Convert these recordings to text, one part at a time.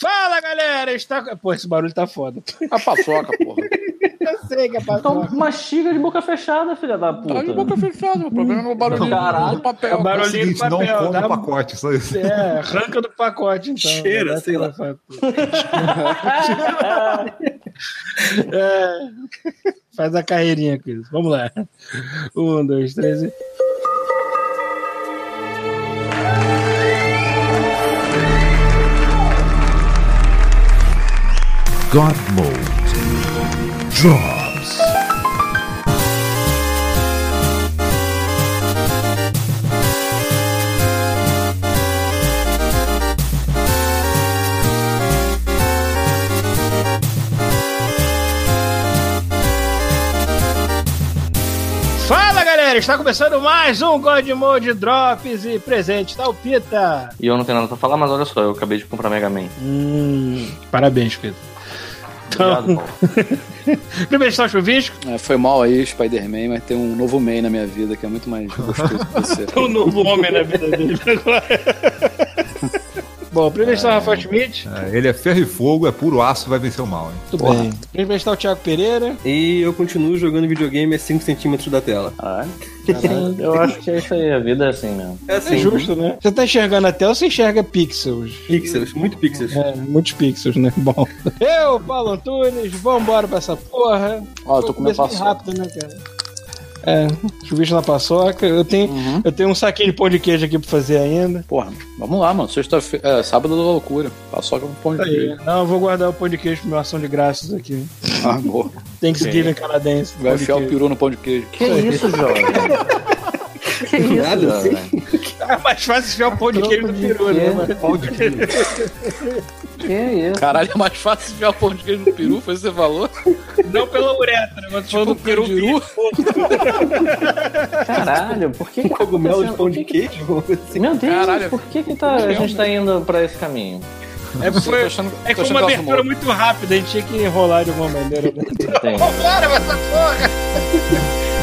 Fala, galera! Está... Pô, esse barulho tá foda. A paçoca, porra. Eu sei que é Então paçoca. mastiga de boca fechada, filha da puta. Tá de boca fechada, o problema é o barulhinho Caralho. do papel. É o É o barulhinho do seguinte, não papel. come dá- o pacote, só isso. É, arranca do pacote, então. Cheira, sei lá. É. Faz a carreirinha com isso. Vamos lá. Um, dois, três e. God Mode. Drops. Fala galera, está começando mais um God Mode Drops e presente, tá o Pita. E eu não tenho nada pra falar, mas olha só, eu acabei de comprar Mega Man. Hum, parabéns, Pita. Então, primeiro está o chuvisco. É, foi mal aí, Spider-Man, mas tem um novo Man na minha vida que é muito mais gostoso que você. O novo homem na vida dele agora. Bom, primeiro está o Rafael Schmidt. É, ele é ferro e fogo, é puro aço, vai vencer o mal, hein? Tudo bem. Primeiro está o Thiago Pereira. E eu continuo jogando videogame a 5 centímetros da tela. Ah, é? eu acho que é isso aí, a vida é assim mesmo. É assim, É justo, né? Você tá enxergando a tela, você enxerga pixels. Pixels, muito pixels. É, muitos pixels, né? Bom. Eu, Paulo Antunes, vambora pra essa porra. Ó, eu tô comendo Começo bem paçoca. rápido, né, cara? É, chuvisco na paçoca. Eu tenho, Uhum. eu tenho um saquinho de pão de queijo aqui pra fazer ainda. Porra, vamos lá, mano. Sexta-feira, é, sábado da loucura. Paçoca com pão de Aí. queijo. Não, eu vou guardar o pão de queijo pra minha ação de graças aqui. Ah, boa. Thanksgiving canadense. Vai pão enfiar o peru no pão de queijo. Que isso, jovem? que isso, Nada assim. jovem? É mais fácil enfiar o pão de queijo no peru, né? mano? Pau de queijo. Que isso? Caralho, é mais fácil enfiar o pão de queijo no peru, foi isso que você falou? Não pela uretra, mas Tipo, do peru. peru. Caralho, por que que tá Cogumelo de pão de que- queijo, assim. Meu Deus, Caralho. por que, que tá, a gente tá indo pra esse caminho? É, foi, achando- é tô que foi achando uma elas abertura muito rápida, a gente tinha que enrolar de alguma maneira. Vambora, essa porra!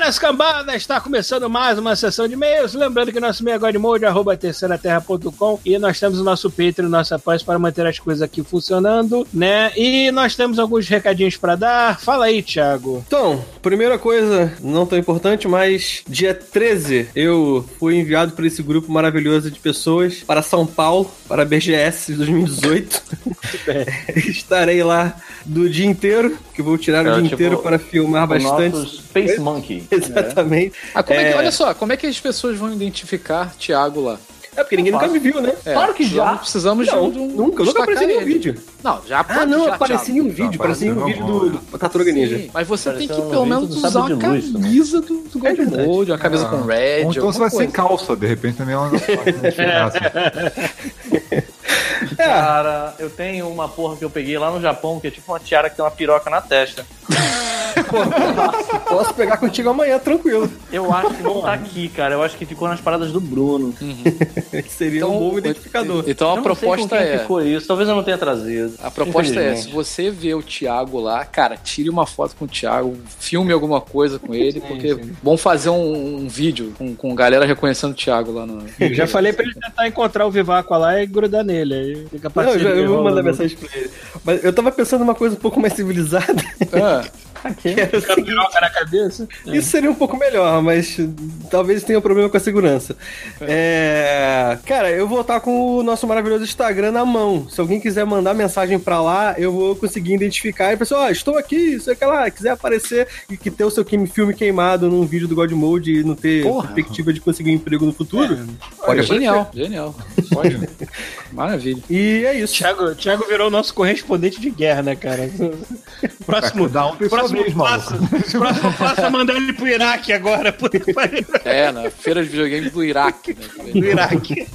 Buenas cambadas, está começando mais uma sessão de e-mails. Lembrando que nosso e-mail é godmode, arroba terceiraterra.com e nós temos o nosso Patreon, nosso apoio para manter as coisas aqui funcionando, né? E nós temos alguns recadinhos para dar. Fala aí, Thiago. Então, primeira coisa, não tão importante, mas dia 13 eu fui enviado por esse grupo maravilhoso de pessoas para São Paulo, para a BGS 2018. Estarei lá do dia inteiro, que vou tirar É, o dia tipo, inteiro para filmar bastante. Space Monkey. Exatamente. Ah, como é. que, É. olha só, como é que as pessoas vão identificar Thiago lá? É porque ninguém nunca me viu, né? É, Claro que já. Precisamos Não, de um. nunca, nunca apareci em nenhum ele. vídeo. Não, já Ah, não, já, apareci em um vídeo, apareci em um vídeo do, do Tartaruga Ninja. Sim, mas você tem que pelo menos usar uma camisa do, do God verdade. Mode, uma camisa com red. Ou então você vai sem calça, de repente também é uma assim. Cara, eu tenho uma porra que eu peguei lá no Japão, que é tipo uma tiara que tem uma piroca na testa. Posso pegar contigo amanhã, tranquilo. Eu acho que não tá aqui, cara. Eu acho que ficou nas paradas do Bruno. Seria um bom identificador. Então Eu a proposta com quem é. ficou isso. Talvez eu não tenha trazido. A proposta é, se você vê o Thiago lá, cara, tire uma foto com o Thiago, filme alguma coisa com ele, porque vamos fazer um, um vídeo com, com galera reconhecendo o Thiago lá no. Eu já falei pra ele tentar encontrar o Vivaco lá e grudar nele. Aí fica Não, eu, já- parceria eu vou mandar rolando. mensagem pra ele. Mas eu tava pensando numa coisa um pouco mais civilizada. Ah, Aqui. que era o Com a seguinte, piroca na cabeça. Isso seria um pouco melhor, mas talvez tenha um problema com a segurança. É, Cara, eu vou estar com o nosso maravilhoso Instagram na mão. Se alguém quiser mandar mensagem pra lá, eu vou conseguir identificar. E pessoal, ó, estou aqui, sei que lá, quiser aparecer e que ter o seu filme queimado num vídeo do God Mode e não ter Porra. perspectiva de conseguir um emprego no futuro, pode aparecer. genial, genial. Pode. Maravilha. E é isso. Thiago, Thiago virou o nosso correspondente de guerra, né, cara? Próximo, um tem sua próximo passo, próximo passo é mandar ele pro Iraque agora, É, na feira de videogames do Iraque, do né? Iraque.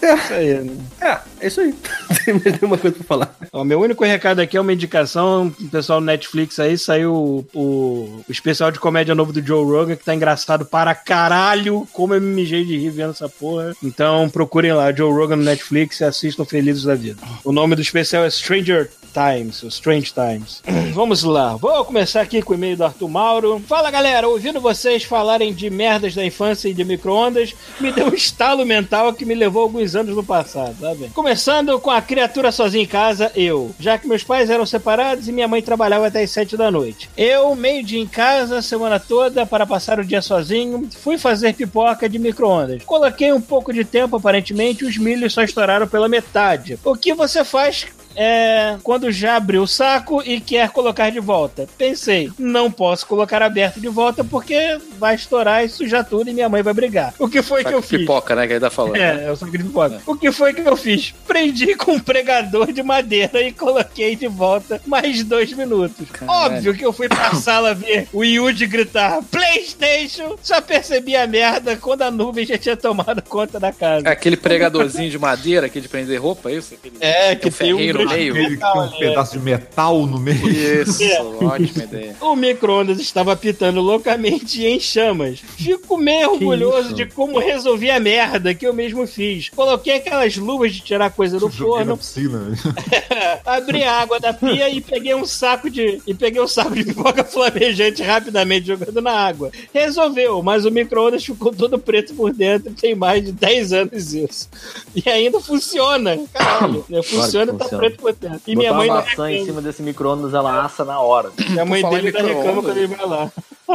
Isso aí, né? É, é isso aí. Não tem mais nenhuma coisa pra falar. Ó, meu único recado aqui é uma indicação. O pessoal do Netflix aí saiu o, o- o especial de comédia novo do Joe Rogan, que tá engraçado para caralho. Como eu me mijei de rir vendo essa porra. Então procurem lá, Joe Rogan no Netflix e assistam Felizes da Vida. O nome do especial é Stranger Times, o Strange Times. Vamos lá, vou começar aqui com o e-mail do Arthur Mauro. Fala galera, ouvindo vocês falarem de merdas da infância e de micro-ondas, me deu um estalo mental que me levou alguns anos no passado, tá bem? Começando com a criatura sozinha em casa, eu. Já que meus pais eram separados e minha mãe trabalhava até as sete da noite. Eu, meio dia em casa, semana toda, para passar o dia sozinho, fui fazer pipoca de micro-ondas. Coloquei um pouco de tempo, aparentemente, os milhos só estouraram pela metade. O que você faz é, quando já abriu o saco e quer colocar de volta. Pensei, não posso colocar aberto de volta porque vai estourar e sujar tudo e minha mãe vai brigar. O que foi Saco que eu fiz? pipoca, né? Que ele tá falando. É, é o saco de pipoca. O que foi que eu fiz? Prendi com um pregador de madeira e coloquei de volta mais dois minutos. Caralho. Óbvio que eu fui pra sala ver o Yuji gritar PlayStation. Só percebi a merda quando a nuvem já tinha tomado conta da casa. É aquele pregadorzinho de madeira, aquele de prender roupa, é isso? Aquele... É, que tem um meio. Aquele que tem um pedaço de metal no meio. Isso, É. ótima ideia. O micro-ondas estava pitando loucamente e em chamas. Fico meio orgulhoso isso? de como resolvi a merda que eu mesmo fiz. Coloquei aquelas luvas de tirar coisa do Joguei na forno, piscina. abri a água da pia e peguei um saco de e peguei um saco de pipoca flamejante rapidamente jogando na água. Resolveu, mas o micro-ondas ficou todo preto por dentro. Tem mais de 10 anos isso. E ainda funciona. Caralho. né? Funciona e tá funciona. preto dentro. E Botar minha mãe uma maçã em cima desse micro-ondas, ela assa na hora. Minha mãe dele ainda reclama quando ele vai lá.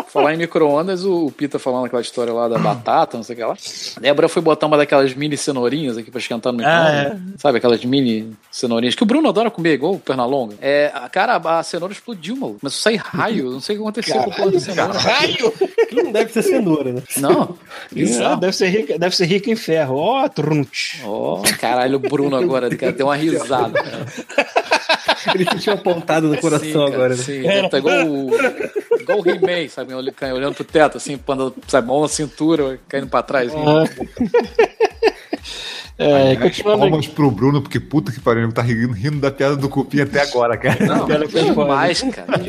Falar em micro-ondas, o Pita falando aquela história lá da batata, não sei o que lá. A Débora foi botar uma daquelas mini cenourinhas aqui pra esquentar no Ah, micro-ondas. Sabe, aquelas mini cenourinhas que o Bruno adora comer, igual o Pernalonga. É, cara, a cenoura explodiu, maluco. Começou a sair raio. Não sei o que aconteceu com a porra da cenoura. Raio! Aquilo não deve ser cenoura, né? Não. Ah, Bizarro. deve, ser rica, deve ser rica em ferro. Ó, trunch. Ó, caralho, o Bruno agora, cara, deu uma risada. Cara. Ele sentiu apontado no coração Sim, cara, agora. né? Sim, é, tá igual o, igual o He-Man, sabe? Olhando, pro teto, assim, pondo, sabe, mão na cintura, caindo pra trás. assim. É, continuando. Palmas pro Bruno, porque puta que pariu, ele tá rindo, rindo da piada do cupim até agora, cara. Não, Cara, foda. demais, cara.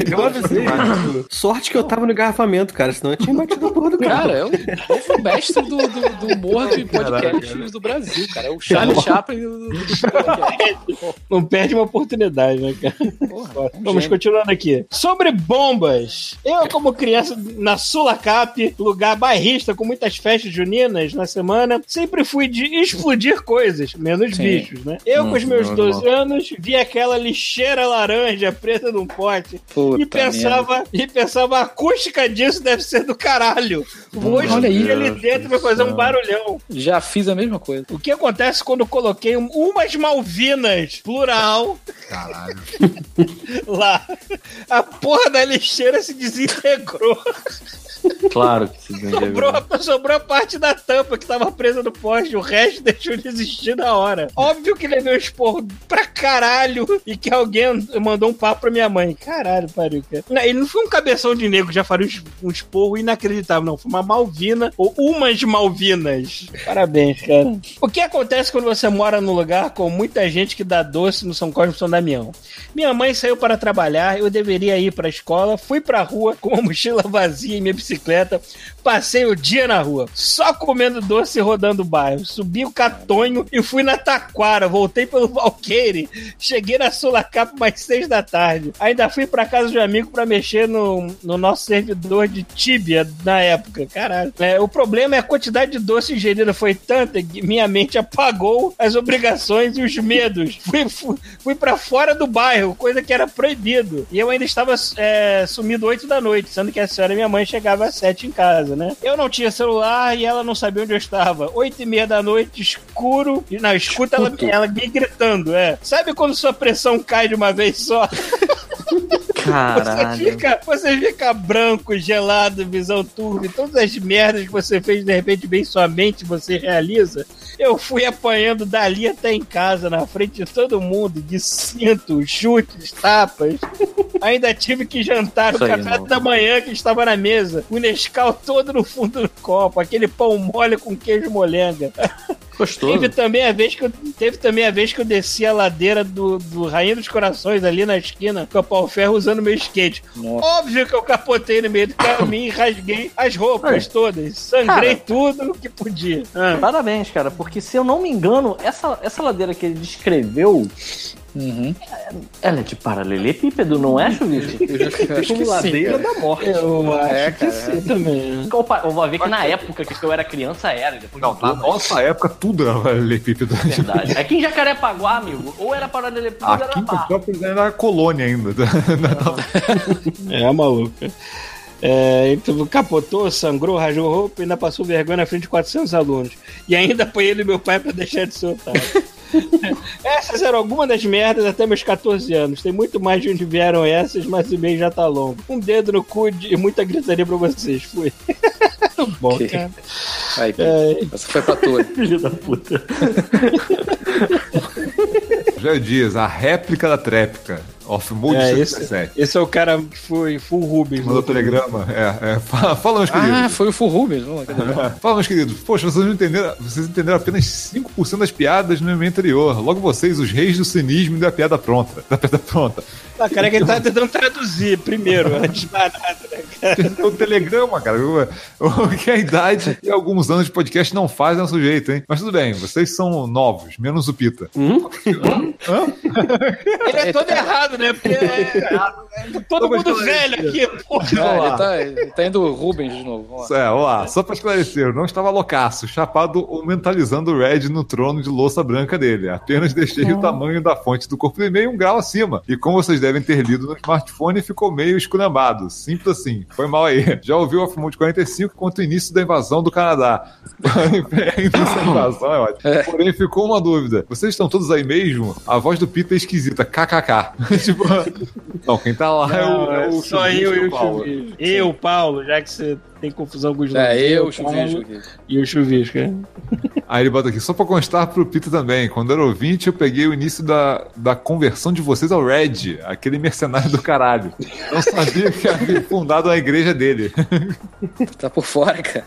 Eu. Sorte que eu tava no engarrafamento, cara, senão eu tinha batido a porra do carro. Cara, é o novo mestre do, do, do humor de podcasts do Brasil, cara. É o Charlie Chaplin do, do, podcast. Não perde uma oportunidade, né, cara? Porra, um Vamos gênio. continuando aqui. Sobre bombas. Eu, como criança na Sulacap, lugar bairrista com muitas festas juninas na semana, sempre fui de explodir coisas, menos Sim. bichos, né? Eu, com os meus normal. 12 anos, vi aquela lixeira laranja preta num pote Puta e pensava, e pensava, a acústica disso deve ser do caralho. Vou explodir ali dentro vai fazer um barulhão. Já fiz a mesma coisa. O que acontece quando eu coloquei um- umas Malvinas, plural, Caralho. lá? A porra da lixeira se desintegrou. Claro que se. Sobrou, sobrou a parte da tampa que tava presa no poste, o resto deixou de existir na hora. Óbvio que levei um esporro pra caralho e que alguém mandou um papo pra minha mãe. Caralho, pariu, cara. Não, Ele não foi um cabeção de negro que já faria um esporro inacreditável, não. Foi uma Malvina ou umas Malvinas. Parabéns, cara. O que acontece quando você mora num lugar com muita gente que dá doce no São Cosme e São Damião? Minha mãe saiu para trabalhar, eu deveria ir para a escola, fui para a rua com uma mochila vazia e minha bicicleta, bicicleta passei o dia na rua, só comendo doce e rodando o bairro. Subi o Catonho e fui na Taquara, voltei pelo Valqueire, cheguei na Sulacap mais seis da tarde. Ainda fui para casa de um amigo para mexer no, no nosso servidor de Tibia na época. Caralho. É, o problema é a quantidade de doce ingerida foi tanta que minha mente apagou as obrigações e os medos. Fui, fui, fui para fora do bairro, coisa que era proibido. E eu ainda estava é, sumido 8 da noite, sendo que a senhora minha mãe chegava às 7 em casa, né? Eu não tinha celular e ela não sabia onde eu estava. 8 e meia da noite, escuro. E na escuta ela, ela me gritando, é. Sabe quando sua pressão cai de uma vez só? Você Caralho. fica, você fica branco, gelado, visão turva, todas as merdas que você fez de repente bem sua mente você realiza. Eu fui apanhando dali até em casa, na frente de todo mundo, de cinto, chutes, tapas. Ainda tive que jantar Isso o café da manhã que estava na mesa. O Nescau todo no fundo do copo, aquele pão mole com queijo molenga. Gostoso. Teve também a vez que eu, teve também a vez que eu desci a ladeira do, do Rainha dos Corações ali na esquina com a pau ferro usando meu skate. Nossa. Óbvio que eu capotei no meio do caminho e rasguei as roupas todas. Sangrei Cara. tudo que podia. Ah. Parabéns, cara, porque se eu não me engano, essa, essa ladeira que ele descreveu Uhum. Ela é de paralelepípedo, não é, Chuvisco? Eu já acho que sim, Ladeira da morte. Eu acho É, que sim também. Eu eu vou ver que na época que eu era criança era. Não, na nossa época tudo era paralelepípedo. é verdade. É que em Jacarepaguá, amigo, ou era paralelepípedo ou era Aqui barro. Era colônia ainda. É, maluca. É, ele capotou, sangrou, rajou roupa e ainda passou vergonha na frente de 400 alunos. E ainda apanhei ele e meu pai pra deixar de ser otário. essas eram algumas das merdas até meus 14 anos. Tem muito mais de onde vieram essas, mas o e-mail já tá longo. Um dedo no cu de- e muita gritaria pra vocês. Fui. Bom, Ok. cara. Aí, É, essa foi pra tu. Filho da puta. Jair Dias, a réplica da tréplica. Off Mode é, 77. esse, esse é o cara que foi full Rubens. Mandou telegrama. É, é. Fala, fala, meus Ah, queridos. foi o Full Rubens. Vamos lá, cadê? Fala, meus queridos. Poxa, vocês não entenderam, vocês entenderam apenas 5% das piadas no e-mail anterior. Logo vocês, os reis do cinismo e da piada pronta. Da piada pronta. Ah, cara, é que ele tá tentando traduzir primeiro, antes de mais nada, né, cara? É o telegrama, cara. O que a idade e alguns anos de podcast não fazem ao sujeito, hein? Mas tudo bem, vocês são novos, menos o Pita. Ele é todo errado, né? Porque é, é todo mundo velho aqui, porra. Ah, ele, tá, ele tá indo Rubens de novo. Vamos lá. É, vamos lá. Só pra esclarecer, eu não estava loucaço, chapado ou mentalizando o Red no trono de louça branca dele. Apenas deixei o tamanho da fonte do corpo do e-mail um grau acima. E como vocês devem ter lido no smartphone, ficou meio esculhambado. Simples assim. Foi mal aí. Já ouviu o Afmode 45 quanto o início da invasão do Canadá. início da invasão é ótimo. Porém, ficou uma dúvida. Vocês estão todos aí mesmo? A voz do Pita é esquisita. KKK. Tipo... Não, quem tá lá é o, Não, é é o só eu e o Paulo. Eu, Paulo, já que você tem confusão com os É, nomes. eu, Paulo Chuvisco aqui. E o Chuvisco, é. Aí ele bota aqui, só pra constar pro Pita também. Quando era ouvinte, eu peguei o início da, da conversão de vocês ao Red, aquele mercenário do caralho. Não sabia que havia fundado a igreja dele. Tá por fora, cara.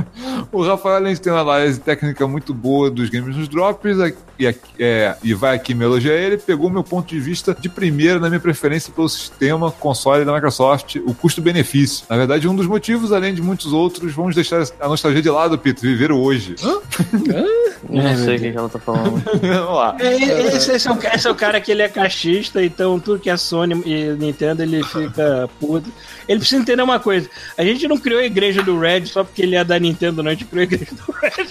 O Rafael, além de ter uma análise técnica muito boa dos games nos drops, e, é, e vai aqui me elogiar ele, pegou meu ponto de vista de primeira na minha preferência pelo sistema console da Microsoft, o custo-benefício. Na verdade, um dos motivos, além de muitos outros, vamos deixar a nostalgia de lado, Pito, viver o hoje. Não sei o que, que ela tá falando. Vamos lá. É, Esse, esse é o, esse é o cara que ele é cachista, então tudo que é Sony e Nintendo ele fica puto. Ele precisa entender uma coisa: a gente não criou a igreja do Red só porque ele é da Nintendo, não. A gente criou a igreja do Red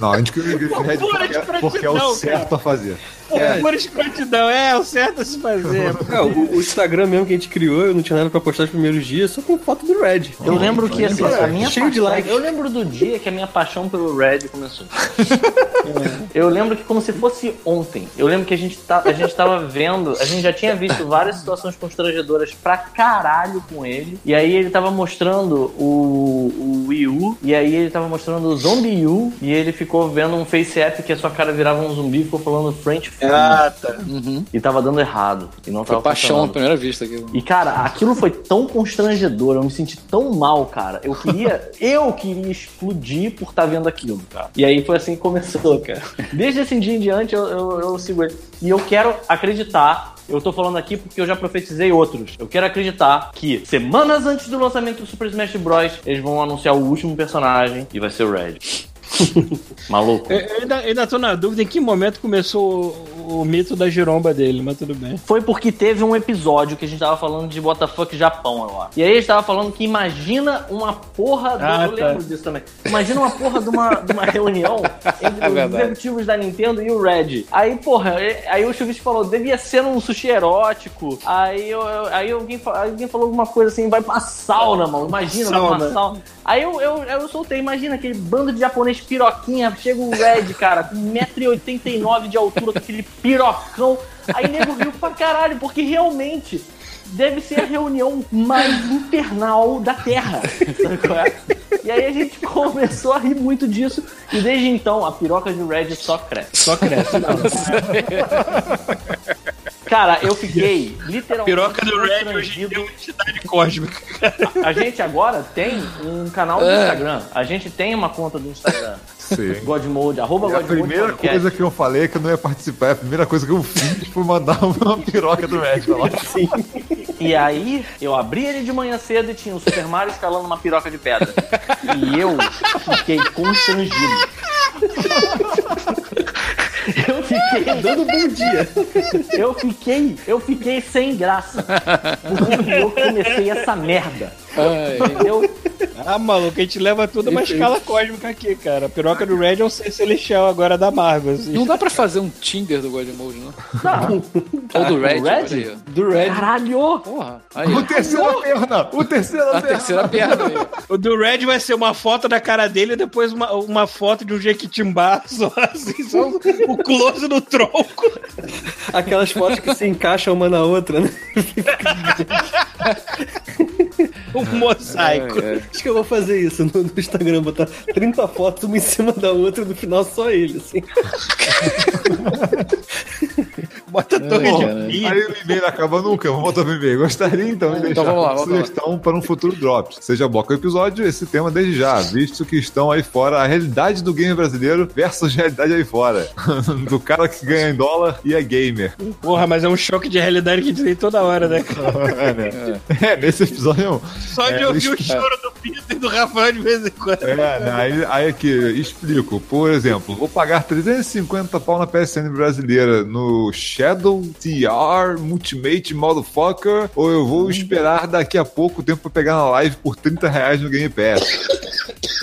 Não, a gente criou a igreja do Red porque, de porque é o certo a fazer. Por pura escrotidão. É, o certo a se fazer. É, o, o Instagram mesmo que a gente criou, eu não tinha nada pra postar nos primeiros dias, só com foto do Red. Eu lembro que assim, a minha Cheio de paixão- like. Eu lembro do dia que a minha paixão pelo Red começou. eu lembro que como se fosse ontem. Eu lembro que a gente, tá, a gente tava vendo, a gente já tinha visto várias situações constrangedoras pra caralho com ele. E aí ele tava mostrando o, o Wii U, e aí ele tava mostrando o Zombie U, e ele ficou vendo um face app que a sua cara virava um zumbi e ficou falando French. Ah, tá. E tava dando errado. E não Foi tava paixão à primeira vista aqui. E, cara, aquilo foi tão constrangedor, eu me senti tão mal, cara. Eu queria, eu queria explodir por estar vendo aquilo, cara. E aí foi assim que começou, cara. Desde esse dia em diante eu, eu, eu sigo ele. E eu quero acreditar. Eu tô falando aqui porque eu já profetizei outros. Eu quero acreditar que semanas antes do lançamento do Super Smash Bros. eles vão anunciar o último personagem e vai ser o Red. Maluco. Eu eu ainda, eu ainda tô na dúvida em que momento começou o, mito da giromba dele, mas tudo bem. Foi porque teve um episódio que a gente tava falando de WTF Japão, eu acho. E aí a gente tava falando que imagina uma porra do. Ah, eu tá. lembro disso também. Imagina uma porra de uma, de uma reunião entre É os executivos da Nintendo e o Red. Aí, porra, aí o Chuvisco falou, devia ser um sushi erótico. Aí, eu, aí alguém, alguém falou alguma coisa assim, vai pra sauna, mano. Imagina, vai pra Sauna. Aí eu, eu, eu soltei, imagina aquele bando de japonês piroquinha, chega o Red, cara, com 1,89m de altura, com aquele pirocão. Aí nego riu pra caralho, porque realmente deve ser a reunião mais infernal da Terra. É? E aí a gente começou a rir muito disso, e desde então a piroca de Red só cresce. Só cresce. Não. Cara, eu fiquei literalmente. Piroca do Red hoje em constrangido. dia é uma entidade cósmica. A gente agora tem um canal do Instagram. A gente tem uma conta do Instagram. Sim. Godmode, arroba a Godmode primeira Podcast. coisa que eu falei é que eu não ia participar. A primeira coisa que eu fiz foi mandar uma piroca do Red lá. E aí, eu abri ele de manhã cedo e tinha o Super Mario escalando uma piroca de pedra. E eu fiquei constrangido. Eu fiquei. Dando bom dia. Eu fiquei. Eu fiquei sem graça. Porque eu comecei essa merda. Ai, Entendeu? Ah, maluco, a gente leva tudo uma escala cósmica aqui, cara. A piroca do Red é um ser celestial agora da Marvel. assim. não dá pra fazer um Tinder do God Mode, não? Não. Ou do Red? Red? olha aí, ó. Do Red. Caralho! Porra. Aí, O ó. terceira perna! O terceira A perna! terceira perna aí. O do Red vai ser uma foto da cara dele e depois uma, uma foto de um jequitimbá, só assim, só o close no tronco. Aquelas fotos que se encaixam uma na outra, né? Um mosaico. É, é. Acho que eu vou fazer isso no, no Instagram, botar 30 fotos uma em cima da outra e no final só ele, assim. Bota a torre É, de. Pisa. Aí o e-mail não acaba nunca, vamos voltar pro e-mail. Gostaria então de deixar Então vamos lá, uma vamos lá. sugestão para um futuro Drops. Seja bloco ou episódio, esse tema desde já, visto que estão aí fora a realidade do game brasileiro versus realidade aí fora. do cara que ganha em dólar e é gamer. Porra, mas é um choque de realidade que a gente tem toda hora, né? cara? É, né? É, nesse episódio. Só de É, ouvir o choro do E do Rafael de vez em quando. É, né? aí, aí aqui, explico. Por exemplo, vou pagar 350 pau na PSN brasileira no Shadow TR Ultimate Motherfucker ou eu vou esperar daqui a pouco tempo pra pegar na live por 30 reais no Game Pass?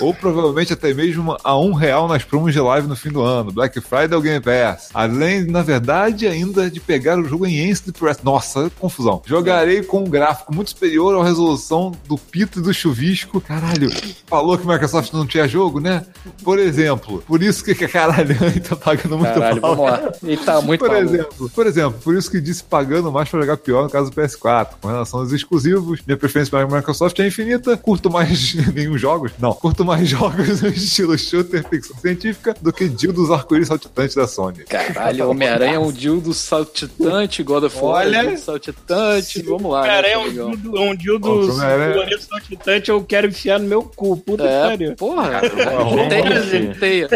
Ou provavelmente até mesmo a um real nas promos de live no fim do ano. Black Friday ou Game Pass. Além, na verdade, ainda de pegar o jogo em Instant Press. Nossa, confusão. Jogarei com um gráfico muito superior à resolução do Pito e do Chuvisco. Caralho, falou que Microsoft não tinha jogo, né? Por exemplo, por isso que caralho, ele tá pagando muito Caralho, pau. vamos lá. Ele tá muito Por exemplo, por exemplo, por isso que disse pagando mais pra jogar pior no caso do PS4. Com relação aos exclusivos, minha preferência para Microsoft é infinita. Curto mais nenhum jogos. Não, curto mais jogos no estilo shooter, ficção científica, do que dildos arco-íris saltitantes da Sony. Caralho, Homem-Aranha é um dildo saltitante, God of War Olha. é um dildo saltitante. Vamos lá. Cara, né, é tá um dildo, é um dildo é, saltitante, eu quero enfiar no meu cu. Puta que É, pariu. porra, vamos teia, teia.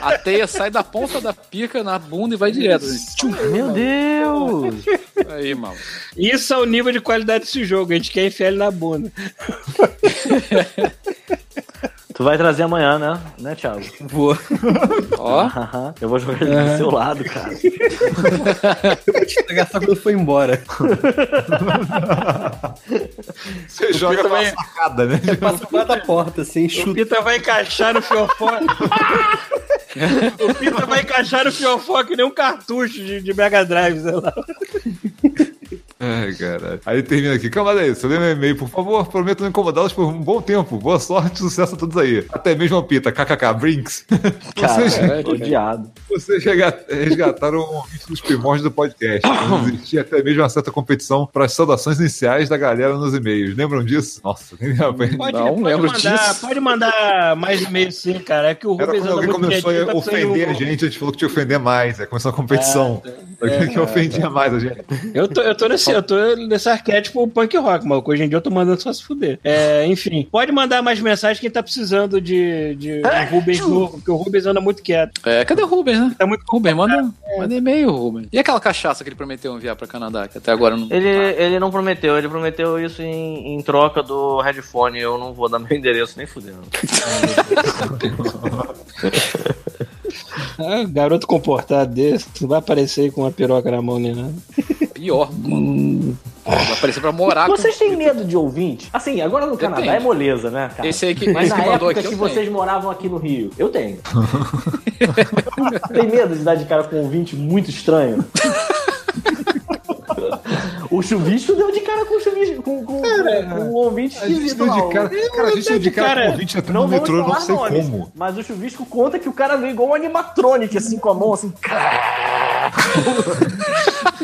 A teia sai da ponta da pica na bunda e vai direto. assim. Meu Deus! Aí, mano. Isso é o nível de qualidade desse jogo. A gente quer enfiar ele na bunda. Tu vai trazer amanhã, né? Né, Thiago? Vou. Ó, Aham. Eu vou jogar ele do seu lado, cara. Eu vou te entregar só quando for embora. Você joga Peter pela vai- sacada, né? Passa lá da porta, assim, O chuta. Pita vai encaixar no fiofó. o Pita vai encaixar no fiofó que nem um cartucho de, de Mega Drive, sei lá. Ai, caralho. Aí termina aqui. Calma aí, seu meu e-mail, por favor. Prometo não incomodá-los por um bom tempo. Boa sorte sucesso a todos aí. Até mesmo a Pita, kkk, Brinks. Vocês, Cara, odiado. vocês resgataram um dos primórdios do podcast. Existia até mesmo uma certa competição para as saudações iniciais da galera nos e-mails. Lembram disso? Nossa, nem lembro. Pode, Não, pode lembro mandar, disso. pode mandar mais e-mail sim, cara. É que o Era Rubens quando anda alguém começou a tá ofender de a gente, a gente falou que tinha que ofender mais. Aí começou a competição. Alguém que ofendia mais a gente. Eu tô, eu tô nesse, eu tô nesse arquétipo punk rock, maluco. Hoje em dia eu tô mandando só se fuder. É, enfim, pode mandar mais mensagens quem tá precisando de, de um Rubens novo, porque o Rubens anda muito quieto. é, cadê o Rubens, né? Tá muito Rubens, manda, manda e-mail, Rubens. E aquela cachaça que ele prometeu enviar pra Canadá, que até agora não. Ele, ele não prometeu, ele prometeu isso em, em troca do headphone. Eu não vou dar meu endereço nem fudendo. Ah, garoto comportado desse, não vai aparecer aí com uma piroca na mão nem nada. Pior, mano. Vai aparecer pra morar Vocês com... têm medo de ouvinte? Assim, agora no Canadá é moleza, né, cara? Esse aí que, Mas esse na que mandou época aqui, que vocês tenho. moravam aqui no Rio, eu tenho. Tem medo de dar de cara com um ouvinte muito estranho? o chuvisco deu de cara com o chuvisco, com, com, com um ouvinte A gente esquisito. deu de cara, cara, a gente deu de cara cara, com o ouvinte até Não no metrô, eu não falar sei nomes, como. Mas o chuvisco conta que o cara veio igual um animatronic, assim, com a mão, assim.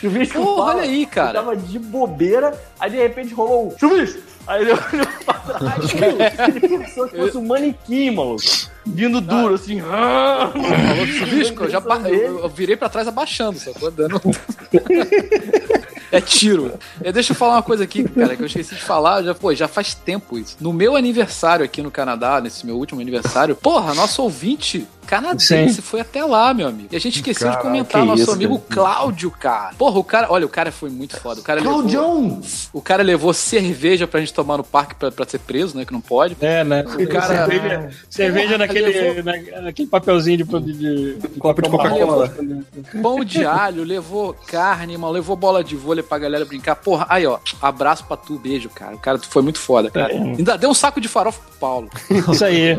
chuvisco Pô, olha aí, eu cara. tava de bobeira, aí de repente rolou um chuvisco. Aí ele olhou pra trás, ele pensou que fosse um manequim, maluco. Vindo duro, assim. Falou do chuvisco, eu já eu, eu virei pra trás abaixando, sacou? Dando. É tiro. É, deixa eu falar uma coisa aqui, cara, que eu esqueci de falar. Já, pô, já faz tempo isso. No meu aniversário aqui no Canadá, nesse meu último aniversário, porra, nosso ouvinte canadense foi até lá, meu amigo. E a gente esqueceu de comentar nosso isso, amigo cara. Cláudio, cara. Porra, o cara, olha, o cara foi muito foda. O cara levou, Claudião! o cara levou cerveja pra gente tomar no parque pra, pra ser preso, né? Que não pode. É, né? cara- cerveja cerveja naquele, levou- na- naquele papelzinho de, de, de Copo de Coca-Cola. Pão de alho, levou carne, mano, levou bola de vôlei pra galera brincar. Porra, aí, ó, abraço pra tu, beijo, cara. O cara foi muito foda, cara. Ainda deu um saco de farofa pro Paulo. Isso aí.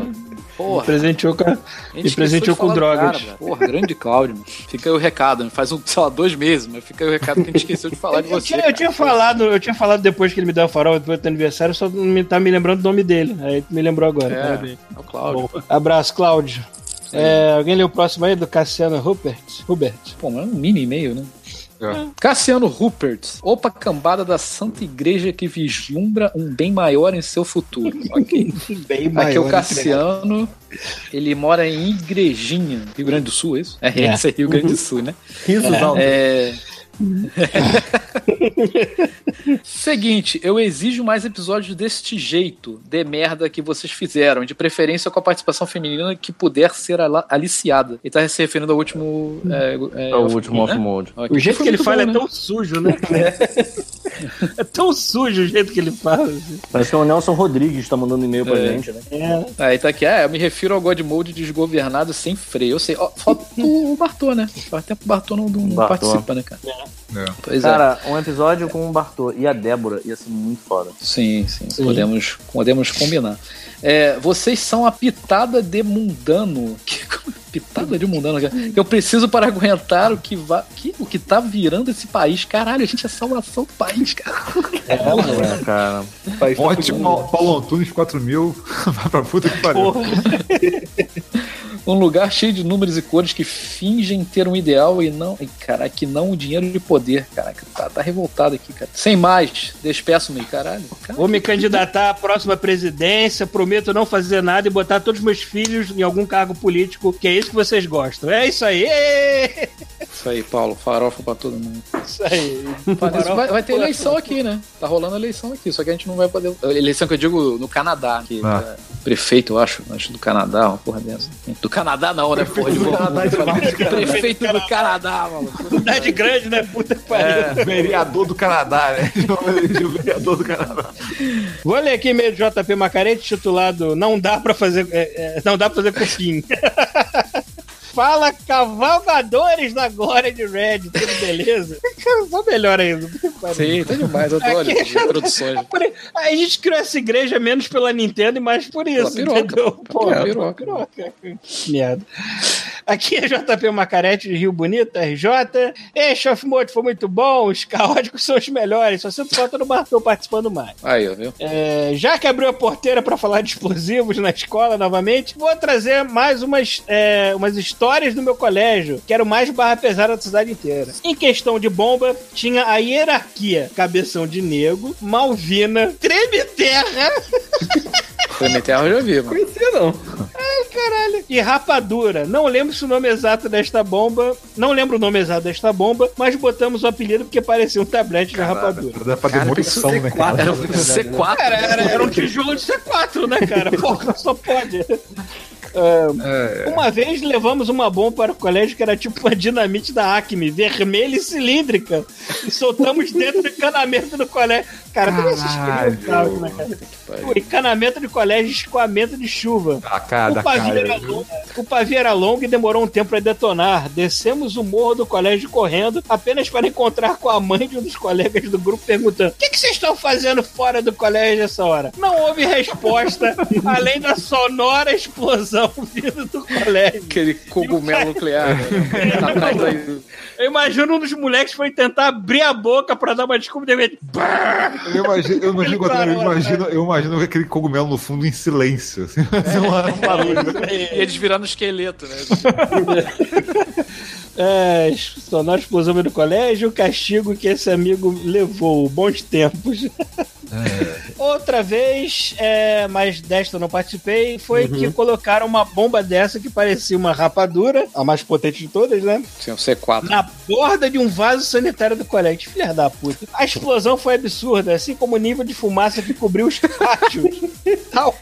Porra. Presenteou com a... A gente presenteou com drogas. cara. Porra, grande Cláudio, mano. Fica aí o recado, né? faz um, sei lá, dois meses, mas fica aí o recado que a gente esqueceu de falar de Eu você. tinha, eu cara. tinha falado, eu tinha falado depois que ele me deu a farol depois do aniversário, só não me, tá me lembrando o nome dele. Aí tu me lembrou agora. É, parabéns. é o Cláudio. Bom, abraço, Cláudio. É, alguém lê o próximo aí do Cassiano Rupert? Rupert. Pô, mas é um mini e-mail, né? É. Cassiano Rupert. Opa, cambada da Santa Igreja que vislumbra um bem maior em seu futuro. Bem Aqui é o maior, Cassiano. Ele mora em Igrejinha, Rio Grande do Sul, é isso? É, É. esse é Rio Grande do Sul, né? Risos altos. É. Seguinte, eu exijo mais episódios deste jeito, de merda que vocês fizeram, de preferência com a participação feminina que puder ser aliciada. Ele tá se referindo ao último. É, É o último né? off-mode. Ok. O jeito que ele fala bom, é né? tão sujo, né? é tão sujo o jeito que ele fala. assim. Parece que é o Nelson Rodrigues tá mandando e-mail pra É. gente, né? É. Aí tá aqui, ah, eu me refiro ao God Mode desgovernado sem freio. Eu sei, ó, falta o Bartô, né? Faz tempo que o Bartô não, não Bartô. participa, né, cara? É. Pois é. Cara, um episódio com o Bartô e a Débora ia ser muito foda. Sim, sim, Podemos, podemos combinar. É, vocês são a pitada de mundano. Que, pitada de mundano, cara. Que eu preciso para aguentar o que, va, que, o que tá virando esse país. Caralho, a gente é salvação do país, cara. É, cara. País tá Ótimo, Paulo- Paulo Antunes 4000. Vai pra puta que pariu. Um lugar cheio de números e cores que fingem ter um ideal e não. E, cara, que não o dinheiro de poder. Caraca, tá, tá revoltado aqui, cara. Sem mais, despeço-me, caralho. Cara, Vou me candidatar à próxima presidência, prometo não fazer nada e botar todos os meus filhos em algum cargo político, que é isso que vocês gostam. É isso aí! Isso aí, Paulo. Farofa pra todo mundo. Isso aí. Vai, vai ter eleição aqui, né? Tá rolando eleição aqui, só que a gente não vai poder. Eleição que eu digo no Canadá, que Ah. é prefeito, eu acho, acho do Canadá, uma porra dessa. Do Canadá não, né, porra? De prefeito do Canadá, mano. Cidade grande, né? Puta que pariu. Vereador do Canadá, né? O vereador do Canadá. Vou ler aqui meio de JP Macarete, titulado Não dá pra fazer. é, é, não dá pra fazer cupim. Fala, cavalgadores da glória de Red, tudo beleza? Só melhor ainda. Sim, tá demais, eu adoro Aqui- as introduções. Por- A gente criou essa igreja menos pela Nintendo e mais por isso, piroca. entendeu? Pô, Pela pela piroca. piroca. Merda. Aqui é JP Macarete de Rio Bonito, RJ. Ei, Chof Moto, foi muito bom. Os caóticos são os melhores. Só sinto falta do Bartô participando mais. Aí, ó, viu? É, já que abriu a porteira para falar de explosivos na escola novamente, vou trazer mais umas, é, umas histórias do meu colégio, que era o mais barra pesada da cidade inteira. Em questão de bomba, tinha a hierarquia: cabeção de nego, Malvina, treme terra. Prometerra eu já vi, mano. Conhecia, não. Caralho. E rapadura. Não lembro se o nome exato desta bomba. Não lembro o nome exato desta bomba, mas botamos o apelido porque parecia um tablete de rapadura. Dá pra Cara, demolição, né, cara? Era um C4. Cara, era, era um tijolo de C4, né, cara? Porra, só pode. É, Uma vez levamos uma bomba para o colégio que era tipo uma dinamite da Acme, vermelha e cilíndrica, e soltamos dentro do encanamento do colégio. Cara, tudo esses crimes, né, cara? Pô, encanamento de colégio, escoamento de chuva. A cara O pavio, cara. era longo, o pavio era longo e demorou um tempo para detonar. Descemos o morro do colégio correndo, apenas para encontrar com a mãe de um dos colegas do grupo perguntando: O que, que vocês estão fazendo fora do colégio essa hora? Não houve resposta, além da sonora explosão vindo do colégio. Aquele cogumelo nuclear. né? Tá. Eu imagino um dos moleques foi tentar abrir a boca para dar uma desculpa de repente. Eu imagino, eu imagino, parou, eu imagino, eu imagino aquele cogumelo no fundo em silêncio. Assim, fazer uma- um barulho. E eles virando esqueleto, né? É, sonora explosão do colégio, o castigo que esse amigo levou, bons tempos. Outra vez, é, mas desta eu não participei, foi que colocaram uma bomba dessa que parecia uma rapadura, a mais potente de todas, né? Tinha um C4. Na borda de um vaso sanitário do colégio. Filha da puta. A explosão foi absurda, assim como o nível de fumaça que cobriu os pátios. tal,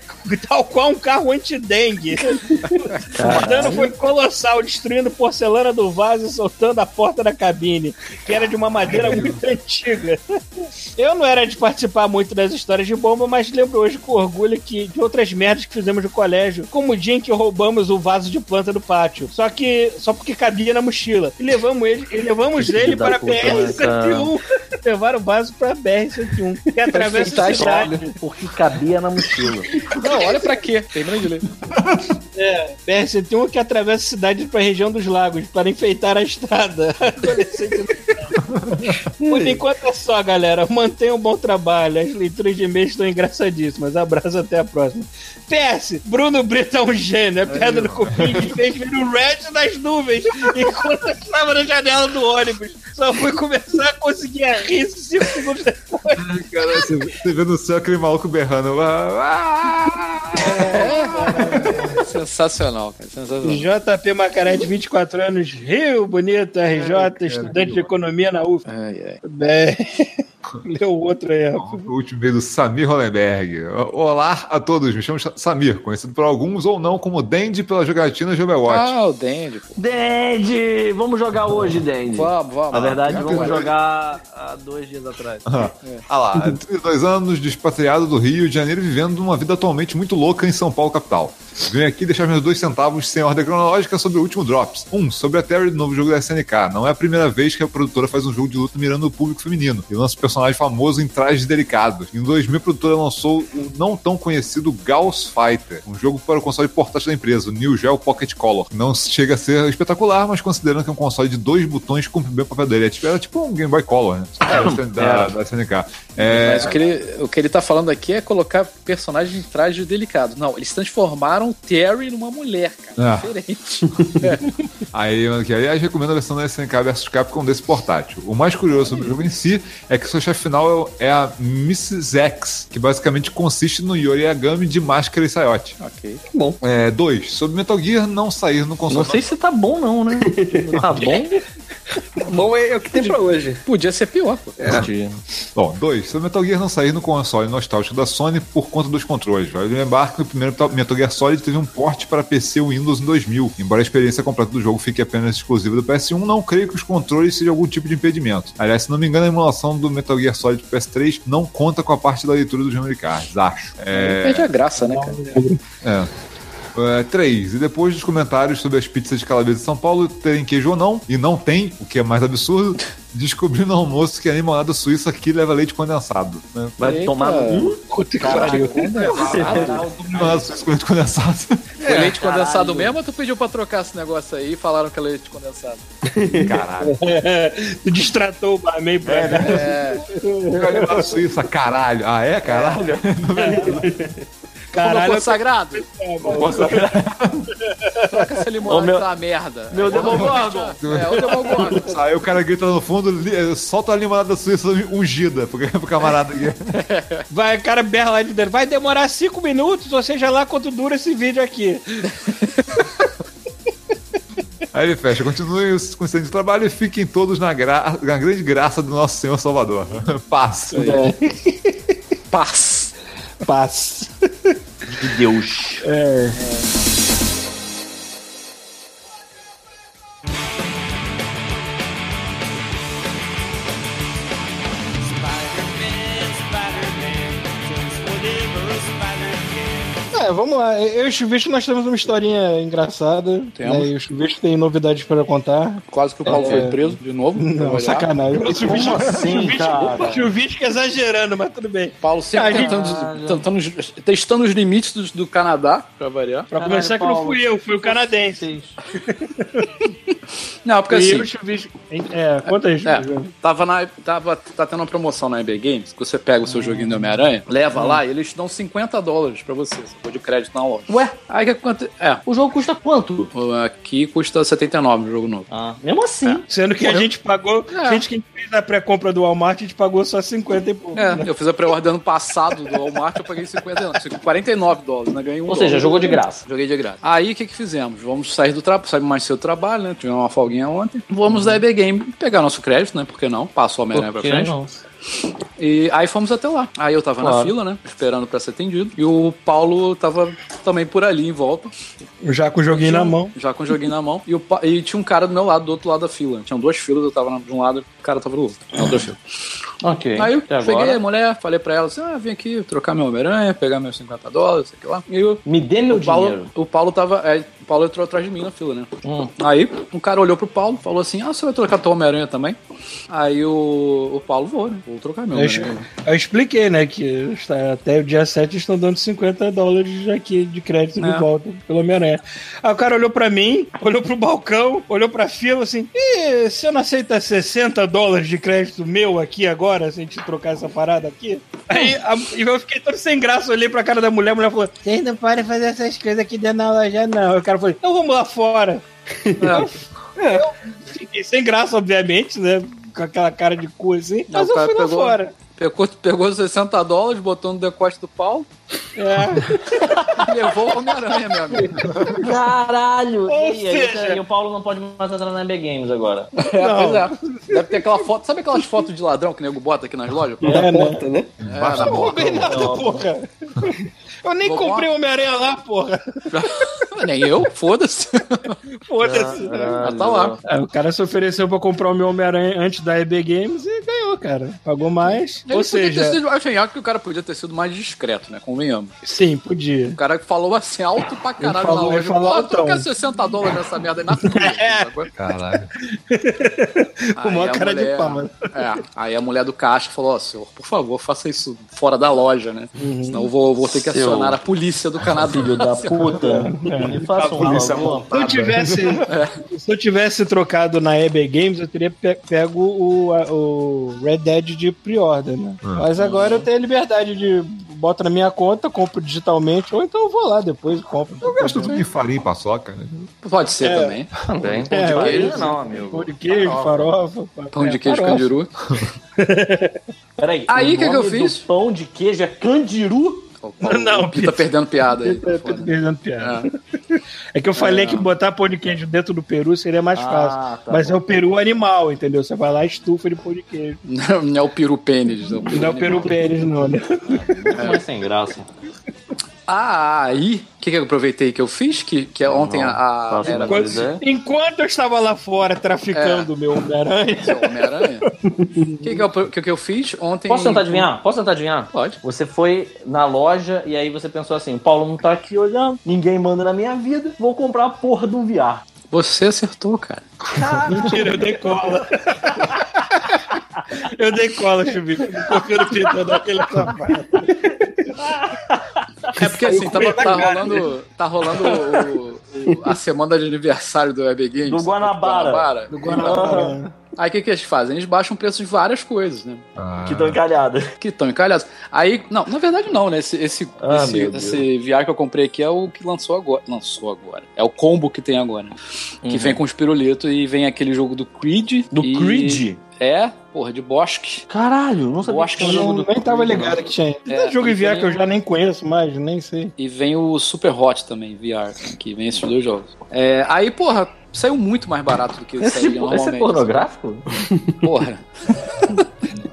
tal qual um carro anti-dengue. O dano foi colossal, destruindo porcelana do vaso e soltando a porta da cabine, que era de uma madeira muito antiga. Eu não era de participar muito das histórias de bomba, mas lembro hoje com orgulho que de outras merdas que fizemos no colégio, como o dia em que roubamos o vaso de planta do pátio. Só que só porque cabia na mochila. E levamos ele, e levamos ele para puta, né, cara? BR-101. Levaram o vaso para BR-101, que atravessa a cidade. Porque cabia na mochila. Não, olha pra quê? De ler. É, BR-101 que atravessa a cidade para a região dos lagos, para enfeitar a estrada. Adolescente Por enquanto é só, galera. Mantenham um bom trabalho. As leituras de e-mail estão engraçadíssimas. Abraço até a próxima. PS, Bruno Brito é um gênio. É pedra no cupim que fez vir o Red das nuvens enquanto eu estava na janela do ônibus. Só fui começar a conseguir a rir cinco segundos depois. Cara, você, você vê no céu aquele maluco berrando. "Ah, ah". Sensacional, cara. Sensacional. JP Macaré, de 24 anos, Rio, bonito, RJ, estudante de economia na UF. Ai, ai. Bem, leu o outro aí. O último veio do Samir Hollenberg. Olá a todos, me chamo Samir, conhecido por alguns ou não como Dandy pela jogatina de Overwatch. Ah, o Dandy, pô. Dandy! Vamos jogar hoje, Dandy. Vamos, vamos. Na verdade, vamos jogar há dois dias atrás. Ah, ah lá, 32 anos, despatriado do Rio de Janeiro, vivendo uma vida atualmente muito louca em São Paulo, capital. Venho aqui deixar meus dois centavos sem ordem cronológica sobre o último Drops. Um, sobre a Terry do novo jogo da SNK. Não é a primeira vez que a produtora faz um jogo de luta mirando o público feminino e lança um personagem famoso em trajes delicados. Em 2000, a produtora lançou o não tão conhecido Gauss Fighter, um jogo para o console portátil da empresa, o New Geo Pocket Color. Não chega a ser espetacular, mas considerando que é um console de dois botões cumpre bem o papel dele. É tipo, era tipo um Game Boy Color, né? Da, da SNK. É, Mas o que, ele, o que ele tá falando aqui é colocar personagem em traje delicado. Não, eles transformaram o Terry numa mulher, cara. Ah. Diferente. Aí, mano, que aliás, recomendo a versão da SNK vs Capcom desse portátil. O mais curioso sobre o jogo em si é que seu chefe final é a Mrs. X, que basicamente consiste no Yori de máscara e saiote. ok. Bom. É, dois, sobre Metal Gear não sair no console. Não sei se tá bom, não, né? Tá bom? Bom é, é o que tem pra hoje. Podia ser pior, pô. Bom, dois, sobre Metal Gear não sair no console nostálgico da Sony por conta dos controles. Vale lembrar que o primeiro Metal Gear Solid teve um porte para PC Windows em 2000. Embora a experiência completa do jogo fique apenas exclusiva do PS1, não creio que os controles sejam algum tipo de impedimento. Aliás, se não me engano, a emulação do Metal Gear Solid pro PS3 não conta com a parte da leitura dos memory cards, acho. É, Perde a graça, né, cara? é. É, três, e depois dos comentários sobre as pizzas de calabresa de São Paulo terem queijo ou não, e não tem, o que é mais absurdo, descobri no almoço que a limonada suíça aqui leva leite condensado. Né? Vai Eita. tomar. Limonada suíça com leite condensado. Foi leite condensado caralho. mesmo ou tu pediu pra trocar esse negócio aí e falaram que é leite condensado? Caralho. Tu distratou o barman pra É, Limonada suíça, caralho. Ah, é? Caralho? Caralho, Caralho, sagrado. Troca essa limonada Ô, meu- que tá uma merda. Meu Demogorgon! É, o Demogorgon. Aí o cara grita no fundo, li- solta a limonada suíça ungida pro, pro camarada aqui. Vai, o cara berra lá de dentro. Vai demorar cinco minutos, ou seja lá quanto dura esse vídeo aqui. Aí ele fecha, continue com esse de trabalho e fiquem todos na, gra- na grande graça do nosso Senhor Salvador. Paz. Paz. Paz. De Deus. É. É, vamos lá. Eu e o Chuvisco nós temos uma historinha engraçada. Temos. Né? E o Chuvisco tem novidades para contar. Quase que o Paulo foi preso de novo. Não, sacanagem. O Chuvisco, assim, Chuvisco- cara? Chuvisco exagerando, mas tudo bem. Paulo sempre Ah, gente- tentando, tentando- testando os limites do, do Canadá, pra variar. Pra começar, que não Paulo. fui eu, fui o canadense. Não, porque E assim, e o Chuvisco. É, conta aí, É, Chuvisco. tava na, tava, tá tendo uma promoção na EB Games, que você pega o seu joguinho do Homem-Aranha, leva lá e eles dão 50 dólares pra você. Você pode de crédito na loja. Ué, Aí que acontece? É, o jogo custa quanto? aqui custa 79 o jogo novo. Ah, mesmo assim. Sendo que a gente pagou, É. a gente que fez a pré-compra do Walmart, a gente pagou só 50 e pouco. É, né? eu fiz a pré-ordem ano passado do Walmart, eu paguei 59, 49 dólares, né? Ganhei um Ou seja, dólar. jogou de graça. Joguei de graça. Aí o que que fizemos? Vamos sair do trabalho, sair mais cedo do trabalho, né? Tivemos uma folguinha ontem. Vamos da EB Game pegar nosso crédito, né? Por que não? Passou a Homem-Aranha pra frente. não? E aí fomos até lá. Aí eu tava na Claro. fila, né? Esperando pra ser atendido. E o Paulo tava também por ali em volta. Já com o joguinho na mão. Já com o joguinho na mão. E, o e tinha um cara do meu lado, do outro lado da fila. Tinham duas filas, eu tava na- de um lado, o cara tava do outro. Não, duas filas. Ok. Aí eu Até peguei agora. a mulher, falei pra ela assim: ah, vim aqui trocar meu Homem-Aranha, pegar meus 50 dólares, sei lá. E eu, Me dê meu o Paulo, dinheiro. o Paulo tava. é, o Paulo entrou atrás de mim na fila, né? Hum. Aí um cara olhou pro Paulo, falou assim: Ah, você vai trocar teu Homem-Aranha também? Aí o, o Paulo vou, né? Vou trocar meu Eu, Homem-Aranha. eu expliquei, né, que está- até o dia 7 estão dando 50 dólares aqui de crédito de É. volta pelo Homem-Aranha. Aí o cara olhou pra mim, olhou pro balcão, olhou pra fila assim: e você não aceita 60 dólares de crédito meu aqui agora, se a gente trocar essa parada aqui? Aí a- e eu fiquei todo sem graça, olhei pra cara da mulher, a mulher falou: Vocês não podem fazer essas coisas aqui dentro da loja, não. O cara falou: Então vamos lá fora. É. Fiquei sem graça, obviamente, né? Com aquela cara de cu assim, Não, mas eu fui lá pegou- fora. Pegou, pegou 60 dólares, botou no decote do Paulo É. e levou o Homem-Aranha, meu amigo. Caralho! Ou E, seja- e o Paulo não pode mais entrar na EB Games agora. É, pois é. Deve ter aquela foto. Sabe aquelas fotos de ladrão que o nego bota aqui nas lojas? É, né? Porta, né? É, na Não porta. comprei nada, porra. Eu nem Vou comprei o Homem-Aranha lá, porra. Nem eu, foda-se. Foda-se. Mas tá lá. É, o cara se ofereceu pra comprar o meu Homem-Aranha antes da EB Games e ganhou, cara. Pagou mais. Ele Ou seja, sido, achei acho que o cara podia ter sido mais discreto, né? Convenhamos. sim, podia. O cara falou assim alto pra caralho Ele falou- na loja. ele falou Pô, altão. troca 60 dólares nessa merda aí na sacou? Caralho. Com a cara de mulher- pau. É, aí a mulher do caixa falou, ó, senhor, por favor, faça isso fora da loja, né? Uhum. Senão eu vou, vou ter que Seu acionar a polícia do Canadá. Filho da puta. Me faça um polícia favor. Se eu tivesse, se eu tivesse trocado na EB Games, eu teria pe- pego o, a- o Red Dead de pre-order, né? Mas agora eu tenho a liberdade de boto na minha conta, compro digitalmente, ou então eu vou lá depois e compro. Eu gasto tudo em farinha e paçoca, né? Pode ser É. também. Também. Pão É, de queijo não, amigo. Pão de queijo, farofa. Pão de é, queijo farofa. candiru. Peraí. Aí, o que que eu fiz? do pão de queijo é candiru? O Paulo- Não, tá perdendo piada aí. Foda. perdendo piada. É que eu falei que botar pão de queijo dentro do peru seria mais Ah, fácil. tá mas bom. é o peru animal, entendeu? Você vai lá e estufa de pão de queijo. Não, não é o peru pênis. É o Não é o peru pênis, não, né? Mas sem graça. Ah, aí, o que, que eu aproveitei que eu fiz? Que, que é ontem a, a ideia. Enquanto eu estava lá fora traficando o meu Homem-Aranha, seu Homem-Aranha. O que, que, eu, que, que eu fiz ontem? Posso tentar adivinhar? Posso tentar adivinhar? Pode. Você foi na loja e aí você pensou assim: o Paulo não tá aqui olhando, ninguém manda na minha vida, vou comprar a porra do VR. Você acertou, cara. mentira, eu dei cola. eu dei cola, Chubico. Não confio no Peter daquele sapato. É porque assim, tava, tá rolando, tá rolando o- o- a semana de aniversário do Web Games. Do Guanabara. Do Guanabara. Aí o que, que eles fazem? Eles baixam o preço de várias coisas, né? Ah, Que tão encalhada. Que estão encalhados. Aí, não, na verdade não, né? Esse, esse, Ah, esse, esse VR que eu comprei aqui é o que lançou agora. Lançou agora. É o combo que tem agora. Que vem com os pirulitos e vem aquele jogo do Creed. Do e- Creed? É, porra, de bosque. Caralho, não sabia Bosque que tinha um Eu jogo não, do nem tava ligado que tinha. É, jogo em VR que eu já nem conheço mais, nem sei. E vem o Super Hot também, VR, que vem esses dois jogos. É, aí, porra, saiu muito mais barato do que Esse, sairia esse normalmente. é pornográfico? Porra.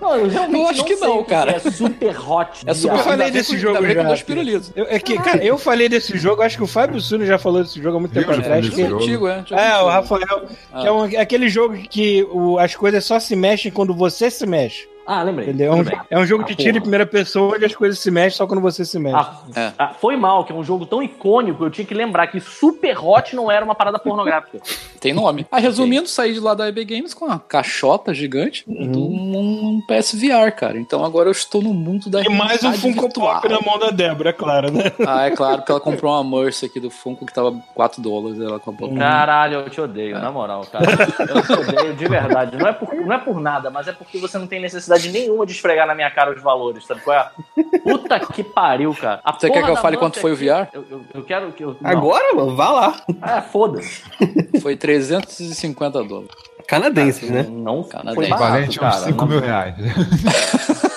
Não, eu realmente Eu acho que sei não, cara. É super hot. É super Eu falei desse com- jogo já, dois filho. pirulitos. Eu, é que, cara, eu falei desse jogo, acho que o Fábio Suno já falou desse jogo há muito tempo Eu atrás. falei Que. Antigo, é. é, o. Rafael, que é, um- é aquele jogo que o- as coisas só se mexem quando você se mexe. Ah, lembrei. Entendeu? É um, é um jogo Ah, de tiro em primeira pessoa onde as coisas se mexem só quando você se mexe. Ah, É. ah, foi mal, que é um jogo tão icônico, eu tinha que lembrar que Super Hot não era uma parada pornográfica. Tem nome. Aí, resumindo, saí de lá da EB Games com uma caixota gigante Uhum. de um, um PSVR, cara. Então agora eu estou no mundo da E mais um Funko virtual. Pop na mão da Débora, é claro, né? Ah, é claro, porque ela comprou uma Mercy aqui do Funko que tava 4 dólares. Ela comprou. Caralho, eu te odeio, na moral, cara. Eu te odeio de verdade. Não é por, não é por nada, mas é porque você não tem necessidade necessidade nenhuma de esfregar na minha cara os valores, sabe qual é? Puta que pariu, cara. A Você quer que eu fale quanto foi o aqui- VR? Eu, eu, eu quero que eu. não. Agora, mano, vá lá. Ah, foda-se. Foi 350 dólares. Canadenses, né? Não Canadense. foi barato, Valente uns cara. 5 Não- mil reais.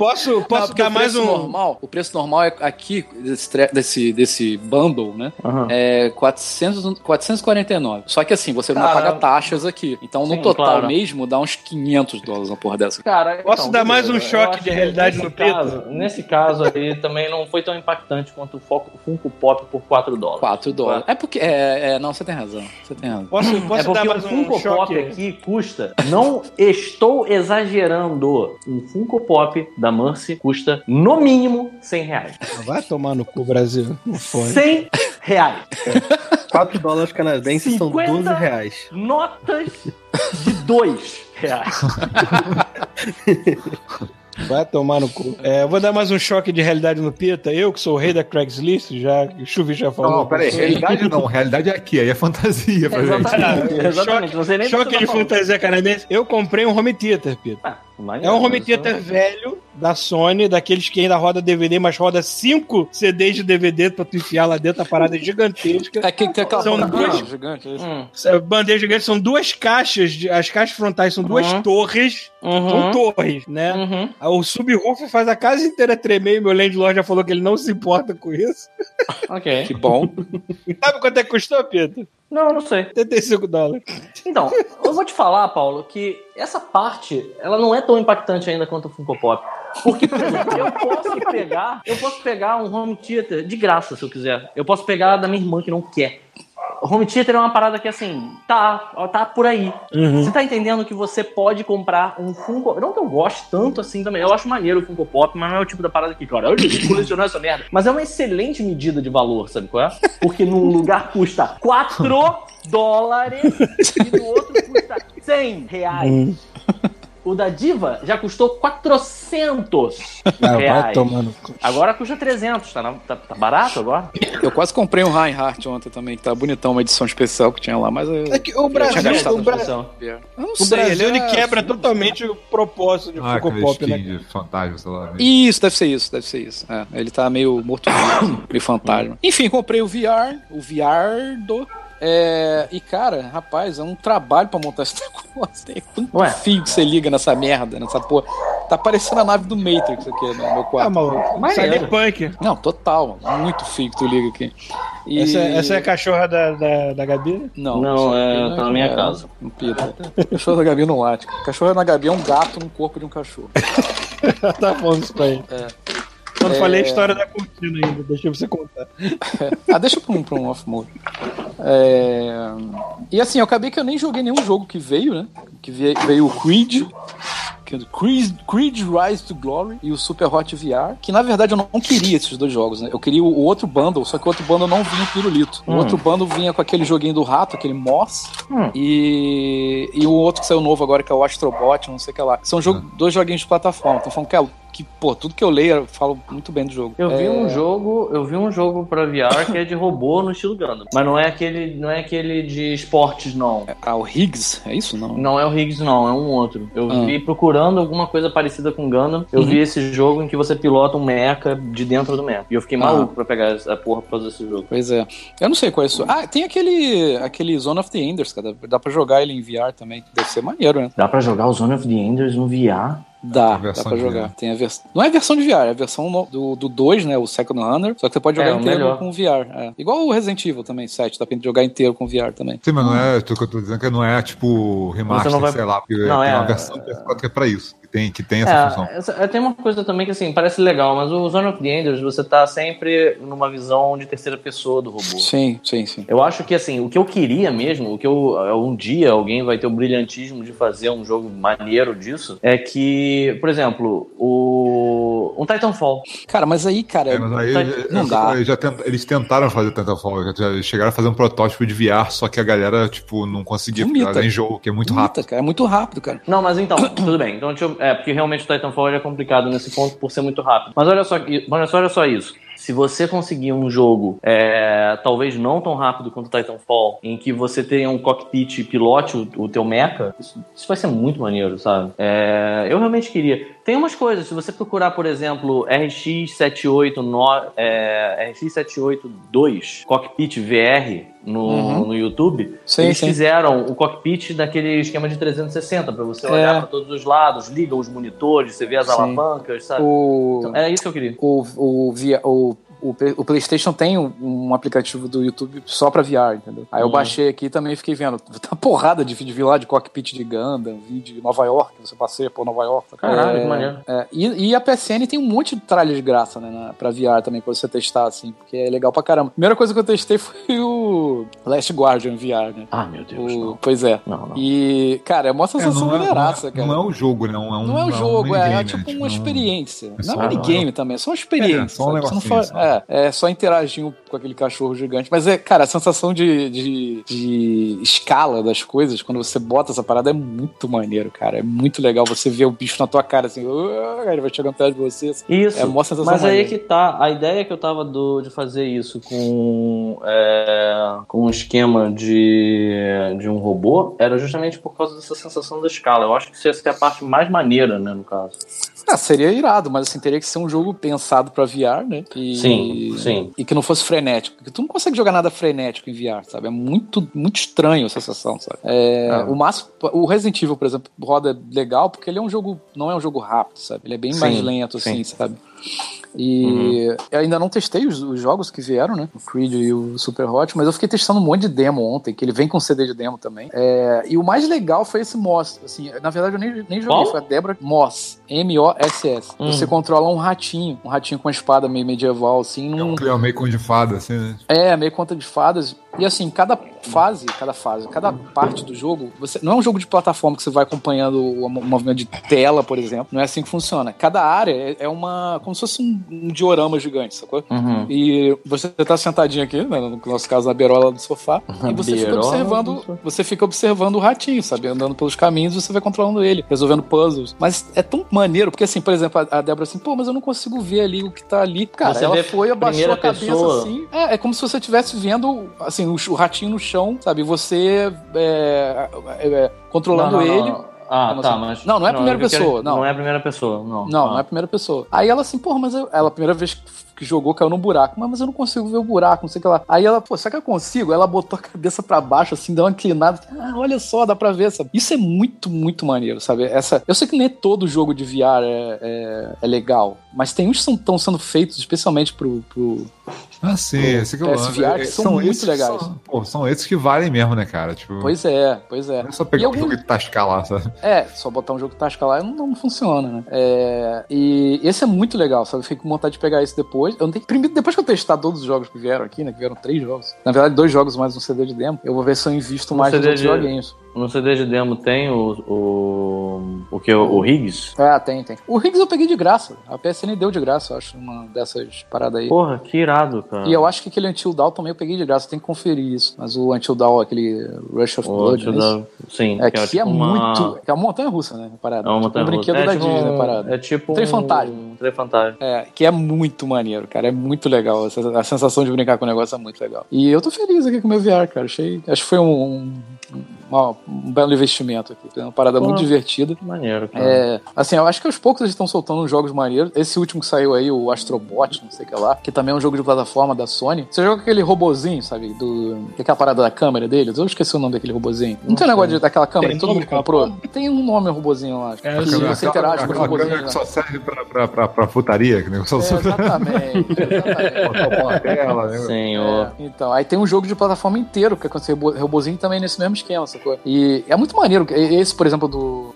Posso, Não, posso porque dar mais um. normal, o preço normal é aqui desse, desse, desse bundle, né? Aham. É 400, 449. Só que assim, você não pagar taxas aqui. Então no sim, total claro. mesmo dá uns 500 dólares uma porra dessa. Cara, Posso então, dar mais um choque de realidade no caso- Nesse caso aí também não foi tão impactante quanto o Funko Pop por 4 dólares. 4 dólares. É porque. É, é, não, você tem razão. Você tem razão. Posso, É posso porque dar o mais um Funko Pop choque? aqui custa. Não estou exagerando. Um Funko Pop da Mercy custa no mínimo 100 reais. Vai tomar no cu, Brasil. Não foi. 100 reais. 4 dólares canadenses são 50? 12 reais. Notas de 2 reais. Vai tomar no cu. É, vou dar mais um choque de realidade no Pita. Eu, que sou o rei da Craigslist, já o Chuvi já falou. Não, peraí, realidade não, realidade é aqui, aí é fantasia pra gente. Exatamente. Ah, Exatamente. Você nem Choque precisa de fantasia canadense. Eu comprei um home theater, Pita. Ah, É um home theater velho da Sony, daqueles que ainda roda DVD, mas roda 5 CDs de DVD pra tu enfiar lá dentro, a parada é gigantesca. É que tem aquela São duas- gigante. é isso? Hum. Bandeja gigante são duas caixas, de- as caixas frontais são duas Uhum. torres, são Uhum. torres, né? Uhum. O subwoofer faz a casa inteira tremer e meu landlord já falou que ele não se importa com isso. Ok. Que bom. Sabe quanto é que custou, Pedro? Não, não sei. 75 dólares. Então, eu vou te falar, Paulo, que essa parte, ela não é tão impactante ainda quanto o Funko Pop. Porque, por exemplo, eu posso pegar, eu posso pegar um home theater de graça, se eu quiser. Eu posso pegar da minha irmã que não quer. Home theater é uma parada que, assim, tá, tá por aí. Você tá entendendo que você pode comprar um Funko... Não que eu goste tanto assim também. Eu acho maneiro o Funko Pop, mas não é o tipo da parada que, cara, eu colecionar essa merda. Mas é uma excelente medida de valor, sabe qual é? Porque num lugar custa 4 dólares e no outro custa 100 reais. O da Diva já custou 400 Ah, vai reais. cu. Agora custa 300, tá, na- tá, tá barato agora? Eu quase comprei um Reinhardt ontem também, que tá bonitão, uma edição especial que tinha lá, mas eu. É que o tinha Brasil, gastado o, Bra- Atenção. Eu não o sei, Brasil ele é- quebra totalmente o propósito de Ah, Funko Pop, né? fantasma, sei lá. Isso, deve ser isso, deve ser isso. É, ele tá meio morto meio fantasma. Enfim, comprei o VR, o VR do. É, e cara, rapaz, é um trabalho pra montar esse negócio. Tem tanto Ué. fio que você liga nessa merda, nessa porra. Tá parecendo a nave do Matrix aqui no meu Ah, quarto. maluco. Maneiro. Cyberpunk. Não, total. Muito fio que tu liga aqui. E- Essa, essa é a cachorra da, da, da Gabi? Não, Não, é, tá na minha casa. Um pita. Cachorro da Gabi não late. Cachorro da Gabi é um gato no corpo de um cachorro. tá falando isso pra ele. Eu não É. falei a história da cortina ainda, deixa você contar. Ah, deixa pra um, pra um off-mode. É... E assim, eu acabei que eu nem joguei nenhum jogo que veio, né? Que veio, o Creed, é Creed, Creed Rise to Glory e o Super Hot VR, que na verdade eu não queria esses dois jogos, né? Eu queria o, outro bundle, só que o outro bundle não vinha com pirulito. O Hum. outro bundle vinha com aquele joguinho do rato, aquele Moss, Hum. e, e o outro que saiu novo agora, que é o Astrobot, não sei o que lá. São jogo, dois joguinhos de plataforma. Tô falando que, é, que, pô, tudo que eu leio, eu falo muito bem do jogo. Eu vi É, um jogo, eu vi um jogo pra VR que é de robô no estilo Gundam. Mas não é aquele, não é aquele de esportes, não. Ah, o Higgs, é isso? Não. Não é o Higgs, não, é um outro. Eu Ah. vi procurando alguma coisa parecida com Gundam. Eu Uhum. vi esse jogo em que você pilota um mecha de dentro do mecha. E eu fiquei Ah. maluco pra pegar essa porra pra fazer esse jogo. Pois é. Eu não sei qual é isso. Ah, tem aquele, aquele Zone of the Enders, cara. Dá pra jogar ele em VR também. Deve ser maneiro, né? Dá pra jogar o Zone of the Enders no VR? Dá, dá pra jogar. VR. Tem a vers... Não é a versão de VR, é a versão no- do, do 2, né? O Second Runner. Só que você pode jogar É, inteiro melhor. com VR. é. Igual o Resident Evil também, 7. Dá pra jogar inteiro com VR também. Sim, mas não é, o que eu tô dizendo que não é tipo remaster, vai- sei lá, porque Não, tem é- uma versão PS4 que é pra isso, tem, que tem essa função. É, essa- tem uma coisa também que assim, parece legal, mas o Zone of the Enders, você tá sempre numa visão de terceira pessoa do robô. Sim, sim, sim. Eu acho que assim, o que eu queria mesmo, o que eu um dia alguém vai ter o brilhantismo de fazer um jogo maneiro disso, é que, por exemplo, o um Titanfall. Cara, mas aí, cara. É, mas aí não dá. tent- eles tentaram fazer Titanfall, já- já chegaram a fazer um protótipo de VR, só que a galera, tipo, não conseguia, porque Vomita. ela enjoou, que é muito rápido. cara, é muito rápido, cara. Não, mas então, tudo bem. Então, deixa eu- é porque realmente o Titanfall é complicado nesse ponto por ser muito rápido. Mas olha só, olha só, olha só isso. se você conseguir um jogo, é, talvez não tão rápido quanto Titanfall, em que você tenha um cockpit e pilote o, o teu mecha, isso, isso vai ser muito maneiro, sabe? É, eu realmente queria. Tem umas coisas, se você procurar, por exemplo, RX78, no, é, RX782 Cockpit VR no, Uhum. no YouTube, Sim, eles sim. fizeram o cockpit daquele esquema de 360, para você olhar É. para todos os lados, liga os monitores, você vê as Sim. alavancas, sabe? O, Então, era isso que eu queria. o, o, via- o, o, o PlayStation tem um, um aplicativo do YouTube só pra VR, entendeu? Aí eu Hum. baixei aqui e também fiquei vendo. Tá uma porrada de vídeo vi lá de cockpit de Gundam, vídeo de Nova York, você passeia por Nova York. Caralho, É, que maneiro. é, e, e a PSN tem um monte de tralha de graça, né, na, pra VR também, pra você testar, assim, porque é legal pra caramba. Primeira coisa que eu testei foi o Last Guardian VR, né? Ah, meu Deus, O- não. Pois é. Não, não. E, cara, é uma É, sensação não, é, maneiraça, não, é, cara. não é o jogo, né? Um- É um, Não é o jogo, é, minigame, é tipo né? uma Tipo, experiência. é Não é minigame também, é só uma experiência. É, só um não negocinho, é, é só interagir com aquele cachorro gigante. Mas é, cara, a sensação de, de, de escala das coisas, quando você bota essa parada, é muito maneiro, cara. É muito legal você ver o bicho na tua cara, assim, ele vai chegando atrás de você. assim. Isso. É uma sensação Mas aí maneira. que tá. A ideia que eu tava do, de fazer isso com, é, com um esquema de, de um robô era justamente por causa dessa sensação da escala. Eu acho que isso ia ser a parte mais maneira, né, no caso. Ah, seria irado, mas assim, teria que ser um jogo pensado pra VR, né? E, Sim, sim. E que não fosse frenético. Porque tu não consegue jogar nada frenético em VR, sabe? É muito, muito estranho essa sensação, sabe? É, Ah. O máximo. O Resident Evil, por exemplo, roda legal porque ele é um jogo. Não é um jogo rápido, sabe? Ele é bem Sim, mais lento, assim, sim. sabe? E eu ainda não testei os, os jogos que vieram, né? O Creed e o Super Hot, mas eu fiquei testando um monte de demo ontem, que ele vem com CD de demo também. É, e o mais legal foi esse Moss. Assim, na verdade, eu nem, nem joguei, Qual? foi a Débora Moss. M-O-S-S. Hum. Você controla um ratinho, um ratinho com uma espada meio medieval, assim, É num, um clima meio com de fada, assim, né? é, meio conta de fadas. E assim, cada fase, cada fase, cada parte do jogo, você não é um jogo de plataforma que você vai acompanhando o mo- movimento de tela, por exemplo. Não é assim que funciona. Cada área é- é uma. como se fosse um, um diorama gigante, sacou? Uhum. E você tá sentadinho aqui, né, no nosso caso, na beirola do sofá, e você fica Beirola observando. Você fica observando o ratinho, sabe? Andando pelos caminhos, você vai controlando ele, resolvendo puzzles. Mas é tão maneiro, porque assim, por exemplo, a, a Débora assim, pô, mas eu não consigo ver ali o que tá ali. Cara, Você ela foi, abaixou a cabeça pessoa. assim. É, é como se você estivesse vendo assim, o, o ratinho no chão, sabe? Você é, é, é, controlando Não, não, ele. não. Ah, tá, assim? mas. Não, não é a primeira pessoa, não. Não é a primeira pessoa, não. Não, Ah. não é a primeira pessoa. Aí ela assim, porra, mas eu, ela, a primeira vez que jogou, caiu num buraco. Mas, mas eu não consigo ver o buraco, não sei o que lá. Aí ela, pô, será que eu consigo? Ela botou a cabeça pra baixo, assim, deu uma inclinada. Ah, olha só, dá pra ver, sabe? Isso é muito, muito maneiro, sabe? Essa, eu sei que nem todo jogo de VR é, é, é legal, mas tem uns que estão sendo feitos especialmente pro, pro, Ah, sim, esse que eu PSVR, que são muito esses legais. São, pô, são esses que valem mesmo, né, cara? Tipo, Pois é, pois é. não é só E pegar o algum- jogo e tascar lá, sabe? É, só botar um jogo Tasca lá não, não funciona, né? É, e esse é muito legal, sabe? Eu fico com vontade de pegar esse depois. Eu não tenho, primeiro, depois que eu testar todos os jogos que vieram aqui, né? Que vieram três jogos. Na verdade, dois jogos mais um CD de demo. Eu vou ver se eu invisto Um mais nos outros de- joguinhos. No CD de demo tem o. O, o que? O, Higgs? É, tem, tem. O Riggs eu peguei de graça. A PSN deu de graça, eu acho, uma dessas paradas aí. Porra, que irado, cara. E eu acho que aquele Until Dawn também eu peguei de graça, tem que conferir isso. Mas o Until Dawn, aquele Rush of O Blood, Until né? Dawn- Sim, É que é, tipo uma- muito. É uma montanha russa, né? Parada. É uma Tipo montanha um brinquedo russa. da é tipo Disney, um- parada. É tipo. Trem um- fantasma. Trem fantasma. É, que é muito maneiro, cara. É muito legal. A sensação de brincar com o negócio é muito legal. E eu tô feliz aqui com o meu VR, cara. Achei, acho que foi um, uma- um belo investimento aqui. Foi uma parada Porra. muito divertida. Maneiro, cara. É, assim, eu acho que aos poucos eles estão soltando uns jogos maneiros. Esse último que saiu aí, o Astrobot, não sei o que lá, que também é um jogo de plataforma da Sony. Você joga aquele robozinho, sabe? Do, que é aquela parada da câmera deles. Eu esqueci o nome daquele robozinho. Não, tem um negócio de, daquela câmera Tem que todo mundo comprou? Tem um nome o robozinho, eu acho. É, Que sei. você interage com o robozinho. câmera né? que só serve pra, pra, pra, pra putaria, que nem só É, exatamente, exatamente. tela, né? Senhor. É, então, aí tem um jogo de plataforma inteiro, que é com esse robo- robozinho também nesse mesmo esquema, sacou? E é muito maneiro. Esse, por exemplo, do.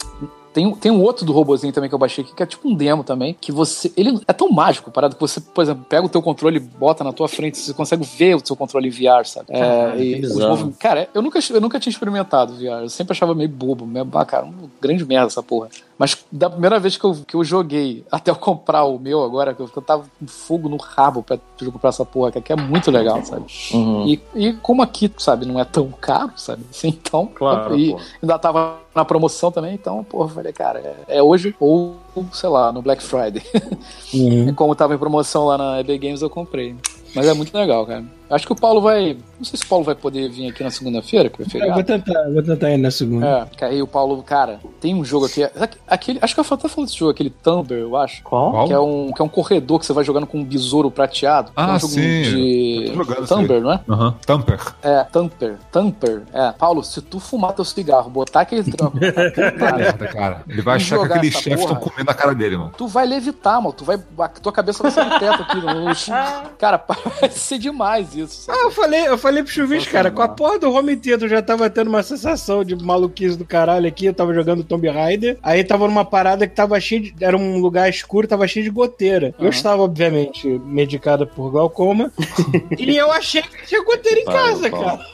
Tem, um- tem um outro do robozinho também que eu baixei aqui, que é tipo um demo também, que você. Ele é tão mágico, parado, que você, por exemplo, pega o teu controle e bota na tua frente, você consegue ver o seu controle em VR, sabe? É, e movimentos- Cara, eu nunca, eu nunca tinha experimentado VR. Eu sempre achava meio bobo, meio, ah, cara, um grande merda essa porra. Mas da primeira vez que eu, que eu joguei, até eu comprar o meu agora, que eu, tava com fogo no rabo pra pra comprar essa porra, que é muito legal, sabe? Uhum. E, e como aqui, sabe, não é tão caro, sabe? Assim, então. Claro, e pô. ainda tava na promoção também, então, porra, falei, cara, é, é hoje ou, sei lá, no Black Friday. Uhum. Como tava em promoção lá na EB Games, eu comprei. Mas é muito legal, cara. Acho que o Paulo vai. Não sei se o Paulo vai poder vir aqui na segunda-feira, que vai Eu feriado. vou tentar, vou tentar ir na segunda. É, que aí o Paulo, cara, tem um jogo aqui. Aquele, acho que eu até falei desse jogo, aquele Thunder, eu acho. Qual? Que é, um, que é um corredor que você vai jogando com um besouro prateado. Ah, é um jogo sim. de. Eu não é? Aham. Tamper. É, Tamper. Tamper. É. Paulo, se tu fumar teu cigarro, botar aquele trampo, cara, Merda, cara. Ele vai achar que essa chefes estão comendo a cara dele, mano. tu vai levitar, mano. Tu vai. A tua cabeça vai ser no teto aqui. No... Cara, vai ser demais isso. sabe? Ah, eu falei, eu falei pro Chuvis, cara, com a porra do home theater eu já tava tendo uma sensação de maluquice do caralho aqui. Eu tava jogando Tomb Raider, aí tava numa parada que tava cheio de. Era um lugar escuro, tava cheio de goteira. Eu Aham. estava, obviamente, medicado por glaucoma. e eu achei que tinha goteira em Vai, casa, Paulo. cara.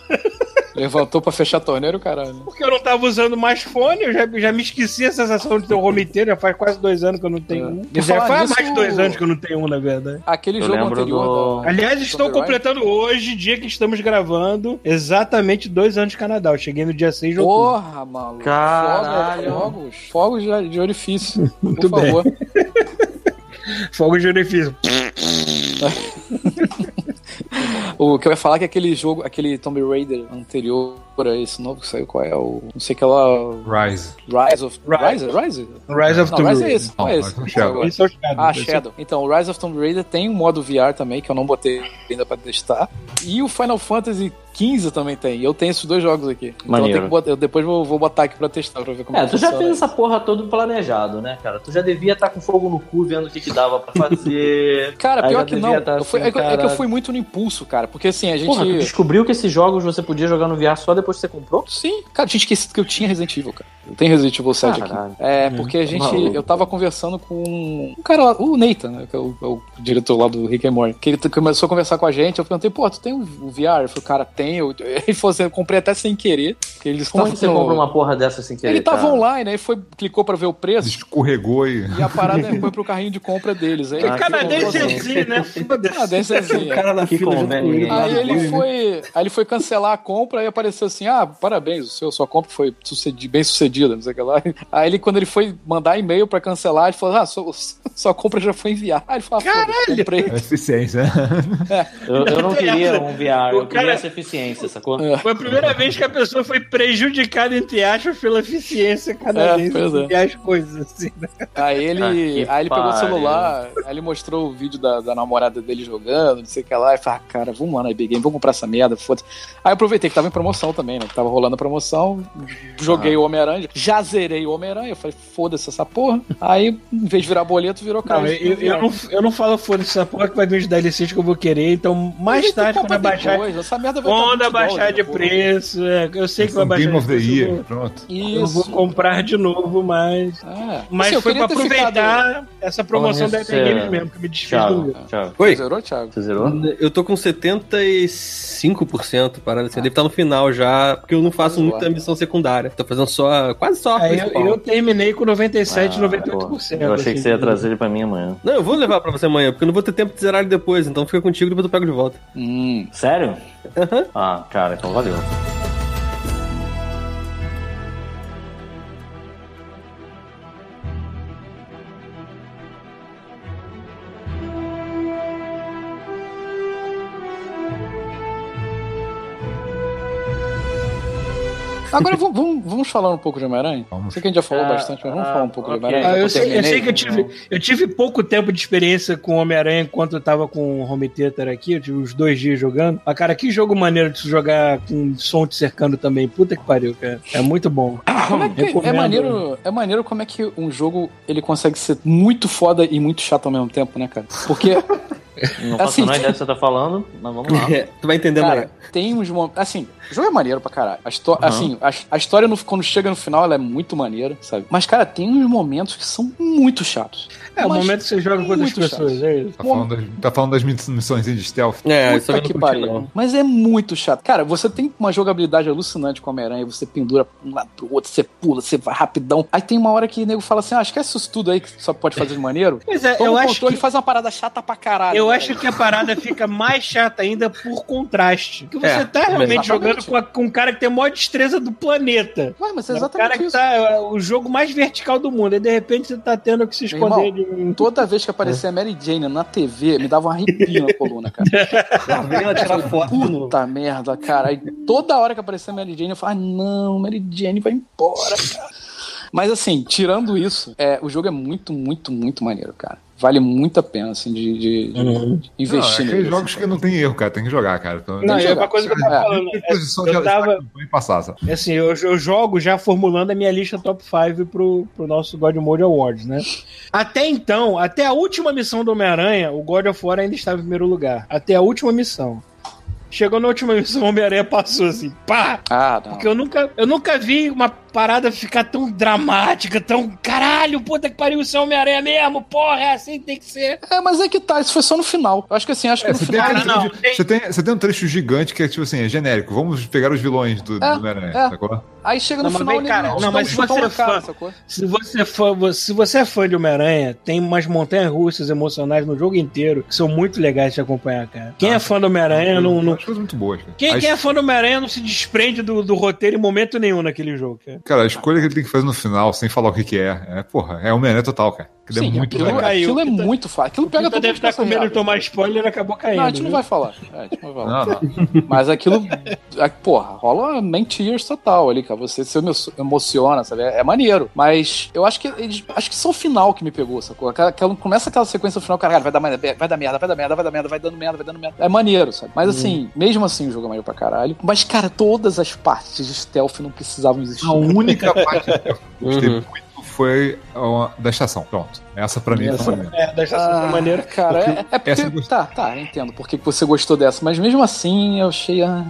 Levantou pra fechar a torneira, o caralho. Porque eu não tava usando mais fone, eu já, já me esqueci a sensação de ter um home theater, já faz quase dois anos que eu não tenho É. um. E falar faz nisso- mais de dois anos que eu não tenho um, na verdade. Aquele Eu jogo anterior do-. Aliás, estou completando hoje, dia que estamos gravando, exatamente dois anos de Canadá. Eu cheguei no dia 6 de outubro. Porra, maluco. Caralho. Fogos, fogos, fogos de, orifício. Muito por bem. favor. Fogo de orifício. O que eu ia falar é que aquele jogo, aquele Tomb Raider anterior esse novo que saiu, qual é? O. Não sei que lá. Rise. Rise of. Rise. Rise? Rise? Of Não, Tomb Rise é Raider. esse. Não, é esse. Shadow. agora. Esse é o Shadow. Ah, é- Shadow. Então, o Rise of Tomb Raider tem um modo VR também, que eu não botei ainda pra testar. E o Final Fantasy XV também tem. E eu tenho esses dois jogos aqui. Então eu, Maneiro. tenho que botar- eu depois vou, vou botar aqui pra testar, pra ver como É, tu já fez isso. essa porra todo planejado, né, cara? Tu já devia estar com fogo no cu vendo o que, que dava pra fazer. Cara, pior que não. tá Eu fui- assim, é, que, é que eu caralho. fui muito no impulso, cara. Porque assim, a gente. Porra, tu descobriu que esses jogos você podia jogar no VR só depois que você comprou? Sim, cara, esquecido que eu tinha Resident Evil, cara. Eu tenho Resident Evil 7 Caralho. aqui. É, porque a gente. Maluco. Eu tava conversando com um cara lá, o Nathan, né? Que é o, é o diretor lá do Rick and Morty. Que ele começou a conversar com a gente. Eu perguntei, pô, tu tem o o VR? Eu falei, cara, tem. Eu, ele falou assim, eu comprei até sem querer. Eles Como é você no- compra uma porra dessa sem querer? Ele tava cara? online, aí foi, clicou pra ver o preço. Escorregou e. E a parada foi pro carrinho de compra deles. Aí, Ah, que Canadense é assim, né? Canadense é assim, é. cara na Que fila lá Aí ele foi, aí ele foi cancelar a compra e apareceu assim: ah, parabéns, o seu, sua compra foi sucedi- bem sucedida, não sei o que lá. Aí ele, quando ele foi mandar e-mail pra cancelar, ele falou: ah, sua, sua compra já foi enviada. Aí ele falou: ah, foda-se, comprei. É eficiência. Eu, eu não queria um VR, eu queria cara- essa eficiência, sacou? Foi a primeira vez que a pessoa foi prejudicada, entre aspas, pela eficiência canadense É, pois é. e as coisas, assim, né? Aí ele, Ah, aí ele pegou o celular, aí ele mostrou o vídeo da, da namorada dele jogando, não sei o que lá, e falou: ah, cara, vamos lá na Big Game, vamos comprar essa merda, foda-se. Aí eu aproveitei que tava em promoção também, né? Que tava rolando a promoção, joguei o Homem-Aranha, já zerei o Homem-Aranha, eu falei, foda-se essa porra. Aí, em vez de virar boleto, virou Não, cara. eu, eu não, eu não falo foda-se essa porra que vai vir os DLCs que eu vou querer, então mais tarde, quando abaixar, essa merda vai quando tá 20 abaixar de porra. preço, é, eu sei que vai baixar Game of the de preço, Year. eu Pronto. vou- eu vou Isso. comprar de novo, mas... É. Mas Assim, foi pra aproveitar ficado- essa promoção da Epic nisso, Games é, mesmo, que me desfez do Thiago. Oi? Zerou, Thiago? Você zerou? Eu tô com 75%, parada assim. Deve estar no final já, porque eu não faço Vamos muita missão secundária. Tô fazendo só, quase só a Aí eu, eu terminei com 97, Ah, 98%. pô, Eu achei que assim. você ia trazer ele pra mim amanhã. Não, eu vou levar pra você amanhã, porque eu não vou ter tempo de zerar ele depois, então fica contigo e depois eu pego de volta. Hum. Sério? Aham. Ah, cara, então valeu. Agora vamos, vamos, falar um pouco de Homem-Aranha? Sei que a gente já falou Ah, bastante, mas vamos ah, falar um pouco de ok. Homem-Aranha. Ah, eu, eu sei que eu tive, eu tive pouco tempo de experiência com Homem-Aranha enquanto eu tava com o Home Theater aqui. Eu tive uns dois dias jogando. Mas, cara, que jogo maneiro de se jogar com som te cercando também. Puta que pariu, cara. É muito bom. Como é, que, é, maneiro, é maneiro como é que um jogo ele consegue ser muito foda e muito chato ao mesmo tempo, né, cara? Porque, Não faço Assim, a menor ideia do que você tá falando, mas vamos lá. É, tu vai entender amanhã. cara, tem uns momentos. Assim, o jogo é maneiro pra caralho. A, Uhum. assim, a, a história, no- quando chega no final, ela é muito maneira, sabe? Mas, cara, tem uns momentos que são muito chatos. É, o Mas momento que você joga com outras pessoas, chato. é isso. Tá falando, das, tá falando das missões de stealth. É, isso que pariu. não. Mas é muito chato. Cara, você tem uma jogabilidade alucinante com Homem-Aranha, você pendura um lado pro outro, você pula, você vai rapidão. Aí tem uma hora que o nego fala assim: ah, esquece isso tudo aí que só pode fazer de maneiro. Pois é, Toma eu o acho controle que, e faz uma parada chata pra caralho. eu eu acho que a parada fica mais chata ainda por contraste. Porque você É, tá realmente exatamente. jogando com, a- com um cara que tem a maior destreza do planeta. Ué, mas é o cara exatamente que isso. tá é, o jogo mais vertical do mundo. E de repente você tá tendo que se esconder irmão, de um. Toda vez que aparecia a Mary Jane na TV, me dava um arrepio na coluna, cara. Lá vem ela tirar foto. Puta merda, cara. Aí toda hora que aparecia a Mary Jane, eu falava, ah, não, Mary Jane vai embora, cara. Mas assim, tirando isso, é, o jogo é muito, muito, muito maneiro, cara. Vale muito a pena, assim, de, de- de Uhum. Não, é investir aqueles nele. jogos que não tem erro, cara. Tem que jogar, cara. Então, Não, é jogar. uma coisa que eu tava É. falando. é, eu de tava, passar, sabe? assim, eu, eu jogo já formulando a minha lista top 5 pro, pro nosso God Mode Awards, né? Até então, até a última missão do Homem-Aranha, o God of War ainda estava em primeiro lugar. Até a última missão. Chegou na última missão, o Homem-Aranha passou assim, pá! Ah, não. Porque eu nunca, eu nunca vi uma parada ficar tão dramática, tão. Caralho, puta que pariu, isso é Homem-Aranha mesmo, porra, é assim que tem que ser. É, mas é que tá, isso foi só no final. Eu acho que assim, acho que É, no você, tem final. aquele não, tem- você, tem, você tem um trecho gigante que é tipo assim, é genérico. Vamos pegar os vilões do, do É, Homem-Aranha, é. sacou? Aí chega no Não, final, cara, não, dá mas se você é cara, fã- sacou? Se você, for, se você é fã de Homem-Aranha, tem umas montanhas russas emocionais no jogo inteiro que são muito legais de acompanhar, cara. Quem é fã do Homem-Aranha não. não- As coisas muito boas, cara. Quem, A quem é fã do Homem-Aranha não se desprende do, do roteiro em momento nenhum naquele jogo, cara. Cara, a escolha que ele tem que fazer no final, sem falar o que, que é, é, porra, é Homem-Aranha total, cara. Que é Sim, muito aquilo, legal. Aquilo é tá- muito fácil. Aquilo pega Então todo deve estar com medo de tomar spoiler e acabou caindo. Não, a gente não vai falar. É, a gente não vai falar. Não, não. Mas aquilo, é, porra, rola tears total ali, cara. Você se emo- emociona, sabe? É, é maneiro. Mas eu acho que eles, acho que só o final que me pegou, sacou? Aquela, aquela- começa aquela sequência no final, caralho, vai dar, merda, vai dar merda, vai dar merda, vai dar merda, vai dando merda, vai dando merda. É maneiro, sabe? Mas assim, mesmo assim o jogo é maneiro pra caralho. Mas, cara, todas as partes de stealth não precisavam existir. A única parte que eu gostei Uhum. muito foi a da estação. Pronto. Essa pra mim Essa- foi maneira. É, da estação foi maneiro. Cara, é, é porque. Tá, tá, eu entendo por que que você gostou dessa, mas mesmo assim eu achei. ah,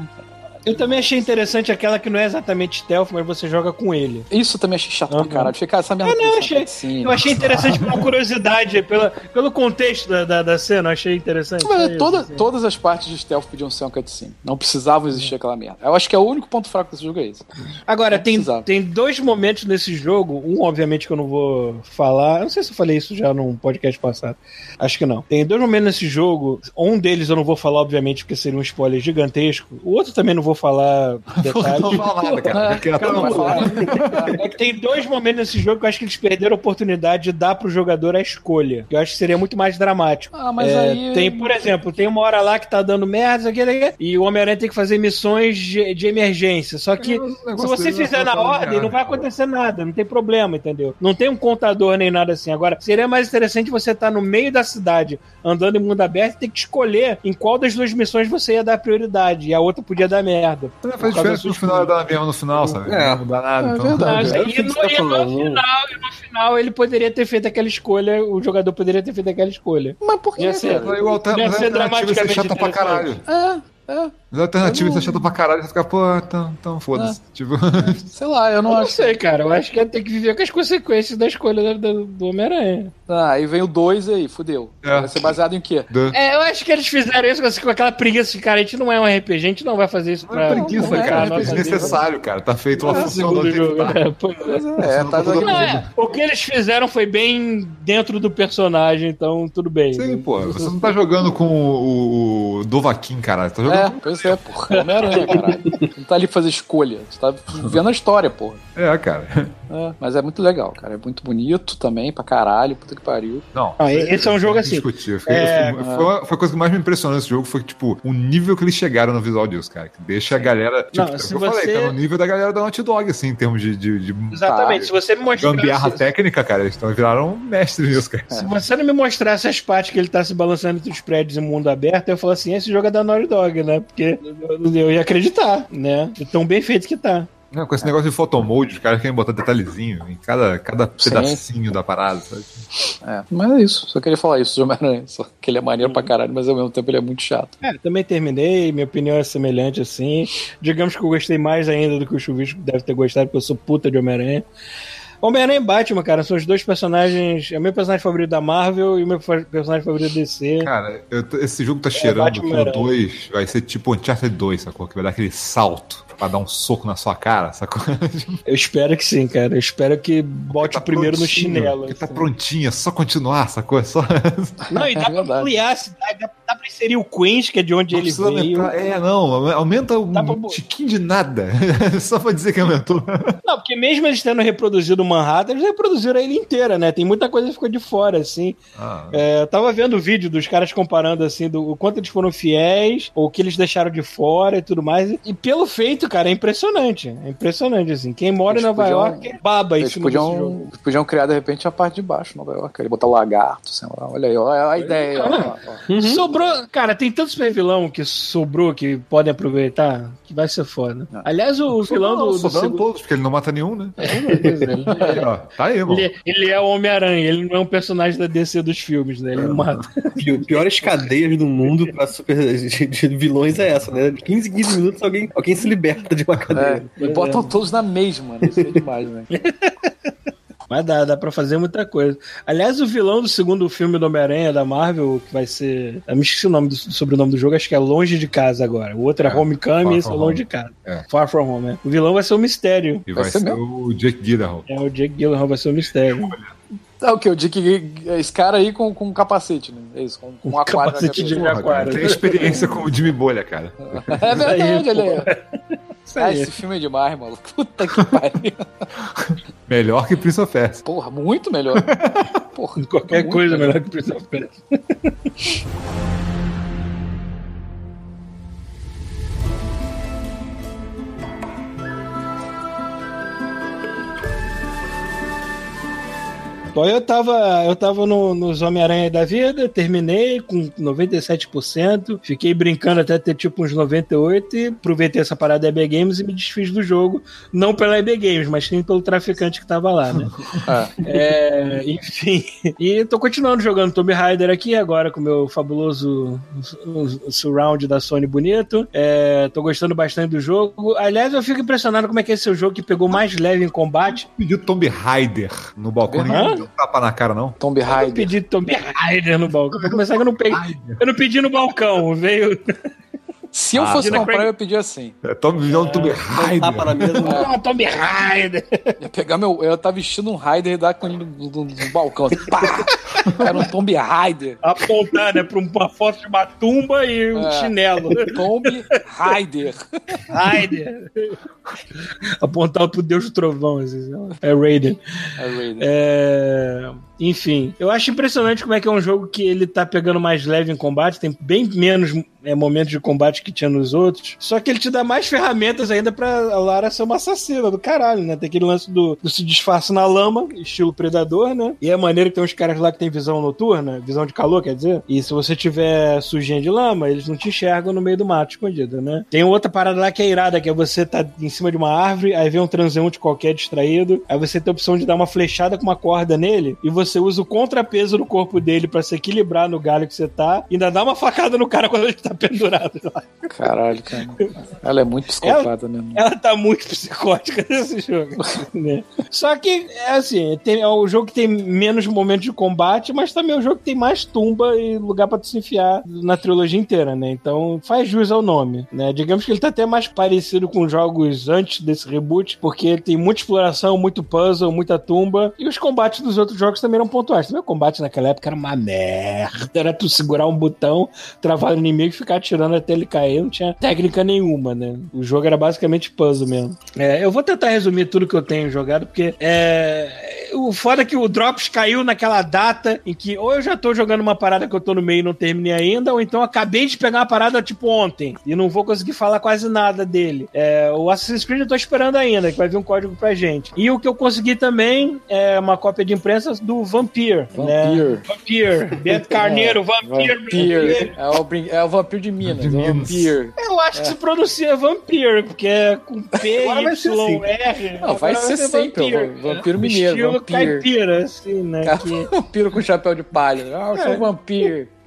Eu também achei interessante aquela que não é exatamente stealth, mas você joga com ele. Isso eu também achei chato Uhum. pra caralho. Fiquei, cara, essa merda. Ah, não, eu achei-. Eu achei interessante pela curiosidade, pela, pelo contexto da, da, da cena, eu achei interessante. Mas Só é, toda- isso, assim. todas as partes de stealth podiam ser um cutscene. Não precisavam existir aquela merda. Eu acho que é o único ponto fraco desse jogo é esse. Agora, Não tem, precisava. tem dois momentos nesse jogo. Um, obviamente, que eu não vou falar. Eu não sei se eu falei isso já num podcast passado. Acho que não. Tem dois momentos nesse jogo. Um deles eu não vou falar, obviamente, porque seria um spoiler gigantesco. O outro também não vou falar detalhes. Não cara. Porque não falar. É que tem dois momentos nesse jogo que eu acho que eles perderam a oportunidade de dar pro jogador a escolha. Que eu acho que seria muito mais dramático. Ah, mas É, aí. Tem, por exemplo, tem uma hora lá que tá dando merda, isso aqui, e o Homem-Aranha tem que fazer missões de, de emergência. Só que É, se você fizer é na ordem, não vai acontecer nada, não tem problema, entendeu? Não tem um contador nem nada assim. Agora, seria mais interessante você estar no meio da cidade, andando em mundo aberto, e ter que escolher em qual das duas missões você ia dar prioridade, e a outra podia dar merda. Não Por faz diferença da no final dar mesmo no final, sabe? É. Não dá nada. É então, verdade. É o e, no, tá e no final, e no final ele poderia ter feito aquela escolha, o jogador poderia ter feito aquela escolha. Mas por que, Ia ser- cara? Aí o alter- Deve mas a ser alternativa ia ser dramaticamente chata pra caralho. É, é. Mas a alternativa ia ser chata pra caralho. Você fica, pô, então, então foda-se. Tipo, Sei lá, eu não Eu não acho. sei, cara. Eu acho que ia ter que viver com as consequências da escolha do, do- do Homem-Aranha. Ah, aí vem o 2 aí, fudeu. É. Vai ser baseado em quê? da- É, eu acho que eles fizeram isso com- com aquela preguiça de cara. A gente não é um RPG, a gente não vai fazer isso Não pra. é preguiça, não é, cara. não É é desnecessário, cara. Tá feito uma É, função do jogo, tá. é, pois é. É, tá Não, Não, é. O que eles fizeram foi bem dentro do personagem, então tudo bem. Sim, pô. Você não tá jogando com o, o Dovaquim, caralho. Tá jogando É, pois é, porra. É Homem-Aranha, caralho. Não tá ali fazer escolha. Você tá vendo a história, porra. É, cara. É, mas é muito legal, cara. É muito bonito também, pra caralho. Puta que pariu. Não. Ah, esse é um jogo assim. Discutir. Foi, É, foi, foi, foi a coisa que mais me impressionou nesse jogo. Foi, tipo, o nível que eles chegaram no visual disso, cara. Que deixa a galera. Tipo, Não, é o que se eu falei, você- tá no nível da galera da Naughty Dog, assim, em termos de. de, de Exatamente. Se você me gambiarra mostrasse. técnica, cara, eles tão, viraram mestres nisso, cara. Se você não me mostrasse as partes que ele tá se balançando entre os prédios e mundo aberto, eu falo assim: esse jogo é da Naughty Dog, né? Porque eu, eu ia acreditar, né? De tão bem feito que tá. Não, com esse negócio de photomode, os caras querem botar detalhezinho em cada, cada Sim. pedacinho da parada, sabe? É, mas é isso. Só queria falar isso de Homem-Aranha. Só que ele é maneiro pra caralho, mas ao mesmo tempo ele é muito chato. É, também terminei, minha opinião é semelhante assim. Digamos que eu gostei mais ainda do que o Chuvisco deve ter gostado, porque eu sou puta de Homem-Aranha. Homem-Aranha e Batman, cara, são os dois personagens. É o meu personagem favorito da Marvel e o meu personagem favorito da DC. Cara, eu esse jogo tá cheirando Batman que o Aranha. 2 vai ser tipo Uncharted 2, sacou? Que vai dar aquele salto. Pra dar um soco na sua cara, sacou? Eu espero que sim, cara. Eu espero que bote Tá o primeiro no chinelo. que Tá assim. prontinho, é só continuar, sacou? É só. Não, e dá É pra ampliar, se dá, dá, dá pra inserir o Queens, que é de onde Não ele veio. aumentar- É, não, aumenta um pra- tiquinho de nada. só pra dizer que aumentou. Não, porque mesmo eles tendo reproduzido Manhattan, eles reproduziram a ilha inteira, né? Tem muita coisa que ficou de fora, assim. Ah, É, eu tava vendo o vídeo dos caras comparando, assim, do o quanto eles foram fiéis, ou o que eles deixaram de fora e tudo mais. E pelo feito, cara, é impressionante. É impressionante, assim. Quem mora em Eles Nova podiam- York baba em Eles jogo. podiam, eles podiam criar, de repente, a parte de baixo, Nova York. Ele botar o lagarto, sei lá. Olha aí, olha a ideia. ó, ó. Sobrou, cara, tem tantos super vilão que sobrou que podem aproveitar que vai ser foda. Não. Aliás, o vilão do, do sobraram segundo. todos, porque ele não mata nenhum, né? É, ele- ó, tá aí, mano. Ele, ele é o Homem-Aranha, ele não é um personagem da DC dos filmes, né? Ele não mata. Pi- Piores cadeias do mundo pra super de, de vilões é essa, né? De 15 em 15 minutos alguém, alguém se liberta de uma É, cadeia. e botam todos na mesma, né? Isso é demais, né? Mas dá, dá pra fazer muita coisa. Aliás, o vilão do segundo filme do Homem-Aranha da Marvel, que vai ser. Eu me esqueci o nome do sobrenome do jogo, acho que é Longe de Casa agora. O outro é, É, Homecoming e esse é Longe Home. de Casa. É. Far From Home, né? O vilão vai ser o Mistério. E Vai vai ser ser o Jake Gyllenhaal. É, o Jake Gyllenhaal vai ser o Mistério. É o que? O Dick, esse cara aí com, com capacete, né? É isso, com, com um aquário na capacete de. Porra, cara. Tem experiência com o Jimmy Bolha, cara. É verdade, olha aí. Ah, esse filme é demais, maluco. Puta que pariu. Melhor que Prince of Persia. Porra, muito melhor. Porra, Qualquer coisa melhor que o Prince of Persia. Bom, eu tava, eu tava no, nos Homem-Aranha da vida, terminei com 97%, fiquei brincando até ter tipo uns 98% e aproveitei essa parada da EB Games e me desfiz do jogo, não pela EB Games, mas sim pelo traficante que tava lá, né? É, enfim, e tô continuando jogando Tomb Raider aqui agora com o meu fabuloso surround da Sony bonito. É, tô gostando bastante do jogo. Aliás, eu fico impressionado como é que esse é o jogo que pegou mais leve em combate. Pediu Tomb Raider no balcão. Hã? Um tapa na cara, não. Tomb Eu não Raider. pedi Tomb Raider no balcão. Pra começar, que eu não peguei. Eu não pedi no balcão, veio. Se eu Ah, fosse comprar, Craig- eu ia pedir assim. É Tomb, não, Tomb Tapa na Raider. mesa. Ah, Tomb Raider. Ia pegar meu. Eu estar vestindo um Raider e dar com ele no, no- no balcão. assim, pá! Era um Tomb Raider. Apontar, né, pra uma foto de uma tumba e um É. chinelo. Tomb Raider. Raider. Apontar pro Deus do Trovão, assim, é Raiden. É Raider. É, Enfim, eu acho impressionante como é que é um jogo que ele tá pegando mais leve em combate, tem bem menos é, momentos de combate que tinha nos outros, só que ele te dá mais ferramentas ainda pra Lara ser uma assassina do caralho, né? Tem aquele lance do, do se disfarce na lama, estilo predador, né? E é maneiro que tem uns caras lá que tem visão noturna, visão de calor, quer dizer, e se você tiver sujinha de lama, eles não te enxergam no meio do mato escondido, né? Tem outra parada lá que é irada, que é você tá em cima de uma árvore, aí vem um transeunte qualquer distraído, aí você tem a opção de dar uma flechada com uma corda nele, e você usa o contrapeso do corpo dele pra se equilibrar no galho que você tá, e ainda dá uma facada no cara quando ele tá pendurado lá. Caralho, cara. Ela é muito psicopata mesmo. Ela tá muito psicótica nesse jogo. né? Só que, é assim, tem, é o jogo que tem menos momentos de combate, mas também é o jogo que tem mais tumba e lugar pra tu se enfiar na trilogia inteira, né? Então faz jus ao nome, né? Digamos que ele tá até mais parecido com jogos antes desse reboot, porque tem muita exploração, muito puzzle, muita tumba, e os combates dos outros jogos também eram pontuais. Também o combate naquela época era uma merda. Era tu segurar um botão, travar o inimigo e ficar atirando até ele cair, não tinha técnica nenhuma, né? O jogo era basicamente puzzle mesmo. É, eu vou tentar resumir tudo que eu tenho jogado, porque é, o foda é que o Drops caiu naquela data em que ou eu já tô jogando uma parada que eu tô no meio e não terminei ainda, ou então acabei de pegar uma parada tipo ontem e não vou conseguir falar quase nada dele. É, o Assassin's Creed eu tô esperando ainda, que vai vir um código pra gente. E o que eu consegui também é uma cópia de imprensa do Vampire. Né? Vampire. Vampire. Beto Carneiro, Vampire. Vampire. É o, brin- é o vampiro de Minas. De é Minas. Vampire. Eu acho que se pronuncia Vampire, porque é com P, ser Y, R. Não, vai Agora ser sempre o vampiro mineiro, Estilo vampire. caipira, assim, né? Que- vampiro com chapéu de palha. Ah, eu sou É.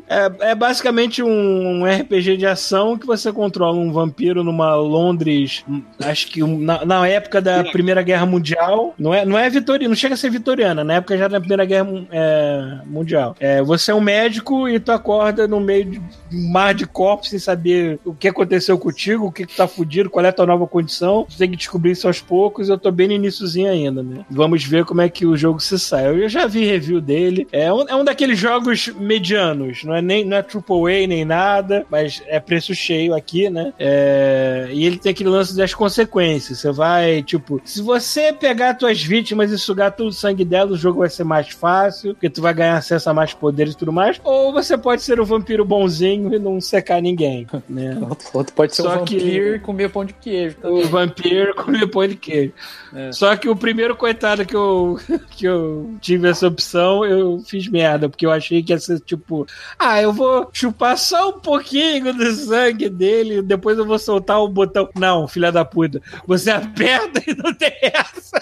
É, é basicamente um RPG de ação que você controla um vampiro numa Londres, hum, acho que na, na época da Primeira Guerra Mundial. Não é, não é vitoriana, não chega a ser vitoriana, na época já da Primeira Guerra Mun- é, Mundial. É, você é um médico e tu acorda no meio de um mar de corpos sem saber o que aconteceu contigo, o que, que tá fudido, qual é a tua nova condição. Tu tem que descobrir isso aos poucos. Eu tô bem no iníciozinho ainda, né? Vamos ver como é que o jogo se sai. Eu já vi review dele. É um, é um daqueles jogos medianos, não é nem não é AAA nem nada, mas é preço cheio aqui, né? É, e ele tem aquele lance das consequências. Você vai, tipo, se você pegar tuas vítimas e sugar todo o sangue dela, o jogo vai ser mais fácil, porque tu vai ganhar acesso a mais poderes e tudo mais. Ou você pode ser um vampiro bonzinho e não secar ninguém, né? Outro, pode ser Só que- vampiro e comer pão de queijo. tá? O vampiro comia pão de queijo. É. Só que o primeiro coitado que eu, que eu tive essa opção, eu fiz merda, porque eu achei que ia ser tipo, ah, eu vou chupar só um pouquinho do sangue dele, depois eu vou soltar o botão. Não, filha da puta, você aperta e não tem essa.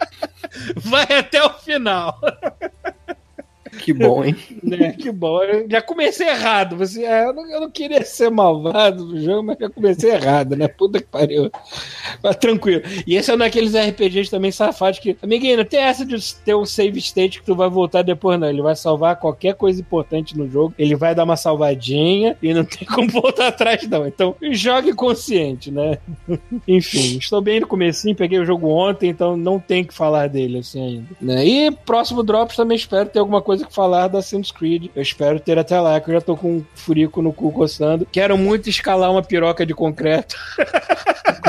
Vai até o final. Que bom, hein? né? Que bom. Eu já comecei errado. Você, é, eu, não, eu não queria ser malvado no jogo, mas já comecei errado, né? Puta que pariu. Mas tranquilo. E esse é um daqueles RPGs também safados que. Amiguinho, não tem essa de ter um save state que tu vai voltar depois, não. Ele vai salvar qualquer coisa importante no jogo. Ele vai dar uma salvadinha e não tem como voltar atrás, não. Então, jogue consciente, né? Enfim, estou bem no comecinho, peguei o jogo ontem, então não tem que falar dele assim ainda. Né? E próximo Drops também espero ter alguma coisa que falar da Assassin's Creed. Eu espero ter até lá, que eu já tô com um furico no cu coçando. Quero muito escalar uma piroca de concreto.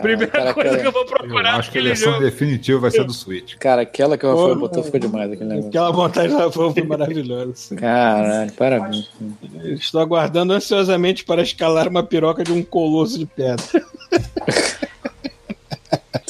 Primeira cara, coisa cara. que eu vou Eu procurar acho que a versão jogo. definitiva vai ser do Switch. Cara, aquela que o Rafael botou ficou demais aquele negócio. Aquela montagem lá foi maravilhosa. Caralho, parabéns. Estou aguardando ansiosamente para escalar uma piroca de um colosso de pedra.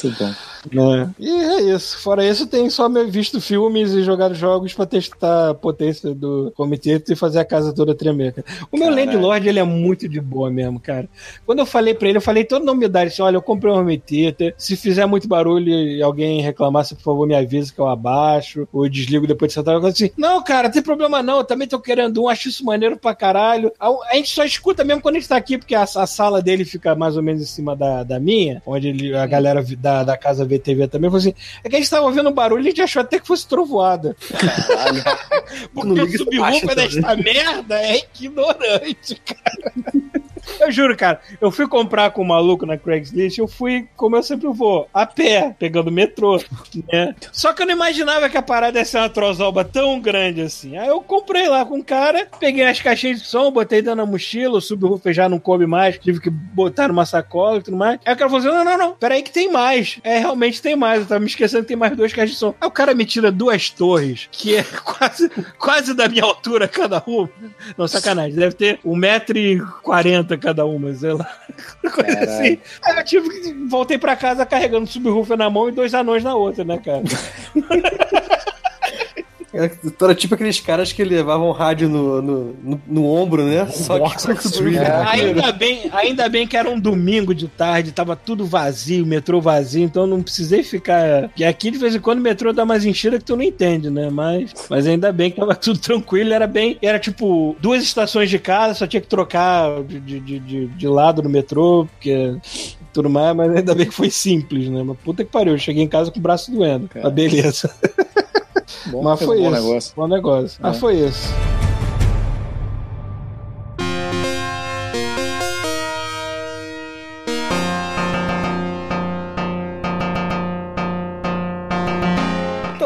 Muito bom. Né? E é isso. Fora isso, tem só visto filmes e jogado jogos pra testar a potência do comitê e fazer a casa toda tremer. cara. O meu Caralho. Landlord, ele é muito de boa mesmo, cara. Quando eu falei pra ele, eu falei toda na humildade assim: olha, eu comprei um theater. Se fizer muito barulho e alguém reclamar, você, por favor, me avisa que eu abaixo ou eu desligo depois de sentar. Eu assim: não, cara, não tem problema não. Eu também tô querendo um, acho isso maneiro pra caralho. A, gente só escuta mesmo quando a gente tá aqui, porque a, a sala dele fica mais ou menos em cima da, da minha, onde ele- a galera da, da casa vê TV também. Falou assim: é que a gente tava ouvindo um barulho e a gente achou até que fosse trovoada. Porque o faixa desta merda é ignorante, cara. Eu juro, cara, eu fui comprar com o maluco na Craigslist, eu fui, como eu sempre vou, a pé, pegando metrô, né? Só que eu não imaginava que a parada ia ser uma trozoba tão grande assim. Aí eu comprei lá com o cara, peguei as caixinhas de som, botei dentro da mochila, o subwoofer já não coube mais, tive que botar numa sacola e tudo mais. Aí o cara falou assim, não, não, não, peraí que tem mais. É, realmente tem mais, eu tava me esquecendo que tem mais duas caixas de som. Aí o cara me tira duas torres, que é quase, quase da minha altura cada uma. Não, sacanagem, deve ter 1,40m cada uma, sei lá. Coisa assim. Aí eu tive que. Voltei pra casa carregando subwoofer na mão e dois anões na outra, né, cara? Tu era tipo aqueles caras que levavam rádio no, no, no, no ombro, né? Só que com Extreme, É. Ainda bem, ainda bem que era um domingo de tarde, tava tudo vazio, metrô vazio, então não precisei ficar. E aqui de vez em quando o metrô dá mais enchida que tu não entende, né? Mas, mas ainda bem que tava tudo tranquilo, era bem. Era tipo duas estações de casa, só tinha que trocar de, de, de, de- de lado no metrô, porque. Tudo mais, mas ainda bem que foi simples, né? Mas puta que pariu, eu cheguei em casa com o braço doendo. Cara. Mas beleza. Bom, Mas foi um negócio. Bom negócio. Ah, É. foi isso.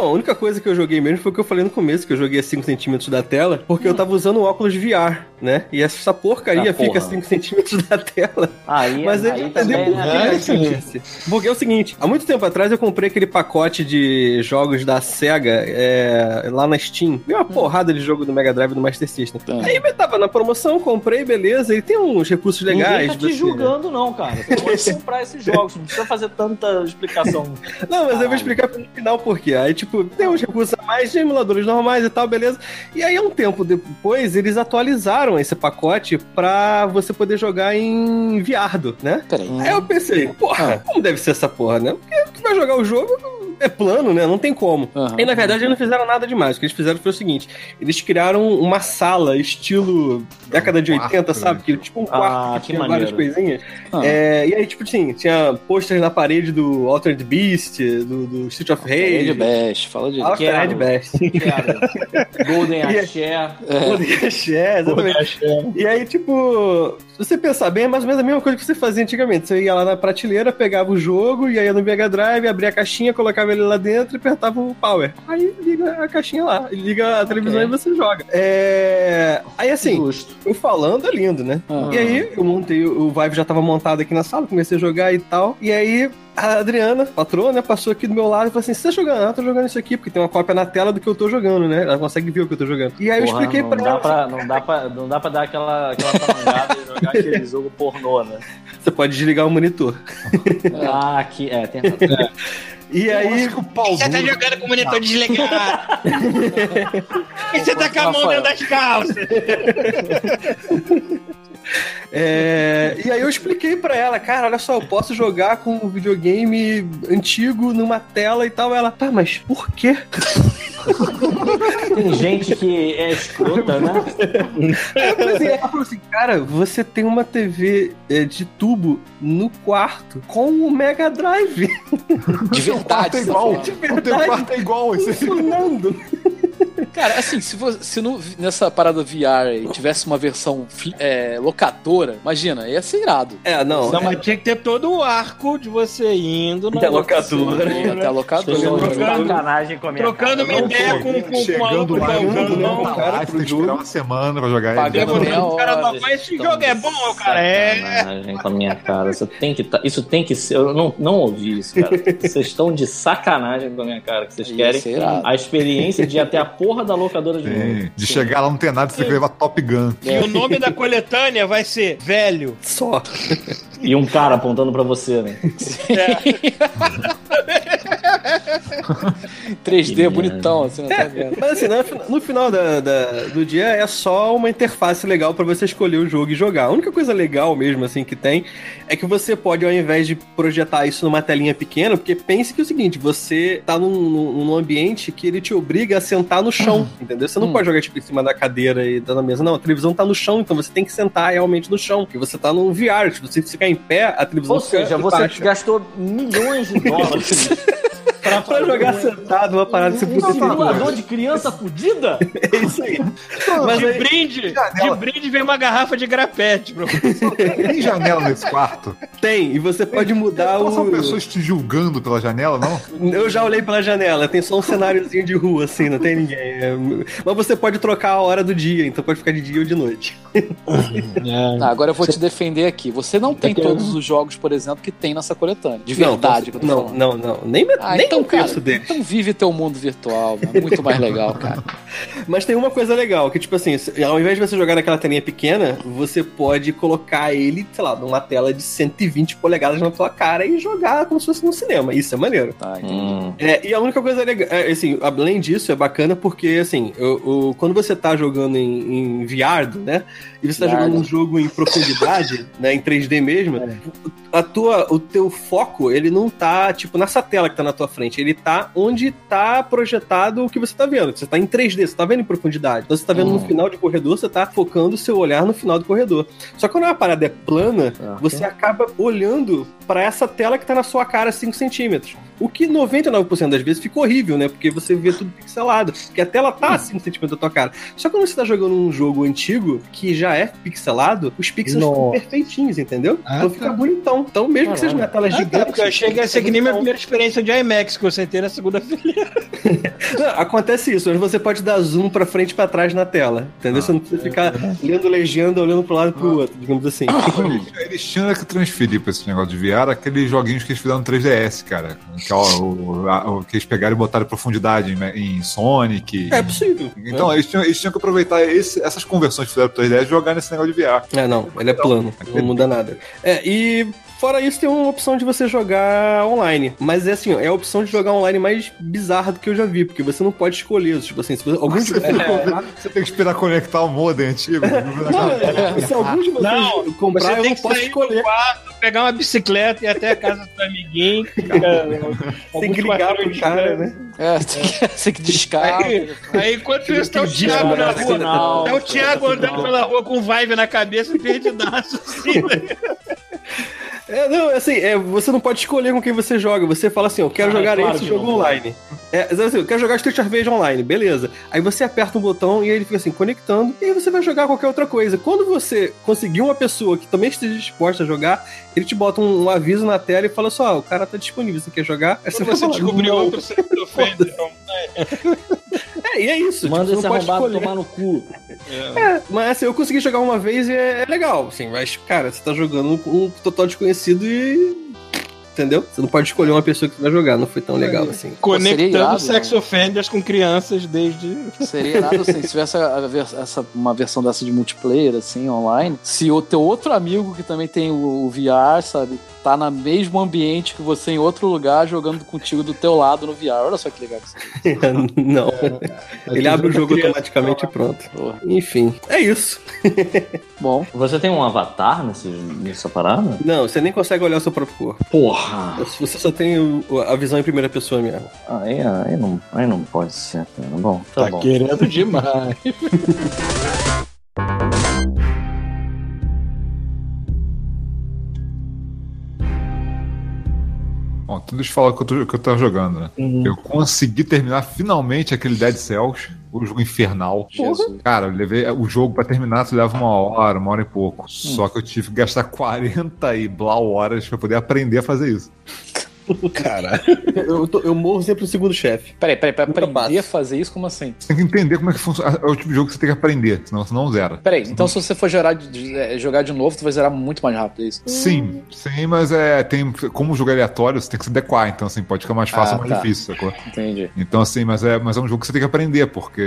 A única coisa que eu joguei mesmo foi o que eu falei no começo, que eu joguei a 5 centímetros da tela, porque eu tava usando o óculos VR, né? E essa porcaria Ah, fica a 5 centímetros da tela. Aí, Mas aí entendeu também, por né? que isso disse. Porque é o seguinte, há muito tempo atrás eu comprei aquele pacote de jogos da SEGA é, lá na Steam. Veio uma porrada de jogo do Mega Drive do Master System. Tá. Aí eu tava na promoção, comprei, beleza. Ele tem uns recursos legais. Ninguém tá te você- julgando, não, cara. Você pode comprar esses jogos, não precisa fazer tanta explicação. Não, mas eu vou explicar no final por quê. Aí, tipo, tem uns recursos a mais de emuladores normais e tal, beleza. E aí, um tempo depois, eles atualizaram esse pacote pra você poder jogar em viardo, né? Peraí. Aí eu pensei, porra, como deve ser essa porra, né? Porque tu vai jogar o jogo, é plano, né? Não tem como. Aham. E na verdade eles não fizeram nada demais. O que eles fizeram foi o seguinte: eles criaram uma sala estilo década de Um quarto, 80, sabe? Que, tipo um Ah, quarto que que tinha várias coisinhas. Ah. É, e aí, tipo assim, tinha pôster na parede do Altered Beast, do, do Street of Rage. Best, fala de. Ah, Quero. Red Best. Golden E- Axé. é, exatamente. E aí, tipo, se você pensar bem, é mais ou menos a mesma coisa que você fazia antigamente. Você ia lá na prateleira, pegava o jogo, ia no Mega Drive, abria a caixinha, colocava ele lá dentro e apertava o power. Aí liga a caixinha lá, liga a televisão Ok. e você joga. É... Aí assim, Justo. eu falando é lindo, né? Ah. E aí eu montei, o Vive já tava montado aqui na sala, comecei a jogar e tal. E aí a Adriana, patroa, né, passou aqui do meu lado e falou assim: Você tá jogando? Ah, tô jogando isso aqui, porque tem uma cópia na tela do que eu tô jogando, né? Ela consegue ver o que eu tô jogando. E aí eu Porra, expliquei não pra dá ela. pra, não, dá pra, não dá pra dar aquela, aquela e jogar aquele jogo pornô, né? Você pode desligar o monitor. Ah, aqui, é, tem razão. E Eu aí, o pau Você tá jogando com o monitor desligado. e você tá com a mão dentro das calças. é, e aí eu expliquei pra ela, cara, olha só, eu posso jogar com um videogame antigo numa tela e tal. Ela, tá, mas por quê? Tem gente que é escrota, né? Eu falei assim, ela falou assim, cara, você tem uma TV é, de tubo no quarto com o Mega Drive De O quarto verdade, é igual. De O teu verdade. quarto é igual. Esse... funcionando. Cara, assim, se, você, se no- nessa parada VR tivesse uma versão é, locadora, imagina, ia ser irado. É, não. Não, mas tinha que ter todo o arco de você indo na Até locadora. Sim, até a locadora. Trocando- sacanagem com a minha Trocando uma ideia com, com, com o Chegando maluco lá, jogando, não, não. não, cara, pro tem que esperar uma semana pra jogar ele. Pagando meia o cara mas esse jogo é bom, cara. É. Sacanagem com a minha cara. Isso tem que, tá- isso tem que ser. Eu não, não ouvi isso, cara. Vocês estão de sacanagem com a minha cara. Que vocês querem a experiência de ir até a porra da locadora de novo. Sim, De chegar lá não tem nada, você tem que levar Top Gun. E o nome da coletânea vai ser Velho. Só. E um cara apontando pra você, né? 3D Que bonitão, assim, não tá vendo? Mas assim, no, no final da- da- do dia é só uma interface legal pra você escolher o jogo e jogar. A única coisa legal mesmo, assim, que tem é que você pode, ao invés de projetar isso numa telinha pequena, porque pense que é o seguinte, você tá num, num- num ambiente que ele te obriga a sentar no chão, entendeu? Você não Hum. pode jogar, tipo, em cima da cadeira e tá na mesa. Não, a televisão tá no chão, então você tem que sentar realmente no chão, porque você tá num VR. Tipo, você ficar em pé, a televisão Ou seja, você gastou milhões de dólares pra, Pra jogar sentado, uma parada que você um simulador de criança fudida? É isso aí. Mas de aí, brinde, de janela. brinde vem uma garrafa de grapete. Bro. Tem janela nesse quarto? tem, e você pode mudar Não são o. pessoas te julgando pela janela, não? Eu já olhei pela janela, tem só um cenáriozinho de rua, assim, não tem ninguém. É, Mas você pode trocar a hora do dia, então pode ficar de dia ou de noite. Tá, agora eu vou te defender aqui. Você não tem todos os jogos, por exemplo, que tem nessa coletânea. De Não, verdade que eu tô não, falando. não, não. Nem, me- Ah, nem então, um cara, terço dele. então vive teu mundo virtual, mano. É muito mais legal, cara. Mas tem uma coisa legal, que tipo assim, ao invés de você jogar naquela telinha pequena, você pode colocar ele, sei lá, numa tela de 120 polegadas na tua cara e jogar como se fosse no cinema. Isso é maneiro. Tá. Hum, É, e a única coisa legal, é, assim, além disso, é bacana porque, assim, o, o- quando você tá jogando em, em VR, né, e você tá VR. jogando um jogo em profundidade, né, em 3D mesmo, É. a tua, o teu foco, ele não tá, tipo, nessa tela que tá na tua frente, ele tá onde tá projetado o que você tá vendo. Você tá em 3D, você tá vendo em profundidade. Então você tá vendo Hum. no final de corredor, você tá focando o seu olhar no final do corredor. Só que quando a parada é plana, Ah, você acaba olhando pra essa tela que tá na sua cara 5 centímetros. O que 99% das vezes fica horrível, né? Porque você vê tudo pixelado. Porque a tela tá a 5 centímetros da tua cara. Só que quando você tá jogando um jogo antigo, que já é pixelado, os pixels ficam perfeitinhos, entendeu? Ah, então tá. fica bonitão. Então, mesmo que seja uma tela Ah, tá, gigante. eu achei que ia ser que nem minha primeira experiência de IMAX que eu sentei na segunda-feira. Acontece isso, mas você pode dar zoom pra frente e pra trás na tela. Entendeu? você não precisa ficar lendo legenda, olhando pro lado e pro outro, digamos assim. Eles tinham que transferir pra esse negócio de VR aqueles joguinhos que eles fizeram no 3DS, cara. Que, ó, o, a- o- que eles pegaram e botaram profundidade em, em Sonic. É possível. Então, eles tinham, eles tinham que aproveitar esse- essas conversões que fizeram pro 3DS e jogar nesse negócio de VR. É, não, ele é plano, não muda nada. É, e Fora isso, tem uma opção de você jogar online. Mas é assim, ó, é a opção de jogar online mais bizarra do que eu já vi, porque você não pode escolher. Tipo assim, se você, algum de comprar. Você tem que esperar conectar o modem antigo. Não, se algum de vocês Não, comprar, Você eu tem não que posso sair escolher. do quarto, pegar uma bicicleta e ir até a casa do amiguinho. Tem que ligar pro cara, né? É, tem que, tem que descarga. Aí, aí enquanto isso, tá o Thiago na disco rua. Tá o Thiago andando pela rua com vibe na cabeça, perdidaço, assim, né? É, não, assim, é, você não pode escolher com quem você joga. Você fala assim, eu quero Ah, jogar claro esse que jogo não. online. É, assim, eu quero jogar Street Fighter online, beleza. Aí você aperta um botão e ele fica assim, conectando, e aí você vai jogar qualquer outra coisa. Quando você conseguir uma pessoa que também esteja disposta a jogar, ele te bota um, um aviso na tela e fala só, o cara tá disponível, você quer jogar? Aí Quando vai você falar, descobriu outro, você se ofende. Então, É, e é isso. Manda tipo, esse você não pode arrombado escolher. tomar no cu. É, mas assim, eu consegui jogar uma vez e é, é legal, assim, mas, cara, você tá jogando com um total desconhecido e. Entendeu? Você não pode escolher uma pessoa que você vai jogar, não foi tão legal assim. seria Conectando irado, sex né? offenders com crianças desde. Seria nada assim, se tivesse essa, uma versão dessa de multiplayer, assim, online. Se o teu outro amigo que também tem o, o VR, sabe, tá no mesmo ambiente que você em outro lugar, jogando contigo do teu lado no VR. Olha só que legal que isso não. Ele abre o jogo criança automaticamente e pronto. Porra. Enfim, é isso. Bom, Você tem um avatar nesse, nessa parada? Não, você nem consegue olhar o seu próprio corpo. Porra! Você só tem a visão em primeira pessoa mesmo. Aí, aí, não, aí não pode ser. Bom, tá, Tá bom. querendo demais. Bom, então deixa eu falar o que eu, tô, que eu tava jogando, né? Eu consegui terminar finalmente aquele Dead Cells, o jogo infernal. Jesus. Cara, eu levei o jogo pra terminar, tu leva uma hora, uma hora e pouco. Só que eu tive que gastar 40 e blau horas pra poder aprender a fazer isso. Caralho. Eu, tô- eu morro sempre o segundo chefe. Peraí, peraí, pra Nunca aprender a fazer isso, como assim? Você tem que entender como é que funciona. É o tipo de jogo que você tem que aprender, senão você não zera. Peraí, então se você for gerar é, jogar de novo, tu vai zerar muito mais rápido, é isso? Sim, sim, mas é. Tem, como o jogo é aleatório, você tem que se adequar, então assim, pode ficar mais fácil Ah, ou mais tá. difícil, sacou? Entendi. Então, assim, mas é, mas é um jogo que você tem que aprender, porque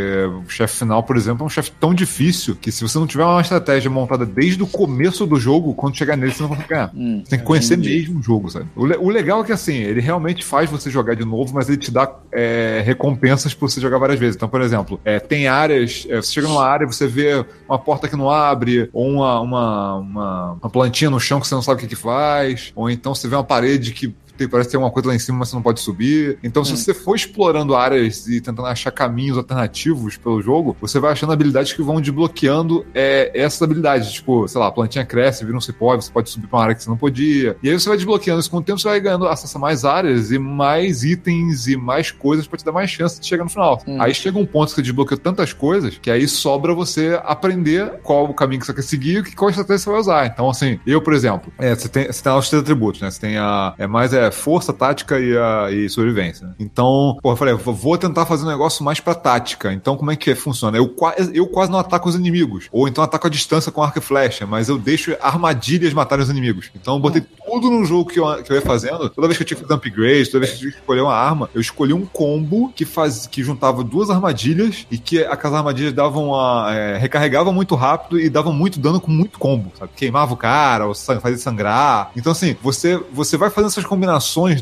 o chefe final, por exemplo, é um chefe tão difícil que se você não tiver uma estratégia montada desde o começo do jogo, quando chegar nele, você não vai ganhar. Hum, Você tem que conhecer entendi. mesmo o jogo, sabe? O, le- o legal é que, assim, ele realmente faz você jogar de novo, mas ele te dá é, recompensas por você jogar várias vezes. Então, por exemplo, é, tem áreas, é, você chega numa área, você vê uma porta que não abre, ou uma, uma, uma, uma plantinha no chão que você não sabe o que, que faz, ou então você vê uma parede que tem- parece ter uma coisa lá em cima, mas você não pode subir. Então, se você for explorando áreas e tentando achar caminhos alternativos pelo jogo, você vai achando habilidades que vão desbloqueando é, essas habilidades. Tipo, sei lá, a plantinha cresce, vira um cipó, você pode subir pra uma área que você não podia. E aí você vai desbloqueando isso com o tempo, você vai ganhando acesso a mais áreas e mais itens e mais coisas pra te dar mais chance de chegar no final. Hum. Aí chega um ponto que você desbloqueia tantas coisas que aí sobra você aprender qual o caminho que você quer seguir e qual estratégia você vai usar. Então, assim, eu, por exemplo, é, você, tem, você tem lá os três atributos, né? Você tem a. É mais é força, tática e, a, e sobrevivência. Então, pô, eu falei, vou- tentar fazer um negócio mais pra tática. Então, como é que funciona? Eu, eu quase não ataco os inimigos. Ou então ataco a distância com arco e flecha, mas eu deixo armadilhas matarem os inimigos. Então, eu botei tudo no jogo que eu, que eu ia fazendo. Toda vez que eu tinha que fazer upgrade, toda vez que eu tinha que escolher uma arma, eu escolhi um combo que, faz, que juntava duas armadilhas e que aquelas armadilhas davam uma. É, recarregavam muito rápido e davam muito dano com muito combo, sabe? Queimava o cara, ou san- fazia sangrar. Então, assim, você, você vai fazendo essas combinações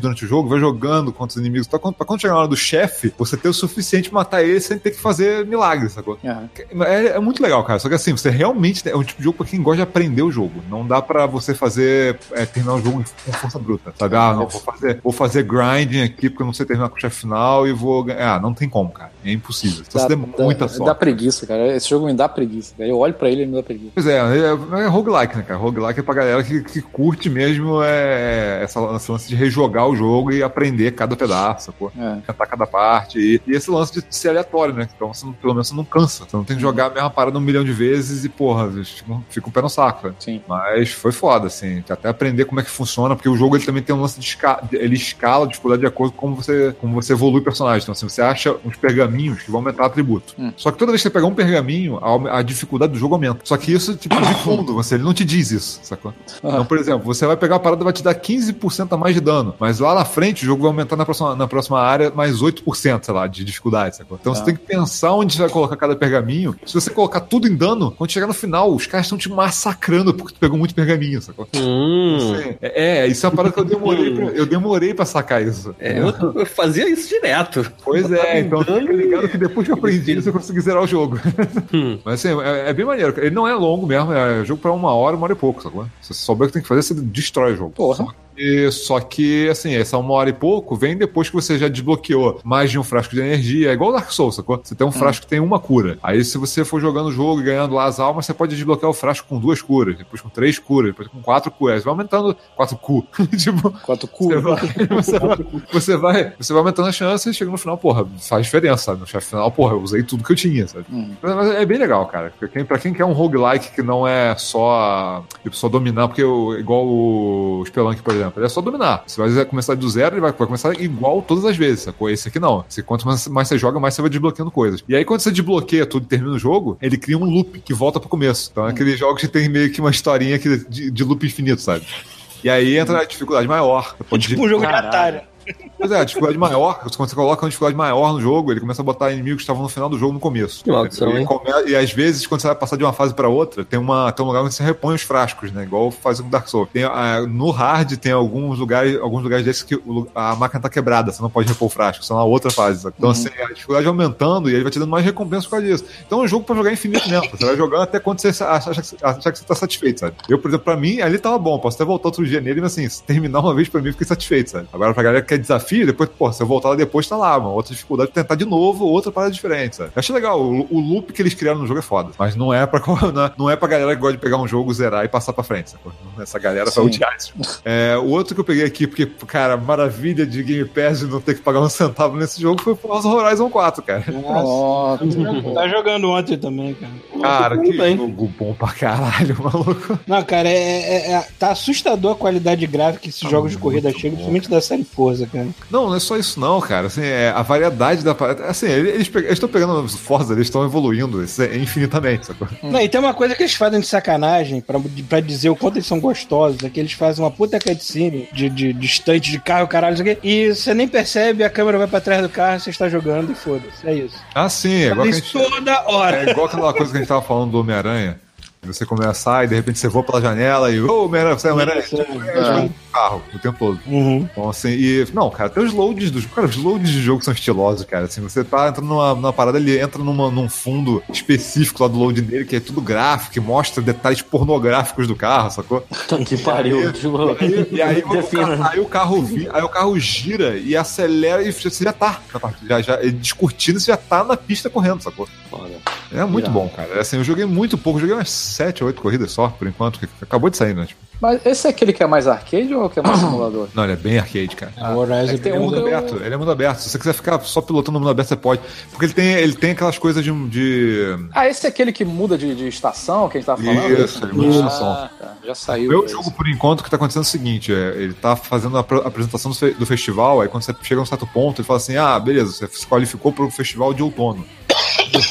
durante o jogo, vai jogando contra os inimigos, pra quando, pra quando chegar na hora do chefe, você ter o suficiente pra matar ele sem ter que fazer milagres, sacou? Aham. É, é muito legal, cara. Só que assim, você realmente é um tipo de jogo pra quem gosta de aprender o jogo. Não dá pra você fazer é, terminar o jogo com força bruta, sabe? Ah, não, vou fazer, vou fazer grinding aqui porque eu não sei terminar com o chefe final e vou ganhar. Ah, não tem como, cara. É impossível. Só Dá, se dá- muita Dá sorte. preguiça, cara. Esse jogo me dá preguiça. cara. Eu olho pra ele e me dá preguiça. Pois é, é, é roguelike, né, cara? Roguelike é pra galera que, que curte mesmo é, essa, esse lance de rejogar o jogo e aprender cada pedaço, pô. É. Cantar cada parte. E, e esse lance de ser aleatório, né? Então você não- pelo menos você não cansa. Você não tem que jogar a mesma parada um milhão de vezes e, porra, fica, um- fica um pé no saco, né? Sim. Mas foi foda, assim. Até aprender como é que funciona, porque o jogo ele também tem um lance de escala. Ele escala a dificuldade de acordo com como você, como você evolui o personagem. Então, assim, você acha uns pergaminhos que vão aumentar atributo. Hum. Só que toda vez que você pegar um pergaminho, a, a dificuldade do jogo aumenta. Só que isso, tipo, de fundo, você, ele não te diz isso, sacou? Então, por exemplo, você vai pegar a parada e vai te dar 15% a mais de dano. Mas lá na frente, o jogo vai aumentar na próxima, na próxima área mais 8%, sei lá, de dificuldade, sacou? Então você Tá. tem que pensar onde você vai colocar cada pergaminho. Se você colocar tudo em dano, quando chegar no final, os caras estão te massacrando porque tu pegou muito pergaminho, sacou? Hum. Você- É, é, isso é uma parada que eu demorei pra, eu demorei pra sacar isso. É, eu, eu fazia isso direto. Pois Eu é, então fica ligado que depois que eu aprendi isso, eu consegui zerar o jogo. Hum. Mas assim, é, é bem maneiro. Ele não é longo mesmo, é jogo pra uma hora, uma hora e pouco, sacou? Se você souber o que tem que fazer, você destrói o jogo. Porra. E, só que, assim, essa uma hora e pouco vem depois que você já desbloqueou mais de um frasco de energia. É igual o Dark Souls, sacou? Você tem um frasco que tem uma cura. Aí, se você for jogando o jogo e ganhando lá as almas, você pode desbloquear o frasco com duas curas, depois com três curas, depois com quatro curas. Você vai aumentando quatro cu. tipo, Quanto cu. você vai, você, vai, você, vai, você vai aumentando as chances e chega no final, porra, faz diferença, sabe? No chefe final, porra, eu usei tudo que eu tinha, sabe? Hum. Mas é bem legal, cara. Pra quem, pra quem quer um roguelike que não é só, tipo, só dominar, porque o- igual o Spelunk, por exemplo, ele é só dominar. Você vai começar do zero, ele vai, vai começar igual todas as vezes, sacou? Esse aqui não. Você, quanto mais, mais você joga, mais você vai desbloqueando coisas. E aí, quando você desbloqueia tudo e termina o jogo, ele cria um loop que volta pro começo. Então, é aqueles jogos que tem meio que uma historinha que, de, de loop infinito, sabe? E aí entra a dificuldade maior. Pode Tipo um jogo de Caralho. Atari. Pois é, a dificuldade maior, quando você coloca uma dificuldade maior no jogo, ele começa a botar inimigos que estavam no final do jogo no começo. Que maldição, e, come- e às vezes, quando você vai passar de uma fase pra outra, tem, uma, tem um lugar onde você repõe os frascos, né? Igual faz o Dark Souls. Tem, ah, no hard tem alguns lugares, alguns lugares desses que a máquina tá quebrada, você não pode repor o frasco, só na outra fase. sabe? Então, assim, a dificuldade aumentando e ele vai te dando mais recompensa por causa disso. Então é um jogo pra jogar infinito mesmo. Você vai jogando até quando você acha, acha, que- você tá satisfeito, sabe? Eu, por exemplo, pra mim, ali tava bom. Posso até voltar outro dia nele, mas assim, se terminar uma vez pra mim, eu fiquei satisfeito, sabe? Agora, pra galera que quer desafio, depois, pô, se eu voltar lá depois, tá lá, uma outra dificuldade, tentar de novo, outra parada diferente, sabe? Eu achei legal, o, o loop que eles criaram no jogo é foda, mas não é pra, não é- não é pra galera que gosta de pegar um jogo, zerar e passar pra frente, sacou? Essa galera vai Sim. odiar isso. É, o outro que eu peguei aqui, porque, cara, maravilha de Game Pass de não ter que pagar um centavo nesse jogo foi o Forza Horizon 4, cara. Nossa, tá jogando ontem também, cara. Cara, que bem. jogo bom pra caralho, maluco. Não, cara, é, é- é- tá assustador a qualidade gráfica que esses jogos de corrida chegam, principalmente da série Forza, cara. Não, não é só isso não, cara. Assim, é, a variedade da parada. Assim, eles pe- estão pegando os Forza, eles estão evoluindo isso é infinitamente, sacou? Não, e tem uma coisa que eles fazem de sacanagem, pra, pra dizer o quanto eles são gostosos, é que eles fazem uma puta cutscene de, de, de estante de carro, caralho, isso aqui, e você nem percebe, a câmera vai pra trás do carro, você está jogando e foda-se, é isso. Ah, sim, é igual, que a Isso gente, toda hora. é igual aquela coisa que a gente tava falando do Homem-Aranha. Você começa e de repente você voa pela janela e, ô, Homem-Aranha, você é? Isso, Tipo, é. carro o tempo todo. Uhum. Então, assim, e. Não, cara, até os loads dos. Cara, os loads de jogo são estilosos, cara. Assim, você tá entrando numa, numa parada, ele entra numa, num fundo específico lá do load dele, que é tudo gráfico, que mostra detalhes pornográficos do carro, sacou? Que pariu. Tipo, E aí, o carro, aí o carro aí o carro gira e acelera e você já tá na parte, já, já, e você já tá na pista correndo, sacou? É muito Irado. bom, cara. Assim, eu joguei muito pouco, joguei umas 7 ou 8 corridas só, por enquanto, que acabou de sair, né? Tipo, Mas esse é aquele que é mais arcade ou que é mais simulador? não, ele é bem arcade, cara. O Horizon é tem Ele é um mundo que eu- aberto, ele é mundo aberto. Se você quiser ficar só pilotando no mundo aberto, você pode. Porque ele tem, ele tem aquelas coisas de. de... Ah, esse é aquele que muda de, de estação que a gente tava falando? Isso, ele muda de estação. Ah, tá. Já O saiu. meu esse. jogo, por enquanto, o que tá acontecendo é o seguinte: é, ele tá fazendo a apresentação do, fe- do festival, aí quando você chega a um certo ponto, ele fala assim: ah, beleza, você se qualificou pro festival de outono.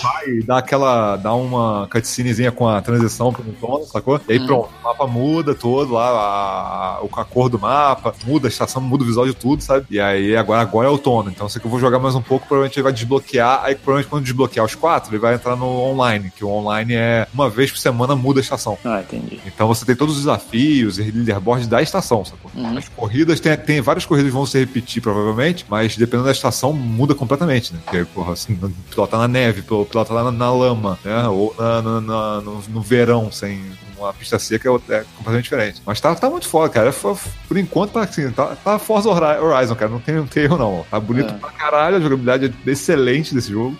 Vai dar aquela. dar uma cutscenezinha com a transição pro outono, sacou? E aí pronto, o mapa muda todo lá, a, a, a cor do mapa, muda a estação, muda o visual de tudo, sabe? E aí agora, agora é outono. Então, sei que eu vou jogar mais um pouco, provavelmente ele vai desbloquear. Aí provavelmente quando desbloquear os quatro, ele vai entrar no online, que o online é uma vez por semana muda a estação. Ah, entendi. Então você tem todos os desafios e leaderboard da estação, sacou? Uhum. As corridas, tem, tem várias corridas que vão se repetir provavelmente, mas dependendo da estação muda completamente, né? Porque, porra, assim, pilotar na neve, pilotar lá na, na lama, né? Ou na, na- no, no verão, sem uma pista seca, é, é completamente diferente. Mas tá, tá muito foda, cara. Foi- Por enquanto tá assim, tá, tá Forza Hori- Horizon, cara. Não tem, não tem erro, não. Tá bonito É. pra caralho, a jogabilidade é excelente desse jogo.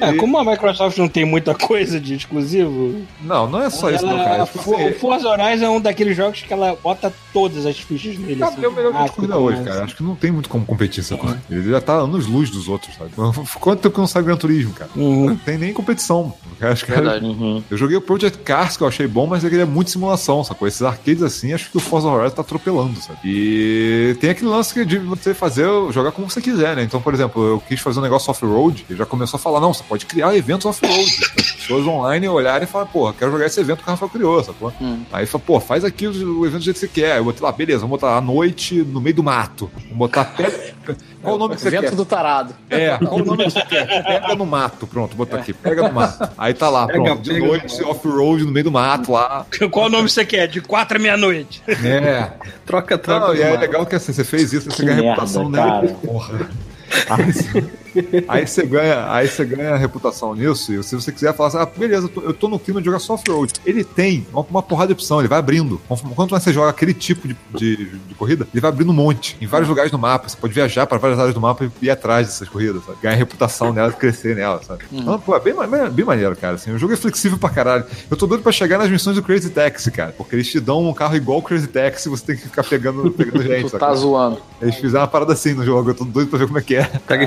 É, como a Microsoft não tem muita coisa de exclusivo, Não, não é só isso, não, ela, cara. Tipo For- assim, o Forza Horizon é um daqueles jogos que ela bota todas as fichas nele. Cara, assim, é o melhor jogo de corrida hoje, cara. Acho que não tem muito como competir, sacou? Ele já tá anos luz dos outros, sabe? Quanto tempo que não sai Gran Turismo, cara? Uhum. Não tem nem competição. Acho que Verdade. Uhum. eu joguei o Project Cars, que eu achei bom, mas ele é muito simulação, sacou? Esses arcades assim, acho que o Forza Horizon tá atropelando, sabe? E tem aquele lance que de você fazer, jogar como você quiser, né? Então, por exemplo, eu quis fazer um negócio off-road, ele já começou a falar, não, você pode criar eventos off-road. As pessoas online olharem e falar, porra, quero jogar esse evento que o Rafael criou, sacou? Hum. Aí fala, pô, faz aqui o, o evento do jeito que você quer. Eu botei lá, beleza, vamos botar à noite no meio do mato. Vamos botar pé. Qual o nome que você Evento quer? do tarado. É, qual o nome que você quer? Pega no mato, pronto, botar aqui, pega no mato. Aí tá lá, Pega, pronto, de pega. noite, off-road no meio do mato lá. Qual nome você quer? De quatro à meia-noite. É. Troca, troca. Não, e é legal que assim, você fez isso, você Que ganha merda, reputação cara. nele. Porra. Aí você- Aí você ganha, aí você ganha reputação nisso, e se você quiser falar assim, ah, beleza, eu tô, eu tô no clima de jogar soft road. Ele tem uma, uma porrada de opção, ele vai abrindo. Quanto mais você joga aquele tipo de, de, de corrida, ele vai abrindo um monte. Em vários lugares do mapa. Você pode viajar para várias áreas do mapa e ir atrás dessas corridas, sabe? Ganhar reputação nela e crescer nela, sabe? Então, pô, é bem, bem, bem maneiro, cara. Assim, o jogo é flexível pra caralho. Eu tô doido pra chegar nas missões do Crazy Taxi, cara. Porque eles te dão um carro igual o Crazy Taxi você tem que ficar pegando, pegando gente, Tu tá sabe? zoando. Eles fizeram uma parada assim no jogo, eu tô doido pra ver como é que é. Pega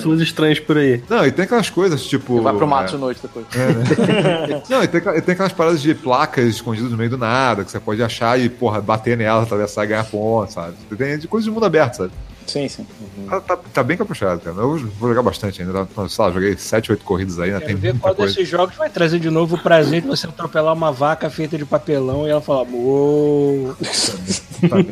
pessoas estranhas por aí. Não, e tem aquelas coisas, tipo. Vai pro mato é, de noite depois. Não, e tem, e tem aquelas paradas de placas escondidas no meio do nada, que você pode achar e, porra, bater nela, atravessar e ganhar ponto, sabe? Tem de coisas de mundo aberto, sabe? Sim, sim. Tá, tá, tá bem caprichado, cara. Eu vou jogar bastante ainda. Tá, sei lá, joguei 7, 8 corridas aí, né? Tem ver qual coisa. desses jogos vai trazer de novo o prazer de você atropelar uma vaca feita de papelão e ela falar, uou.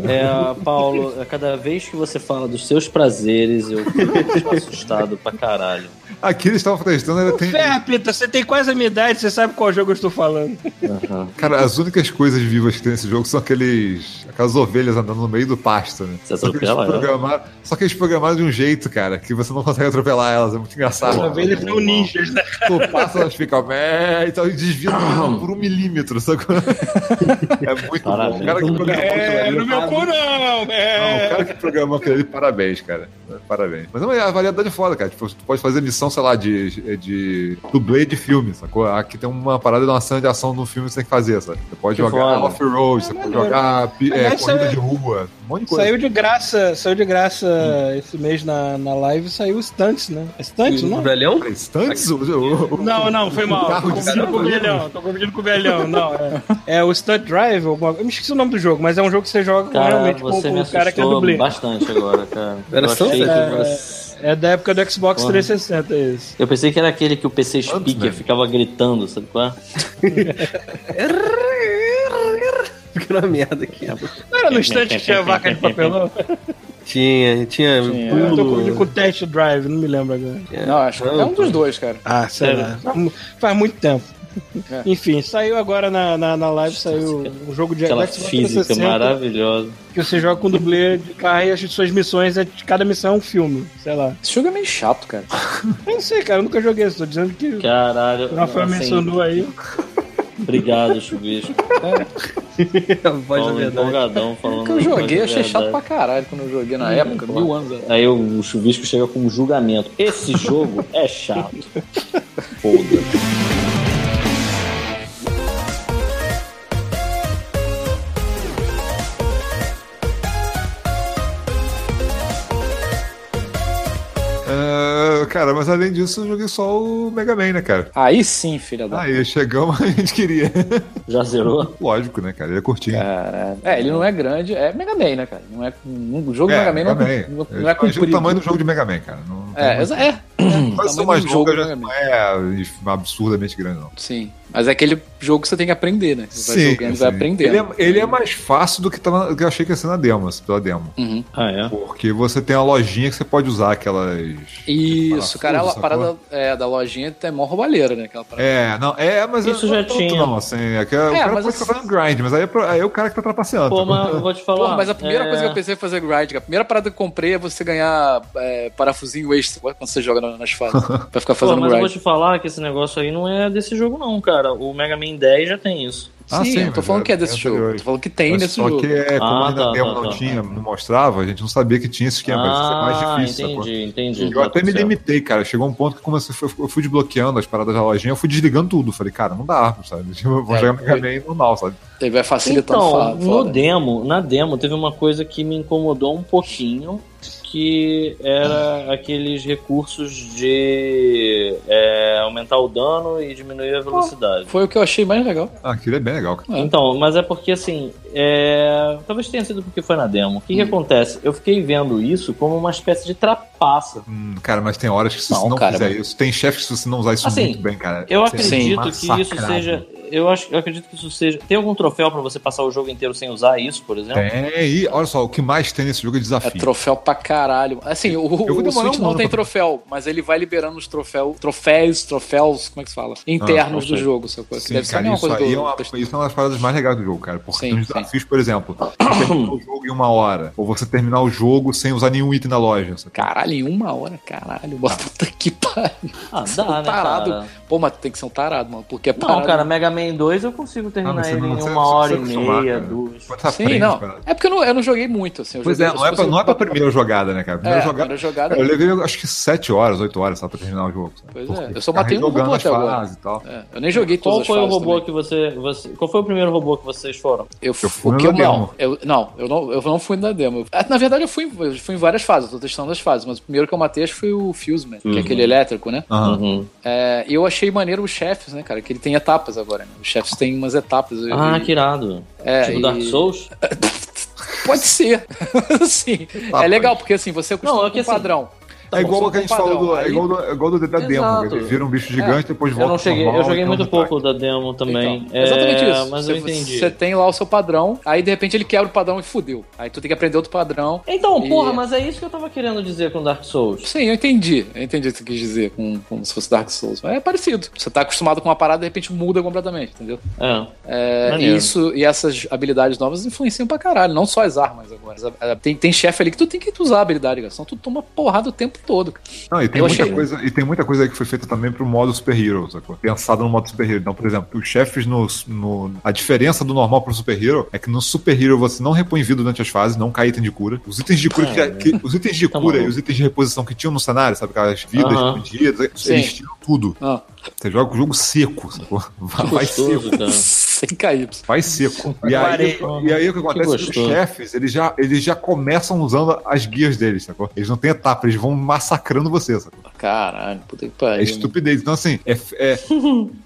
É, Paulo, a cada vez que você fala dos seus prazeres, eu fico assustado pra caralho. Aqui eles estavam testando, ele tem. Ferra, Pita, você tem quase a minha idade, você sabe qual jogo eu estou falando. Aham. Cara, as únicas coisas vivas que tem nesse jogo são aqueles. aquelas ovelhas andando no meio do pasto, né? Você eles atropela só que eles programaram de um jeito, cara, que você não consegue atropelar elas. É muito engraçado. Uma vez eles são ninjas, né? Tu passa, elas ficam. É, então e desvia por um milímetro, sacou? É muito bom. O cara que programou aquilo É, ali. no meu cu não, Não, o é. cara que programou aquilo ali, parabéns, cara. Parabéns. Mas é a variedade é foda, cara. Tipo, tu pode fazer missão, sei lá, de, de dublê de filme, sacou? Aqui tem uma parada de uma cena de ação no filme que você tem que fazer, sabe? Você pode Que jogar off-road, você pode jogar é, corrida de rua, monte de coisa. Saiu de graça, saiu de graça esse mês na, na live, saiu o Stunts, né? É Stunts, O não? velhão? Peraí, Stunts? O- o- o- Não, não, foi mal. Carro Tô confundindo com o velhão, tô confundindo com o velhão, não. É, é o Stunt Drive, alguma- eu me esqueci o nome do jogo, mas é um jogo que você joga com, Cara, realmente com, você com o cara que é dublê. bastante agora, cara. Era eu, achei É, É da época do Xbox Porra. 360 esse. eu pensei que era aquele que o PC Speaker né? ficava gritando, sabe qual é? Fica na merda aqui. Não era no instante que tinha vaca de papelão? Tinha, tinha Eu tô com o Test Drive, não me lembro agora. Não, acho que é um dos dois, cara. Ah, sei lá. Faz mu- Faz muito tempo. É. Enfim, saiu agora na, na, na live, saiu um jogo de Aquela Xbox física 360, maravilhosa. que você joga com dublê de carro e as suas missões, é, cada missão é um filme, sei lá. Esse jogo é meio chato, cara. Eu não sei, cara, eu nunca joguei isso, tô dizendo que Caralho. o Rafael assim, mencionou aí. Obrigado, Chuvisco. A voz da Paulo verdade. empolgadão falando. Que eu joguei, da achei chato pra caralho quando eu joguei na época, mil anos. Aí o Chuvisco chega com um julgamento. Esse jogo é chato. Foda. Cara, mas além disso, eu joguei só o Mega Man, né, cara? Aí sim, filha da. Aí chegamos, a gente queria. Já zerou? Lógico, né, cara? Ele é curtinho. Caralho. É, ele não é grande, é Mega Man, né, cara? Não é, o jogo É, Mega Man não, é- Man. não, não é Imagina comprido. o tamanho do jogo de Mega Man, cara. Não, não tem É, muito- exa- é. Mas tamanho o mais jogo já Mega não é absurdamente grande, não. Sim. Mas é aquele jogo que você tem que aprender, né? Você vai jogando e vai sim. aprendendo. Ele é, ele é mais fácil do que, tá na, que eu achei que ia ser na demo, assim, pela demo. Uhum. Ah, é? Porque você tem uma lojinha que você pode usar aquelas. Isso, cara, a parada é, da lojinha é mó roubalheira, né? Aquela parada. É, não, é, mas Isso não já é tanto, tinha. Não, assim, é que o É, cara mas pode assim- ficar fazendo grind, mas aí é, pro- aí é o cara que tá trapaceando. Pô, mas eu vou te falar. Porra, mas a primeira é... coisa que eu pensei em fazer grind, a primeira parada que eu comprei é você ganhar é, parafusinho extra quando você joga na- nas fases. pra ficar Pô, fazendo mas eu vou te falar que esse negócio aí não é desse jogo, não, cara. O Mega Man 10 já tem isso. Ah, sim, sim, eu tô falando é- que é desse é jogo. Tô falando que tem Mas nesse só jogo. que é, como Ah, ainda tá, demo tá, não tá. tinha, não mostrava, a gente não sabia que tinha esse esquema, vai ser mais Ah, difícil. sacou? entendi, entendi. Eu até Tá me limitei, cara. Chegou um ponto que comecei, eu fui desbloqueando as paradas da lojinha, eu fui desligando tudo. Falei, cara, não dá, sabe? Eu vou É, jogar Mega Man normal, sabe? Ele vai facilitando Então, fa- no foda. demo, na demo, teve uma coisa que me incomodou um pouquinho, que era aqueles recursos de é, aumentar o dano e diminuir a velocidade. Foi o que eu achei mais legal. Ah, aquilo é bem legal, cara. Então, mas é porque assim, é... talvez tenha sido porque foi na demo. O que, que acontece? Eu fiquei vendo isso como uma espécie de trapaça. Hum, cara, mas tem horas que se Não, você não cara, fizer mas- isso, tem chefes que se você não usar isso Assim, muito bem, cara. Eu você é acredito que isso seja. Eu, acho, eu acredito que isso seja. Tem algum troféu pra você passar o jogo inteiro sem usar isso, por exemplo? Tem, e olha só, o que mais tem nesse jogo é É desafio. troféu pra caralho. Assim, o, o Switch um não tem pra- troféu, mas ele vai liberando os troféus, troféus, troféus, como é que se fala? Internos Ah, do jogo, sacou? Que Sim, deve ser a cara, mesma isso, coisa do. é uma, isso é uma das paradas mais legais do jogo, cara. Porque Sim, tem sim. desafios, por exemplo, você terminar o jogo em uma hora, ou você terminar o jogo sem usar nenhum item na loja. sabe? Caralho, em uma hora, caralho, bota puta que pariu. Ah, é dá, um né, tarado. cara? Pô, mas tem que ser um tarado, mano, porque é parado. Não, cara, Mega Man 2 eu consigo Ah, terminar mas você ele não- em você- uma você hora e precisa acostumar, meia, cara. duas. Você Sim, não. cara. É porque eu não, eu não joguei muito, assim. eu Pois joguei- é, não é, pra, você- não é pra primeira jogada, né, cara? É, Primeira a jogada. primeira jogada. Eu levei acho que 7 horas, 8 horas só pra terminar o jogo. sabe? Pois é, Porque eu só matei um robô até agora. e. É, eu nem joguei todas Qual as foi o robô também. que você, você. Qual foi o primeiro robô que vocês foram? Eu, Eu fui que eu demo. não, eu, não, eu não, eu não fui na demo. Ah, Na verdade, eu fui, eu fui em várias fases, eu tô testando as fases, mas o primeiro que eu matei acho que foi o Fuseman, que é aquele elétrico, né? Aham. Uhum. É, e eu achei maneiro os chefes, né, cara? Que ele tem etapas agora, né? Os chefes têm umas etapas. Ah, e- que irado. É, tipo e- Dark Souls? Pode ser. Sim. Tá, é legal, porque assim, você acostuma Não, é com que o padrão. É igual o que a gente falou do, é igual do, é igual do da demo, viram um bicho gigante depois volta Eu não cheguei, normal, eu joguei muito pouco da demo também. Então, exatamente É, isso. Mas você, eu entendi. Você tem lá o seu padrão, aí de repente ele quebra o padrão e fudeu. Aí tu tem que aprender outro padrão. Então, E- porra, mas é isso que eu tava querendo dizer com Dark Souls. Sim, eu entendi. Eu entendi o que você quis dizer com, como se fosse Dark Souls. Mas é parecido. Você tá acostumado com uma parada, de repente muda completamente, entendeu? É. É, e isso e essas habilidades novas influenciam pra caralho, não só as armas agora. Tem, tem chefe ali que tu tem que usar a habilidade. Senão tu toma porrada o tempo todo. cara. Não, e tem, Eu muita achei. coisa, e tem muita coisa aí que foi feita também pro modo Super Hero, sacou? Pensado no modo Super Hero. Então, por exemplo, os chefes no, no. A diferença do normal pro Super Hero é que no Super Hero você não repõe vida durante as fases, não cai item de cura. Os itens de cura, Ah, que, que- os itens de Tá cura e os itens de reposição que tinham no cenário, sabe? Aquelas vidas escondidas, Sim. eles tiram tudo. Ah, Você joga o jogo seco, sacou? Vai, vai seco. cara. sem cair. Vai seco. E aí, e aí o que acontece é que os chefes, eles já, eles já começam usando as guias deles, sacou? Eles não têm etapa, eles vão massacrando você, sacou? Caralho, puta que É pariu. estupidez. Então, assim, é, é-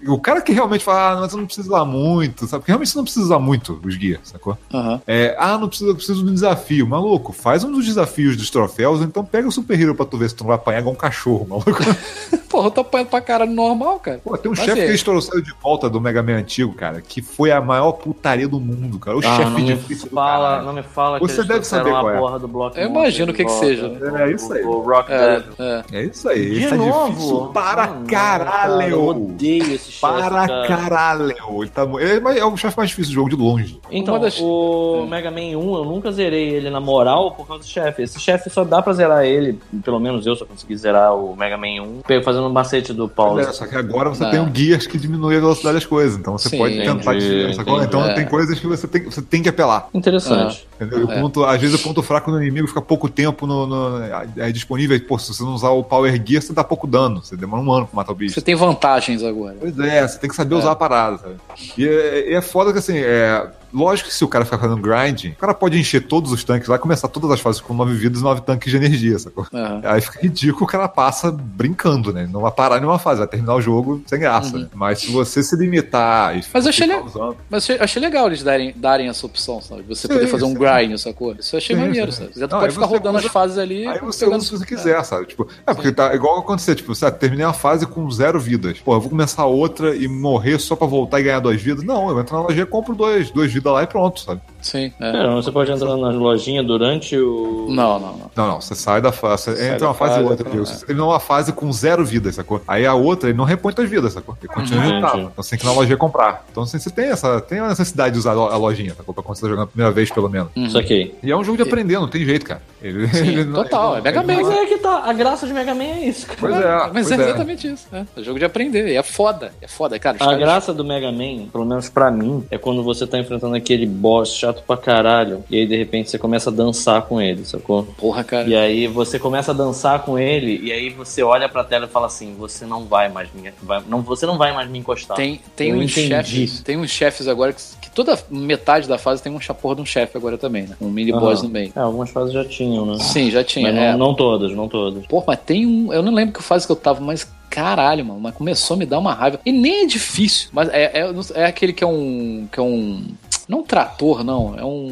o cara que realmente fala, ah, mas eu não preciso usar muito, sabe? Porque realmente você não precisa usar muito os guias, sacou? Aham. É, ah, não preciso, eu preciso de um desafio. Maluco, faz um dos desafios dos troféus, então pega o Super Hero pra tu ver se tu não vai apanhar igual um cachorro, maluco. Porra, eu tô apanhando pra caralho normal, cara. Pô, tem um chefe é. que eles trouxeram de volta do Mega Man antigo, cara, que foi a maior putaria do mundo, cara. O Ah, chefe fala, caralho. não me fala que Você eles deve saber a qual é. porra do Block Eu imagino de o que que seja. É isso aí. O Rock É, é. É isso aí. De é novo? difícil para Ah, não, cara, caralho. eu odeio esse chefe. Para cara. caralho. Ele, tá, ele é o chefe mais difícil do jogo de longe. Então, das- o Mega Man 1, eu nunca zerei ele na moral por causa do chefe. Esse chefe só dá pra zerar ele, pelo menos eu só consegui zerar o Mega Man 1, pe- fazendo um macete do pause. É, só que agora você tem um guias que diminui a velocidade das coisas. Então você Sim, pode tentar. Sacou? Então É. tem coisas que você tem, você tem que apelar. Interessante. Entendeu? O É. ponto, às vezes o ponto fraco do inimigo fica pouco tempo no, no- é disponível. Pô, se você não usar o Power Gear, você dá pouco dano. Você demora um ano pra matar o bicho. Você tem vantagens agora. Pois é, você tem que saber usar a parada, sabe? E é, e é foda que assim, é. Lógico que se o cara ficar fazendo grind, o cara pode encher todos os tanques lá e começar todas as fases com 9 vidas e 9 tanques de energia, sacou? Aham. Aí fica ridículo o cara passa brincando, né? Não vai parar nenhuma fase, vai terminar o jogo sem graça. né? Mas se você se limitar e Uhum. Mas eu achei Mas eu achei legal eles darem, darem essa opção, sabe? Você Sim, poder fazer um sim. grind, sacou? Isso eu achei Sim, maneiro, sim. sabe? Você Não, pode ficar rodando usa- as fases ali. Aí você pegando- usa se você quiser, sabe? Tipo, é porque tá igual acontecer, tipo, você terminei uma fase com zero vidas. Pô, eu vou começar outra e morrer só pra voltar e ganhar duas vidas. Não, eu entro na loja, compro dois, duas vidas lá e pronto, sabe? Sim, é. Cara, você pode entrar na lojinha durante o. Não, não, não. Não, não, você sai da fase, você Sai entra uma fase e outra. é. viu? Você terminou uma fase com zero vidas, sacou? Aí a outra, ele não repõe suas vidas, sacou? Ele continua irritável. Então você tem que ir na lojinha comprar. Então assim, você tem essa, tem a necessidade de usar a lojinha, sacou? Pra quando você tá jogando a primeira vez, pelo menos. Isso aqui. E é um jogo de aprender, não tem jeito, cara. Ele, Sim, ele não- total, ele é Mega ele Man, não- Mas é que tá. A graça de Mega Man é isso, cara. Pois é, Mas pois é é. exatamente isso. É. É jogo de aprender. E é foda. É foda, cara. A caras- graça do Mega Man, pelo menos pra mim, é quando você tá enfrentando aquele boss chato pra caralho, e aí de repente você começa a dançar com ele, sacou? Porra, cara. E aí você começa a dançar com ele, e aí você olha pra tela e fala assim: você não vai mais me. Vai, não, você não vai mais me encostar. Tem, tem Eu uns entendi. chefes. Tem uns chefes agora que, que Toda metade da fase tem um chaporra de um chefe agora também, né? Um mini boss no meio. É, algumas fases já tinham, né? Sim, já tinha. Mas é. não, não todas, não todas. Pô, mas tem um. Eu não lembro que fase que eu tava, mas caralho, mano. Mas começou a me dar uma raiva. E nem é difícil. Mas é, é, é aquele que é um. que é um. Não um trator, não. É um.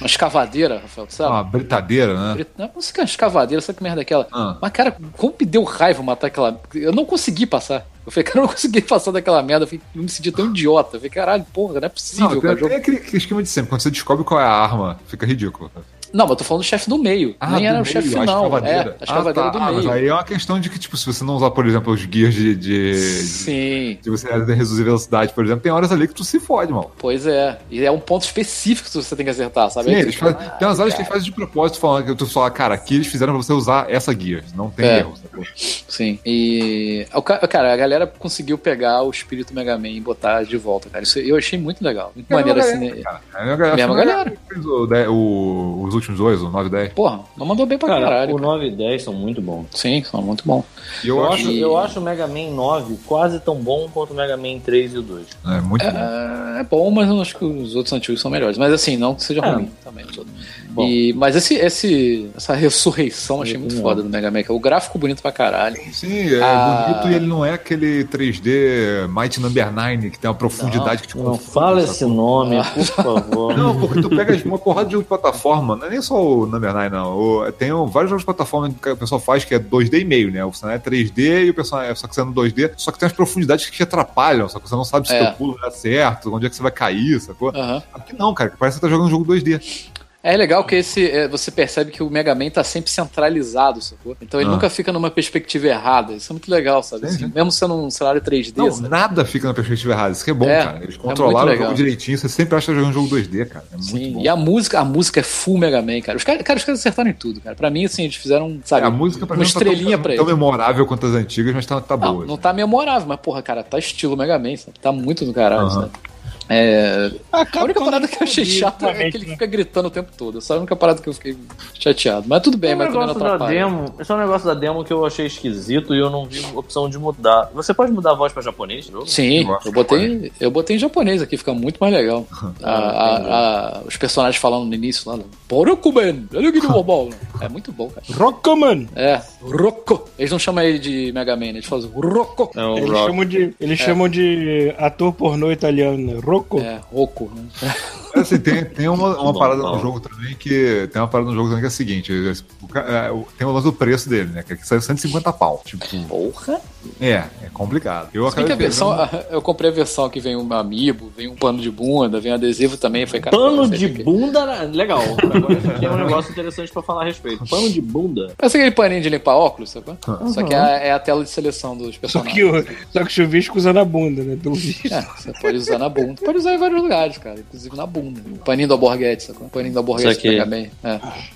Uma escavadeira, Rafael, tu sabe? Uma britadeira, né? Não, não sei que é uma escavadeira, sabe que merda é aquela? Ah. Mas, cara, como me deu raiva matar aquela. Eu não consegui passar. Eu falei, cara, eu não consegui passar daquela merda. Eu, falei, eu me senti tão idiota. Eu falei, caralho, porra, não é possível, Não, cara. tem, tem aquele, aquele esquema de sempre. Quando você descobre qual é a arma, fica ridículo. Não, mas eu tô falando do chefe do meio. Nem do era o chefe a final. É, escavadeira. a escavadeira Ah, tá. do Ah, meio. mas aí é uma questão de que, tipo, se você não usar, por exemplo, os guias de. de, de, Sim, de você reduzir velocidade, por exemplo, tem horas ali que tu se fode, mano. pois é. E é um ponto específico que você tem que acertar, sabe? Sim, Aí eles fazem, fala, tem umas horas que "Ah, eles fazem de propósito falando que tu fala, cara, aqui eles fizeram pra você usar essa guia. Não tem É. erro. sacou? Sim. E. Cara, a galera conseguiu pegar o espírito Mega Man e botar de volta, cara. Isso eu achei muito legal. Muito É maneiro assim. galera, cara. É a galera, Mesma que galera. que fez o, de- o- os últimos dois, o 9 e 10. Porra, não mandou bem pra Cara, caralho. o 9 e 10 são muito bons. Sim, são muito bom. E eu, Eu acho. acho, eu acho o Mega Man 9 quase tão bom quanto o Mega Man 3 e o 2. É muito bom. É, é bom, mas eu acho que os outros antigos são melhores. Mas assim, não que seja É. ruim também. os outros. Bom. E, mas esse, esse, essa ressurreição eu achei muito Não. foda do Mega Man. que é O gráfico bonito pra caralho. Sim, é Ah. bonito e ele não é aquele 3D Might Number 9 que tem uma profundidade que te Não confunde, fala sacou? esse nome, por favor. Não, porque tu pega uma porrada de jogo de plataforma, não é nem só o Number 9, não. O- tem um- vários jogos de plataforma que o pessoal faz que é 2D e meio, né? O personagem é 3D e o personagem é só que sendo 2D, só que tem umas profundidades que te atrapalham, só que você não sabe se É. teu pulo dá certo, onde é que você vai cair, sacou? Aham. Aqui não, cara, que parece que você tá jogando um jogo 2D. É legal que esse, é, você percebe que o Mega Man tá sempre centralizado, sacou? Então ele Ah. nunca fica numa perspectiva errada. Isso é muito legal, sabe? Sim, Assim, sim. mesmo sendo um cenário 3D, Não, sabe? nada fica na perspectiva errada. Isso que é bom, É, cara. Eles é controlaram o jogo direitinho, você sempre acha que tá jogando um jogo 2D, cara. É Sim, bom. e a música, a música é full Mega Man, cara. Os caras, cara, os caras acertaram em tudo, cara. Pra mim, assim, eles fizeram, sabe, É, a música pra uma mim não tá tão- estrelinha pra tão eles. memorável quanto as antigas, mas tá, tá Não, boa. não tá memorável, mas, porra, cara, tá estilo Mega Man, sabe? Tá muito no caralho, Aham. sabe? É, a Acaba única parada que eu achei chata é que ele fica gritando o tempo todo. Essa é a única parada que eu fiquei chateado. Mas tudo bem, é um mas também não negócio da atrapalha. demo, esse é um negócio da demo que eu achei esquisito e eu não vi opção de mudar. Você pode mudar a voz pra japonês de novo? Sim, Eu botei, eu botei em japonês aqui, fica muito mais legal. A- a- a- os personagens falando no início lá, que bobol. É muito bom, cara. Rockman. É, Rocco. Eles não chamam ele de Mega Man, eles falam Rocco. É Eles, Rock. chamam de, eles chamam de ator pornô italiano, né? Rocco. É, Rocco. Né? Assim, tem, tem uma, uma Bom, parada bom. no jogo também que. Tem uma parada no jogo também que é a seguinte: o ca- é, o- tem o lance do preço dele, né? Que aqui saiu 150 pau. Tipo, Porra. é, é complicado. Eu acabei a versão, pegando- eu comprei a versão que vem um amiibo, vem um pano de bunda, vem adesivo também. Foi cara, Pano não de o que. bunda, legal. Agora isso aqui é um negócio interessante pra falar a respeito. Pano de bunda. Parece aquele paninho de limpar óculos, sabe? Só que é, a- é a tela de seleção dos Só personagens. que, o, só que o chuvisco usa na bunda, né? Pelo visto. É, você pode usar na bunda. Pode usar em vários lugares, cara. Inclusive na bunda. O paninho do Alborguete, sacou? O paninho do Alborguete Isso aqui. pega bem. É.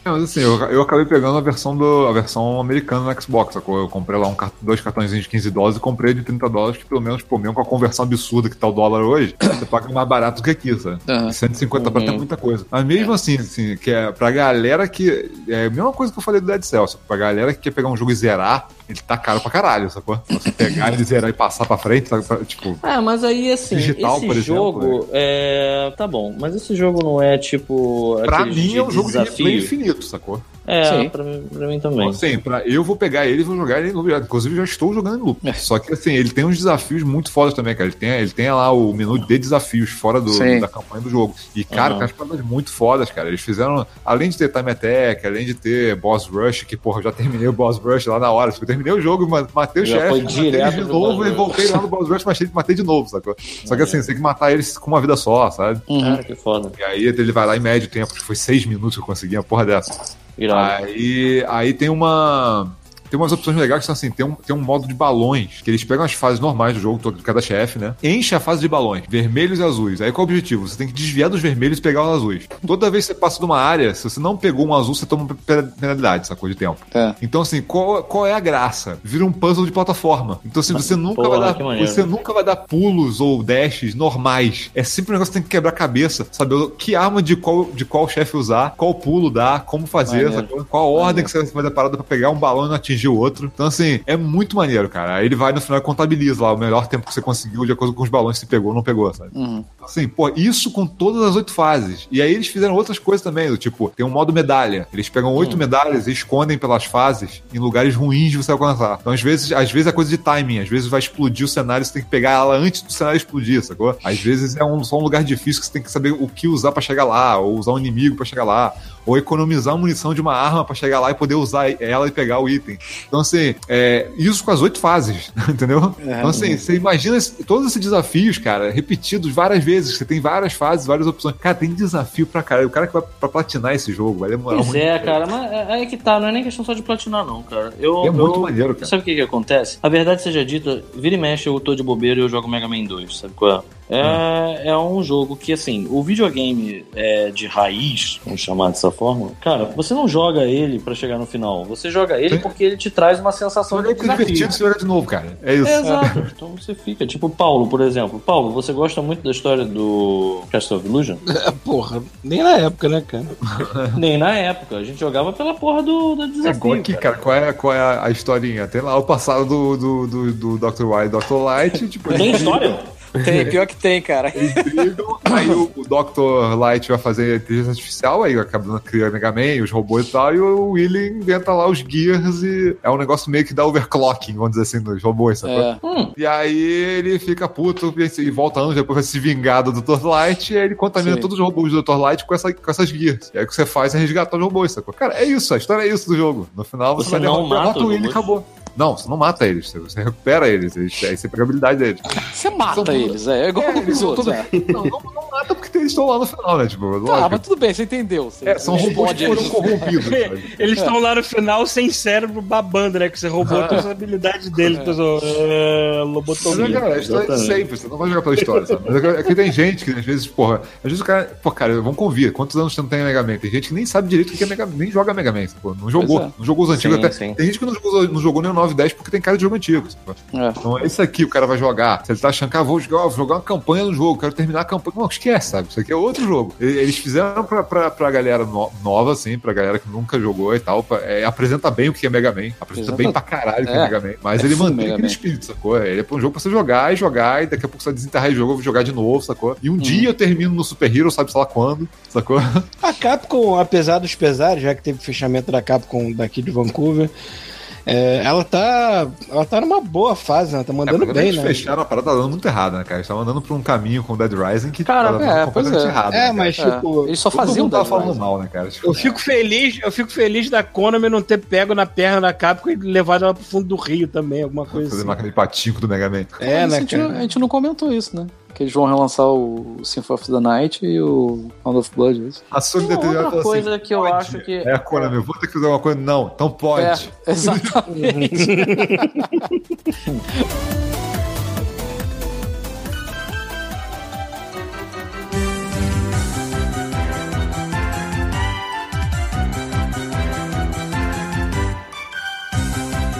É, mas assim, eu, eu acabei pegando a versão, do, a versão americana no Xbox, sacou? Eu comprei lá um, dois cartõezinhos de 15 dólares e comprei de 30 dólares, que pelo menos, pô, mesmo com a conversão absurda que tá o dólar hoje, você paga mais barato do que aqui, sabe? Aham. 150 pra ter Uhum. muita coisa. Mas mesmo assim, assim, que é pra galera que. É a mesma coisa que eu falei do Dead Cells. Pra galera que quer pegar um jogo e zerar, ele tá caro pra caralho, sacou? Pra Você pegar ele, zerar e passar pra frente, sabe? Pra- Tipo, É, mas aí assim, Digital, esse exemplo, jogo é. Tá bom, mas esse jogo não é tipo. pra mim é um jogo de replay desafio. infinito, sacou? É, Sim. pra, mim- pra mim também. Assim, pra, eu vou pegar ele e vou jogar ele em loop. Inclusive, já estou jogando em loop. É. Só que, assim, ele tem uns desafios muito fodas também, cara. Ele tem, ele tem lá o menu de desafios fora do, Sim. da campanha do jogo. E, cara, Uhum. tem umas paradas muito fodas, cara. Eles fizeram, além de ter time attack, além de ter boss rush, que, porra, eu já terminei o boss rush lá na hora. Tipo, eu terminei o jogo, ma- matei o chefe, foi matei de novo e voltei lá no boss rush, matei, matei de novo, sacou? Só que, assim, você tem que matar eles com uma vida só, sabe? Uhum. Cara, que foda. E aí ele vai lá em médio tempo, que foi seis minutos que eu consegui uma porra dessa. Irado. Aí, aí tem uma. Tem umas opções legais que são assim: tem um, tem um modo de balões, que eles pegam as fases normais do jogo, todo- de cada chefe, né? Enche a fase de balões, vermelhos e azuis. Aí qual é o objetivo? Você tem que desviar dos vermelhos e pegar os azuis. Toda vez que você passa de uma área, se você não pegou um azul, você toma uma penalidade, sacou? De tempo. É. Então, assim, qual, qual é a graça? Vira um puzzle de plataforma. Então, assim, você nunca Porra, vai dar. maneiro. Você nunca vai dar pulos ou dashes normais. É sempre um negócio que tem que quebrar a cabeça, saber que arma de qual, de qual chefe usar, qual pulo dar, como fazer, Maneiro. qual a ordem que você vai dar parada pra pegar um balão e não atingir o outro. Então, assim, é muito maneiro, cara. Aí ele vai no final e contabiliza lá o melhor tempo que você conseguiu de acordo com os balões que você pegou ou não pegou, sabe? Uhum. Assim, pô, isso com todas as oito fases. E aí eles fizeram outras coisas também, do tipo, tem um modo medalha. Eles pegam oito medalhas e escondem pelas fases em lugares ruins de você alcançar. Então, às vezes, às vezes é coisa de timing, às vezes vai explodir o cenário, você tem que pegar ela antes do cenário explodir, sacou? Às vezes é um, só um lugar difícil que você tem que saber o que usar pra chegar lá, ou usar um inimigo pra chegar lá, ou economizar a munição de uma arma pra chegar lá e poder usar ela e pegar o item. Então, assim, é, isso com as oito fases, entendeu? Então, assim, você imagina todos esses desafios, cara, repetidos várias vezes. Você tem várias fases, várias opções. Cara, tem desafio pra caralho. O cara que vai pra platinar esse jogo vai demorar Pois muito. é, tempo. cara, mas é é que tá, não é nem questão só de platinar, não, cara. Eu, É muito eu- maneiro, cara. Sabe o que que acontece? A verdade seja dita, vira e mexe, eu tô de bobeira e eu jogo Mega Man 2, sabe qual é? É, é um jogo que, assim, o videogame é, de raiz, vamos chamar dessa forma, cara, você não joga ele pra chegar no final. Você joga ele Sim. porque ele te traz uma sensação de é que é divertido desafio. você jogar de novo, cara. É isso. É, exato. Então você fica. Tipo Paulo, por exemplo. Paulo, você gosta muito da história do Castle of Illusion? É, porra, nem na época, né, cara? Nem na época. A gente jogava pela porra do, do É desafio. igual aqui, cara. Qual é, qual é a, historinha? Tem lá o passado do, do, do, do Dr. White e Dr. Light. Tipo, Tem história? Tem, pior que tem, cara. brigam, aí o, o Dr. Light vai fazer inteligência artificial, aí acaba criando Mega Man, os robôs e tal, e o Willy inventa lá os Gears e é um negócio meio que dá overclocking, vamos dizer assim, nos robôs, sacou? É. Hum, E aí ele fica puto e e volta anos depois vai se vingar do Dr. Light e aí ele contamina Sim. todos os robôs do Dr. Light com, essa, com essas Gears. E aí o que você faz é resgatar os robôs, sacou? Cara, é isso, a história é isso do jogo. No final você, Você vai não derrotar mata o Willy e acabou. Não, você não mata eles, você- recupera eles, eles aí você pega a habilidade deles. Você mata eles, é, é igual É, os são outros. todos- É. Não, não, não mata porque eles estão lá no final, né? Tipo, Tá, lógico. mas tudo bem, você entendeu. Você, É, são robôs que foram eles. corrompidos. sabe? Eles estão lá no final sem cérebro babando, né? Que você roubou todas as habilidades deles. É. Mas é, lobotomia. cara, a história é sempre, você não vai jogar pela história, sabe? Mas é que- é que tem gente que às vezes, porra, às vezes o cara, pô, cara, vamos convir, quantos anos você não tem Mega Man? Tem gente que nem sabe direito o que é Mega nem joga Mega Man, pô, não jogou, é. não jogou os antigos Sim, até. sim. Tem gente que não jogou, não jogou nem o 9 e 10 porque tem cara de jogo antigo, sabe? É. Então esse aqui o cara vai jogar, se ele tá achando que ah, vou jogar, vou jogar uma campanha no jogo, quero terminar a campanha, não, esquece, sabe? Isso aqui é outro jogo. Eles fizeram pra, pra, pra galera no- nova, assim, pra galera que nunca jogou e tal, pra- é, apresenta bem o que é Mega Man, apresenta Exato. bem pra caralho o que é É. Mega Man, mas É ele mantém aquele Man. espírito, sacou? Ele é um jogo pra você jogar e jogar, e daqui a pouco você vai desenterrar o jogo, eu vou jogar de novo, sacou? E um dia eu termino no Super Hero, sabe sei lá quando, sacou? A Capcom, apesar dos pesares, já que teve fechamento da Capcom daqui de Vancouver, é, ela tá. Ela tá numa boa fase, ela tá mandando é, bem, eles né? fecharam a parada, tá dando muito errada, né, cara? Eles estavam andando por um caminho com o Dead Rising que Cara, tava é, dando completamente é. errado. né, É, cara? mas É. tipo. Eles só faziam tava falando Rising. mal, né, cara? Tipo, Eu fico feliz, eu fico feliz da Konami não ter pego na perna da Capcom e levado ela pro fundo do rio também, alguma coisa fazer assim. máquina de patinco do Mega Man. É, Mas né, a, gente, cara? a gente não comentou isso, né? Que eles vão relançar o Symphony of the Night e o Sound of Blood. é isso? A Sony Tem outra assim, coisa que eu pode. acho que- É a Konami, eu vou ter que fazer uma coisa. Não, então pode. É, exatamente.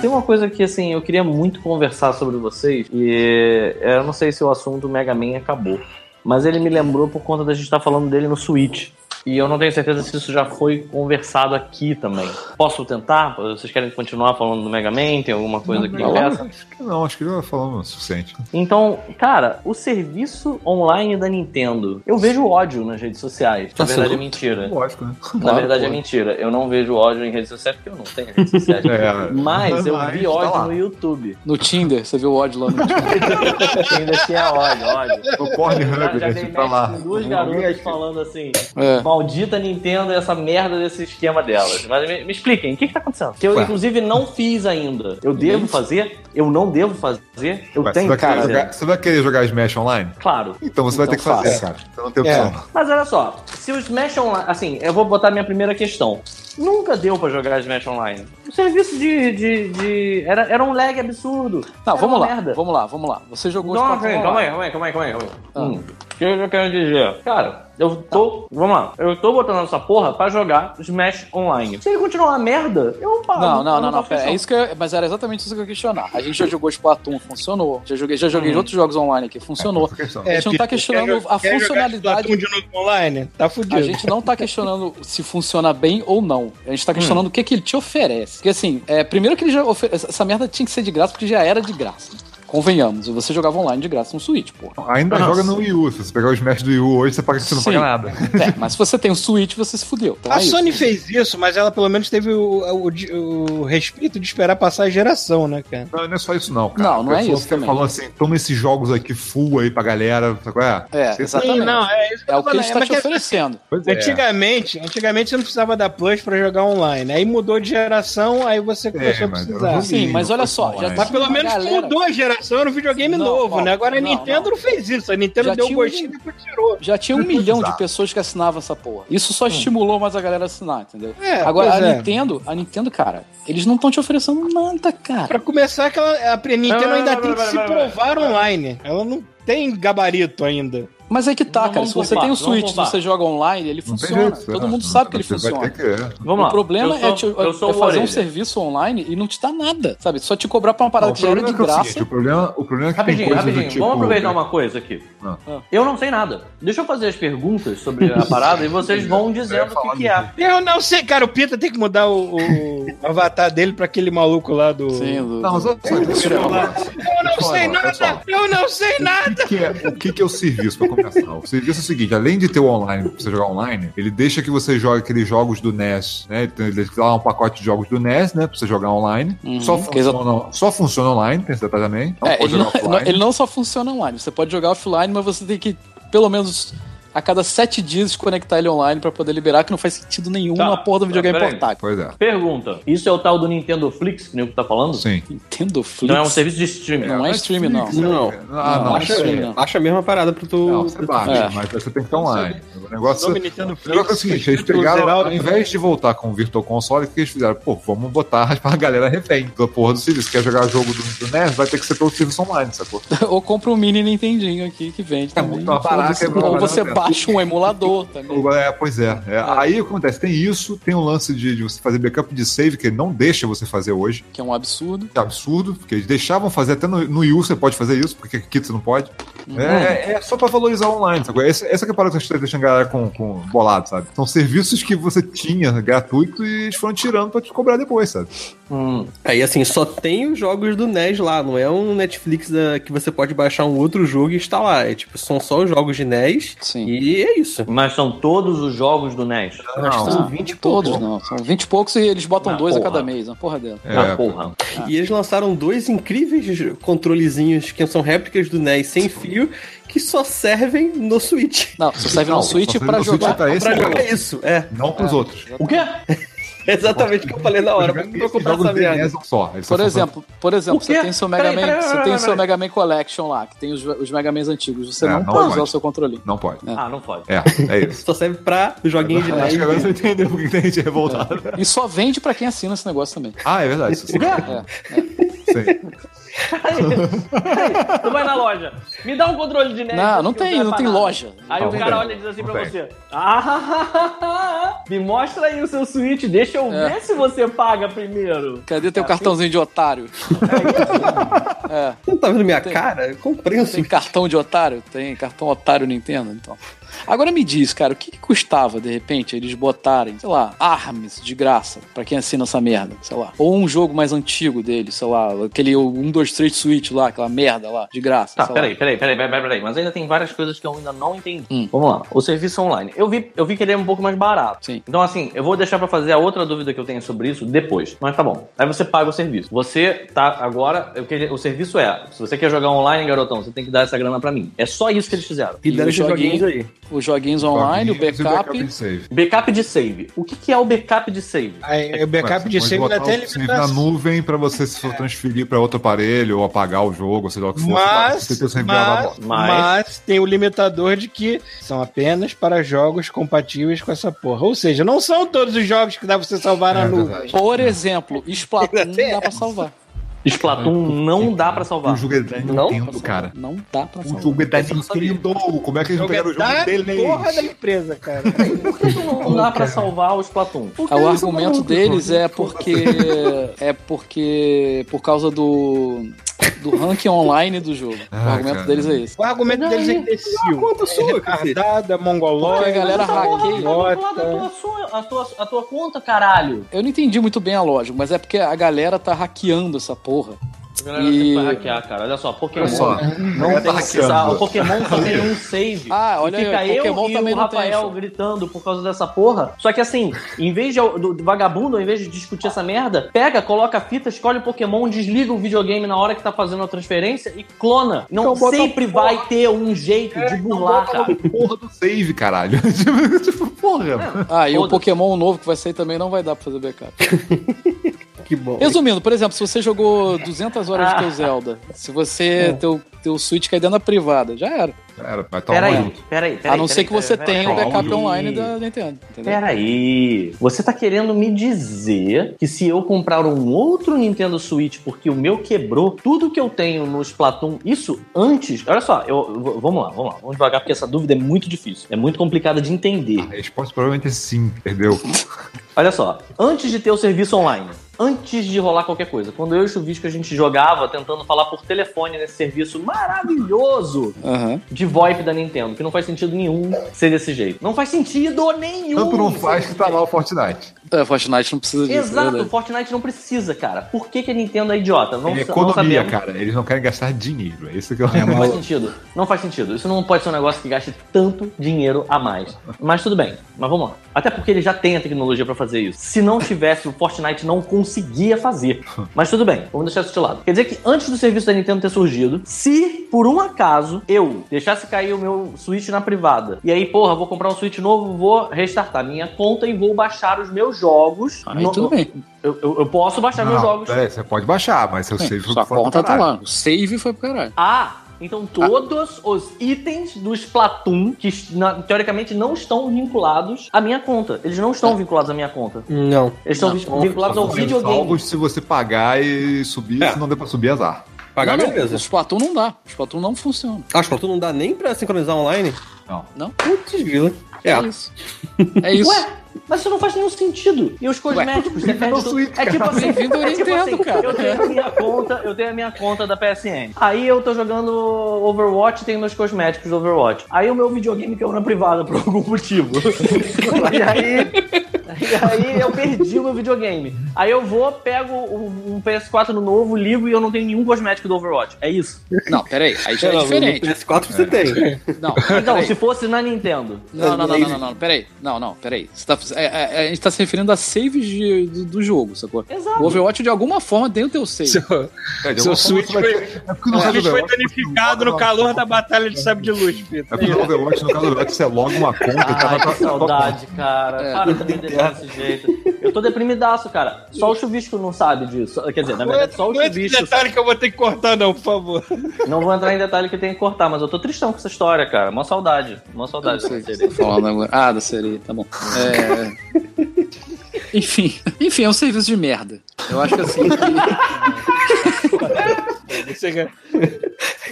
Tem uma coisa que, assim, eu queria muito conversar sobre vocês, e eu não sei se o assunto Mega Man acabou, mas ele me lembrou por conta da gente estar falando dele no Switch. E eu não tenho certeza se isso já foi conversado aqui também. Posso tentar? Vocês querem continuar falando do Mega Man? Tem alguma coisa que não, impeça? acho que não, acho que já falamos o suficiente. Então, cara, o serviço online da Nintendo, eu vejo ódio nas redes sociais. Na verdade é mentira. Lógico, né? Na Claro, verdade é mentira. Eu não vejo ódio em redes sociais porque eu não tenho redes sociais. É, Mas eu vi tá ódio lá. no YouTube. No Tinder, você viu o ódio lá no Tinder. Ainda tinha ódio, ódio. No Pornhub, Já, já Tipo, tá lá. duas garotas falando assim: É. maldita Nintendo e essa merda desse esquema delas. Mas me, me expliquem, o que, que tá acontecendo? Que eu, Ué. inclusive, não fiz ainda. Eu devo fazer? Eu não devo fazer? Eu Ué, tenho que fazer. jogar, você vai querer jogar Smash Online? Claro. Então você vai ter Então que fazer, cara. Você não tem É. opção. Mas olha só, se o Smash Online. Assim, eu vou botar minha primeira questão. Nunca deu pra jogar Smash Online. O serviço de. de, de- era, era um lag absurdo. Não, Era vamos lá, Merda. vamos lá, vamos lá. Você jogou Não, Splatoon calma aí, online. calma aí, calma aí, calma aí. Calma aí. Ah. Hum. O que eu quero dizer? Cara, eu tô. Vamos lá. Eu tô botando essa porra pra jogar Smash Online. Se ele continuar uma merda, eu pago. Não, não, não, não, pera, é isso que eu, mas era exatamente isso que eu ia questionar. A gente já jogou Splatoon, funcionou. Já joguei, já joguei outros jogos online aqui, funcionou. Questão. A gente não tá questionando quer- a quer funcionalidade. De novo online? Tá fudido. A gente não tá questionando se funciona bem ou não. A gente tá questionando o que, que ele te oferece. Porque assim, é, primeiro que ele já ofe- essa merda tinha que ser de graça porque já era de graça. Convenhamos, você jogava online de graça no Switch, porra. Ainda Nossa. joga no Wii U. Se você pegar o Smash do Wii U hoje, você paga você não Sim. paga nada. É, mas se você tem o Switch, você se fudeu. Então A é isso. Sony fez isso, mas ela pelo menos teve o, o, o respeito de esperar passar a geração, né, cara? Não, não é só isso, não, cara. Não, não é isso também. falando assim, toma esses jogos aqui full aí pra galera. Sabe qual é? É, Você- exatamente. Sim, não, é isso É o que eu ele tô está falando, te é que- oferecendo. Pois é. Antigamente, antigamente você não precisava da Plus pra jogar online. Aí mudou de geração, aí você começou a precisar. Sim, mas olha só, já Online. Mas pelo menos galera- mudou a geração no videogame Não, novo, ó, né? Agora a não, Nintendo não. fez isso. A Nintendo Já deu um um- gostinho e depois tirou. Já tinha um milhão de usar. pessoas que assinavam essa porra. Isso só estimulou mais a galera a assinar, entendeu? É, Agora, a é. Nintendo, a Nintendo, cara, eles não estão te oferecendo nada, cara. Pra começar, aquela, a Nintendo Não, não, ainda não, tem não, que não, se não, não, provar online. Ela não tem gabarito ainda. Mas aí que tá, Não, cara. Se você tem o Switch, você joga online, ele Não tem funciona. jeito, Todo é. mundo sabe que ele funciona. que- é. Vamos lá. O problema eu é, te- sou, eu sou é o fazer um serviço online e não te dá nada, sabe? Só te cobrar pra uma parada Não, que já era de é que é o graça. seguinte, o problema, o problema é que tem Rapidinho, do rapidinho. tipo... Vamos aproveitar uma coisa aqui. Ah. Eu não sei nada. Deixa eu fazer as perguntas sobre a parada e vocês vão dizendo o que, que é. Eu não sei, cara. O Pita tem que mudar o, o avatar dele pra aquele maluco lá do. Sim, do- Não, mas eu. Eu não sei nada! Eu não sei nada! O que, é, o que que é o serviço começar? O serviço é o seguinte: além de ter o online, pra você jogar online, ele deixa que você jogue aqueles jogos do NES, né? Então, ele dá lá um pacote de jogos do NES, né? Pra você jogar online. Uhum. Só, funciona, só funciona online, tem esse detalhe também. Não É, pode ele não, ele não só funciona online. Você pode jogar offline, mas você tem que, pelo menos, a cada sete dias desconectar ele online pra poder liberar, que não faz sentido nenhum Tá, na porra do tá, videogame portátil. Pois é. Pergunta: Isso é o tal do Nintendo Flix que o Nego tá falando? Sim. Nintendo Flix. Não é um serviço de streaming. Não é streaming, não. Não, não. Ah, não. Não, Acha, não. acha a mesma parada pro tu. Não, você baixa, É. mas você tem que estar online. O negócio, Nintendo o negócio é o seguinte, eles pegaram, ao invés de voltar com o Virtual Console, o que eles fizeram? Pô, vamos botar pra galera refém da porra do serviço. Quer jogar jogo do, do NES, vai ter que ser pelo serviço online, sacou? Ou compra um mini Nintendinho aqui que vende também. muito uma parada é Ou você barato. Baixa um emulador também. É, pois é. É, Aí o que acontece? Tem isso, tem o lance de, de você fazer backup de save, que ele não deixa você fazer hoje. Que é um absurdo. Que é absurdo, porque eles deixavam fazer até no, no Wii U você pode fazer isso, porque aqui você não pode. É, é só pra valorizar online, sacou? Essa, essa que é a parada que tá deixando a galera com, com bolado, sabe? São serviços que você tinha gratuito e eles foram tirando pra te cobrar depois, sabe? Hum. Aí assim, só tem os jogos do NES lá, não é um Netflix da- que você pode baixar um outro jogo e instalar. É tipo, são só os jogos de NES Sim. e é isso. Mas são todos os jogos do NES. Não, São 20 e Todos não. São 20 e poucos e eles botam Ah, dois a porra. cada mês. Uma porra dela. É, ah, porra. E eles lançaram dois incríveis controlezinhos que são réplicas do NES sem fio que só servem no Switch. Não, você serve Não, no só Switch serve pra no Switch jogar. pra jogar isso, é. Não pros outros. O quê? Exatamente o que eu falei na hora. Por que eu vou comprar essa merda? Só. Por exemplo, por exemplo, você tem seu Mega Man, você tem seu. Mega Man Collection lá, que tem os, os Mega Mans antigos. Você É, não, não pode pode. usar o seu controle. Não pode. Ah, não pode. É, é isso. Só serve pra joguinhos de Acho NES. que agora você entendeu por que tem gente revoltada. E só vende pra quem assina esse negócio também. Ah, é verdade. Isso sim. É. Sim. Tu vai na loja. Me dá um controle de NES. Não, não tem, não tem parar. loja. Aí Não, o cara tem. olha e diz assim Não pra tem. você: Ah, me mostra aí o seu Switch, deixa eu É. ver se você paga primeiro. Cadê teu cartãozinho de otário? É. Não tá vendo minha Tem. cara? Eu comprei um Tem Switch. cartão de otário? Tem cartão otário Nintendo, então. Agora me diz, cara, o que, que custava, de repente, eles botarem, sei lá, ARMS de graça pra quem assina essa merda, sei lá. Ou um jogo mais antigo deles, sei lá, aquele 1, 2, 3 Switch lá, aquela merda lá, de graça. Tá, sei peraí, lá. peraí, peraí, peraí, peraí, mas ainda tem várias coisas que eu ainda não entendi. Hum. Vamos lá, o serviço online. Eu vi, eu vi que ele é um pouco mais barato. Sim. Então, assim, eu vou deixar pra fazer a outra dúvida que eu tenho sobre isso depois. Mas tá bom. Aí você paga o serviço. Você tá agora. eu queria- O serviço é: se você quer jogar online, garotão, você tem que dar essa grana pra mim. É só isso que eles fizeram. E E esses joguinhos joguinhos- aí. Os joguinhos online, o Joguinhos e backup. de save. Backup de save. O que, que é o backup de save? Aí, o backup de save pode ainda botar tem o save na limitação. nuvem pra você se for transferir pra outro aparelho ou apagar o jogo, sei lá o que for. Mas, você tem mas. Mas- mas tem o limitador de que são apenas para jogos compatíveis com essa porra. Ou seja, não são todos os jogos que dá pra você salvar na É nuvem. Por exemplo, Splatoon dá pra salvar. Splatoon não dá pra O salvar. jogo é da Não? Nintendo, cara. Não dá pra O salvar. jogo é da não. Nintendo. Como é que eles não pegaram o jogo da deles? porra da empresa, cara. Por que não dá pra salvar o Splatoon? Ah, o argumento deles é porque é porque por causa do do ranking online do jogo. o Ah, argumento cara. deles é esse. O argumento deles é imbecil. Conta sua, É retardada, mongolóide. Porque a galera hackeia. vinculada à tua, sua- à tua conta, caralho. Eu não entendi muito bem a lógica, mas é porque a galera tá hackeando essa porra. A galera E- sempre vai hackear, cara. Olha só, Pokémon Olha só, não tem tá hackeando. O Pokémon só tem um save. Ah, olha e fica aí, eu Pokémon e também o tem, Rafael gritando por causa dessa porra. Só que assim, em vez de, do, do vagabundo, ao invés de discutir essa merda, pega, coloca a fita, escolhe o Pokémon, desliga o videogame na hora que tá fazendo a transferência e clona. Não Então sempre porra. vai ter um jeito de burlar, Bota cara. a porra do save, caralho. tipo, porra. Ah, e o. Pokémon novo que vai sair também não vai dar pra fazer backup. Que bom. Resumindo, por exemplo, se você jogou 200 horas de teu Zelda, se você teu teu Switch cair dentro da privada, já era. Era, vai tomar Peraí, junto. peraí, peraí. A não ser peraí, que você tenha o backup online da Nintendo, entendeu? Peraí, você tá querendo me dizer que se eu comprar um outro Nintendo Switch porque o meu quebrou, tudo que eu tenho no Splatoon, isso antes. Olha só, eu, vamos lá, vamos lá, vamos devagar, porque essa dúvida é muito difícil, é muito complicada de entender. A resposta provavelmente é sim, entendeu? Olha só, antes de ter o serviço online, antes de rolar qualquer coisa, quando eu e o Chuvisco a gente jogava tentando falar por telefone nesse serviço maravilhoso Aham. de VoIP da Nintendo, que não faz sentido nenhum ser desse jeito. Não faz sentido nenhum! Tanto não faz que tá lá o Fortnite. É, Fortnite não precisa disso. é Exato, o. Fortnite não precisa, cara. Por que, que a Nintendo é idiota? Não, É não economia, sabemos. cara. Eles não querem gastar dinheiro. É isso que eu Não faz sentido. Não faz sentido. Isso não pode ser um negócio que gaste tanto dinheiro a mais. Mas tudo bem. Mas vamos lá. Até porque ele já tem a tecnologia pra fazer isso. Se não tivesse, o Fortnite não conseguia fazer. Mas tudo bem. Vamos deixar isso de lado. Quer dizer que antes do serviço da Nintendo ter surgido, se por um acaso eu deixasse cair o meu Switch na privada, e aí, porra, vou comprar um Switch novo, vou restartar minha conta e vou baixar os meus jogos. Aí no- tudo bem. Eu, eu- eu posso baixar meus Não, jogos. peraí, você pode baixar, mas seu save Sua foi conta pra tá caralho. lá. O save foi pro caralho. Ah, então todos os itens do Splatoon, que na- teoricamente não estão vinculados à minha conta. Eles não estão vinculados à minha conta. Não. Eles estão Não, vi- vinculados ao videogame. salvos se você pagar e subir, É. se não der pra subir, azar. Pagar não, não, beleza. o Splatoon não dá. O Splatoon não funciona. Ah, Splatoon não dá nem pra sincronizar online? Não. Não? Putz, vila. É. É isso. É isso. Ué, mas isso não faz nenhum sentido. E os cosméticos, você perde tudo. Switch, É tipo assim, Bem-vindo ao é tipo assim, cara. eu tenho a minha conta, eu tenho a minha conta da PSN. Aí eu tô jogando Overwatch e tenho meus cosméticos do Overwatch. Aí o meu videogame caiu na privada por algum motivo. e aí E aí eu perdi o meu videogame. Aí eu vou, pego um um PS4 no novo, ligo e eu não tenho nenhum cosmético do Overwatch. É isso. Não, peraí. Aí já é Não, diferente. No PS4 você tem. Não, Então, se fosse na Nintendo. Não, não, não, não, não, não, peraí. Não, não, peraí. Você tá, é, é, a gente tá se referindo a saves de- do, do jogo, sacou? Exato. O Overwatch, de alguma forma, tem o teu save. Seu, É, seu Switch foi, É foi Overwatch, danificado no calor da batalha de sabre de luz, Pito. É porque no Overwatch, no caso do Overwatch, você loga uma conta Ai, na que saudade, cara. É. Para de me deixar desse jeito. Eu tô deprimidaço, cara. Só o chuvisco não sabe disso. Quer dizer, na verdade, só o Não é chuvisco. detalhe que eu vou ter que cortar, não, por favor. Não vou entrar em detalhe que tem que cortar, mas eu tô tristão com essa história, cara. Mó saudade. Mó Eu saudade não que série. falando agora. Ah, da série, tá bom. É... Enfim, enfim, é um serviço de merda. Eu acho que assim.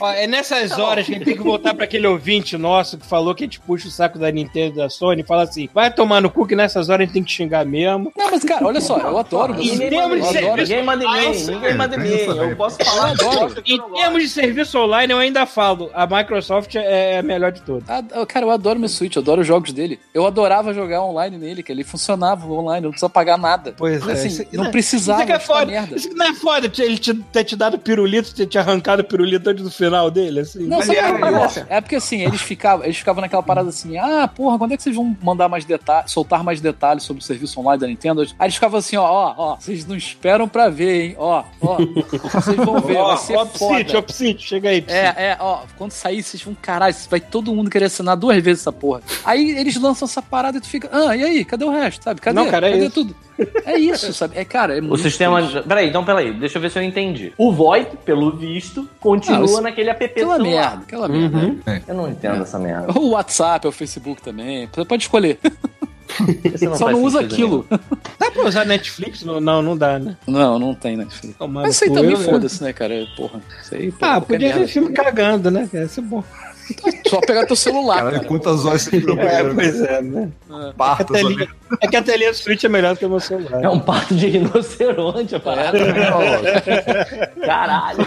Ó, é nessas horas que a gente tem que voltar pra aquele ouvinte nosso que falou que a gente puxa o saco da Nintendo e da Sony e fala assim: vai tomar no cu que nessas horas a gente tem que xingar mesmo. Não, mas cara, olha só, eu adoro Em termos de serviço- Ninguém manda em mim, ninguém manda em mim. Eu posso falar Eu adoro. Em termos de serviço online, eu ainda falo: a Microsoft é a melhor de todas. Ah, Cara, eu adoro meu Switch, eu adoro os jogos dele. Eu adorava jogar online nele, que ele funcionava online, não precisa pagar nada. Pois é, Assim, isso- não precisava Isso que é foda. merda. Isso que não é foda ele te, ter te dado pirulito, ter te arrancado o pirulito antes do final dele, assim. Não, sabe é pior? É porque assim, eles ficavam, eles ficavam naquela parada assim, ah, porra, quando é que vocês vão mandar mais detalhes, soltar mais detalhes sobre o serviço online da Nintendo? Aí eles ficavam assim, ó, ó, ó, vocês não esperam pra ver, hein? Ó, ó, vocês vão ver, Ó, vai ser ó, Psyche, ó, foda. Psyche, chega aí, Psyche. É, é, ó, quando sair, vocês vão, caralho, vai todo mundo querer assinar duas vezes essa porra. Aí eles lançam essa parada e tu fica, ah, e aí, cadê o resto, sabe? Cadê? Não, cara, é cadê isso. tudo? É isso, sabe? É, cara, é O muito sistema. triste. Peraí, então peraí, deixa eu ver se eu entendi. O VoIP, pelo visto, continua Ah, naquele app Aquela celular. merda, aquela merda. Eu não entendo essa merda. O WhatsApp, o Facebook também, você pode escolher. Esse Só não usa aquilo. Dá pra usar Netflix? Não, não, não dá, né? Não, não tem Netflix. Tomara Mas isso aí também eu- foda-se, né, cara? Porra, isso aí. pô, Ah, podia ver filme cagando, né? Ia ser bom. Só pegar teu celular, Caralho, cara. quantas horas você virou É, pois é, né? É que, parto, a telinha, é que a telinha do Switch é melhor do que o meu celular. É um parto de rinoceronte a parada. Caralho.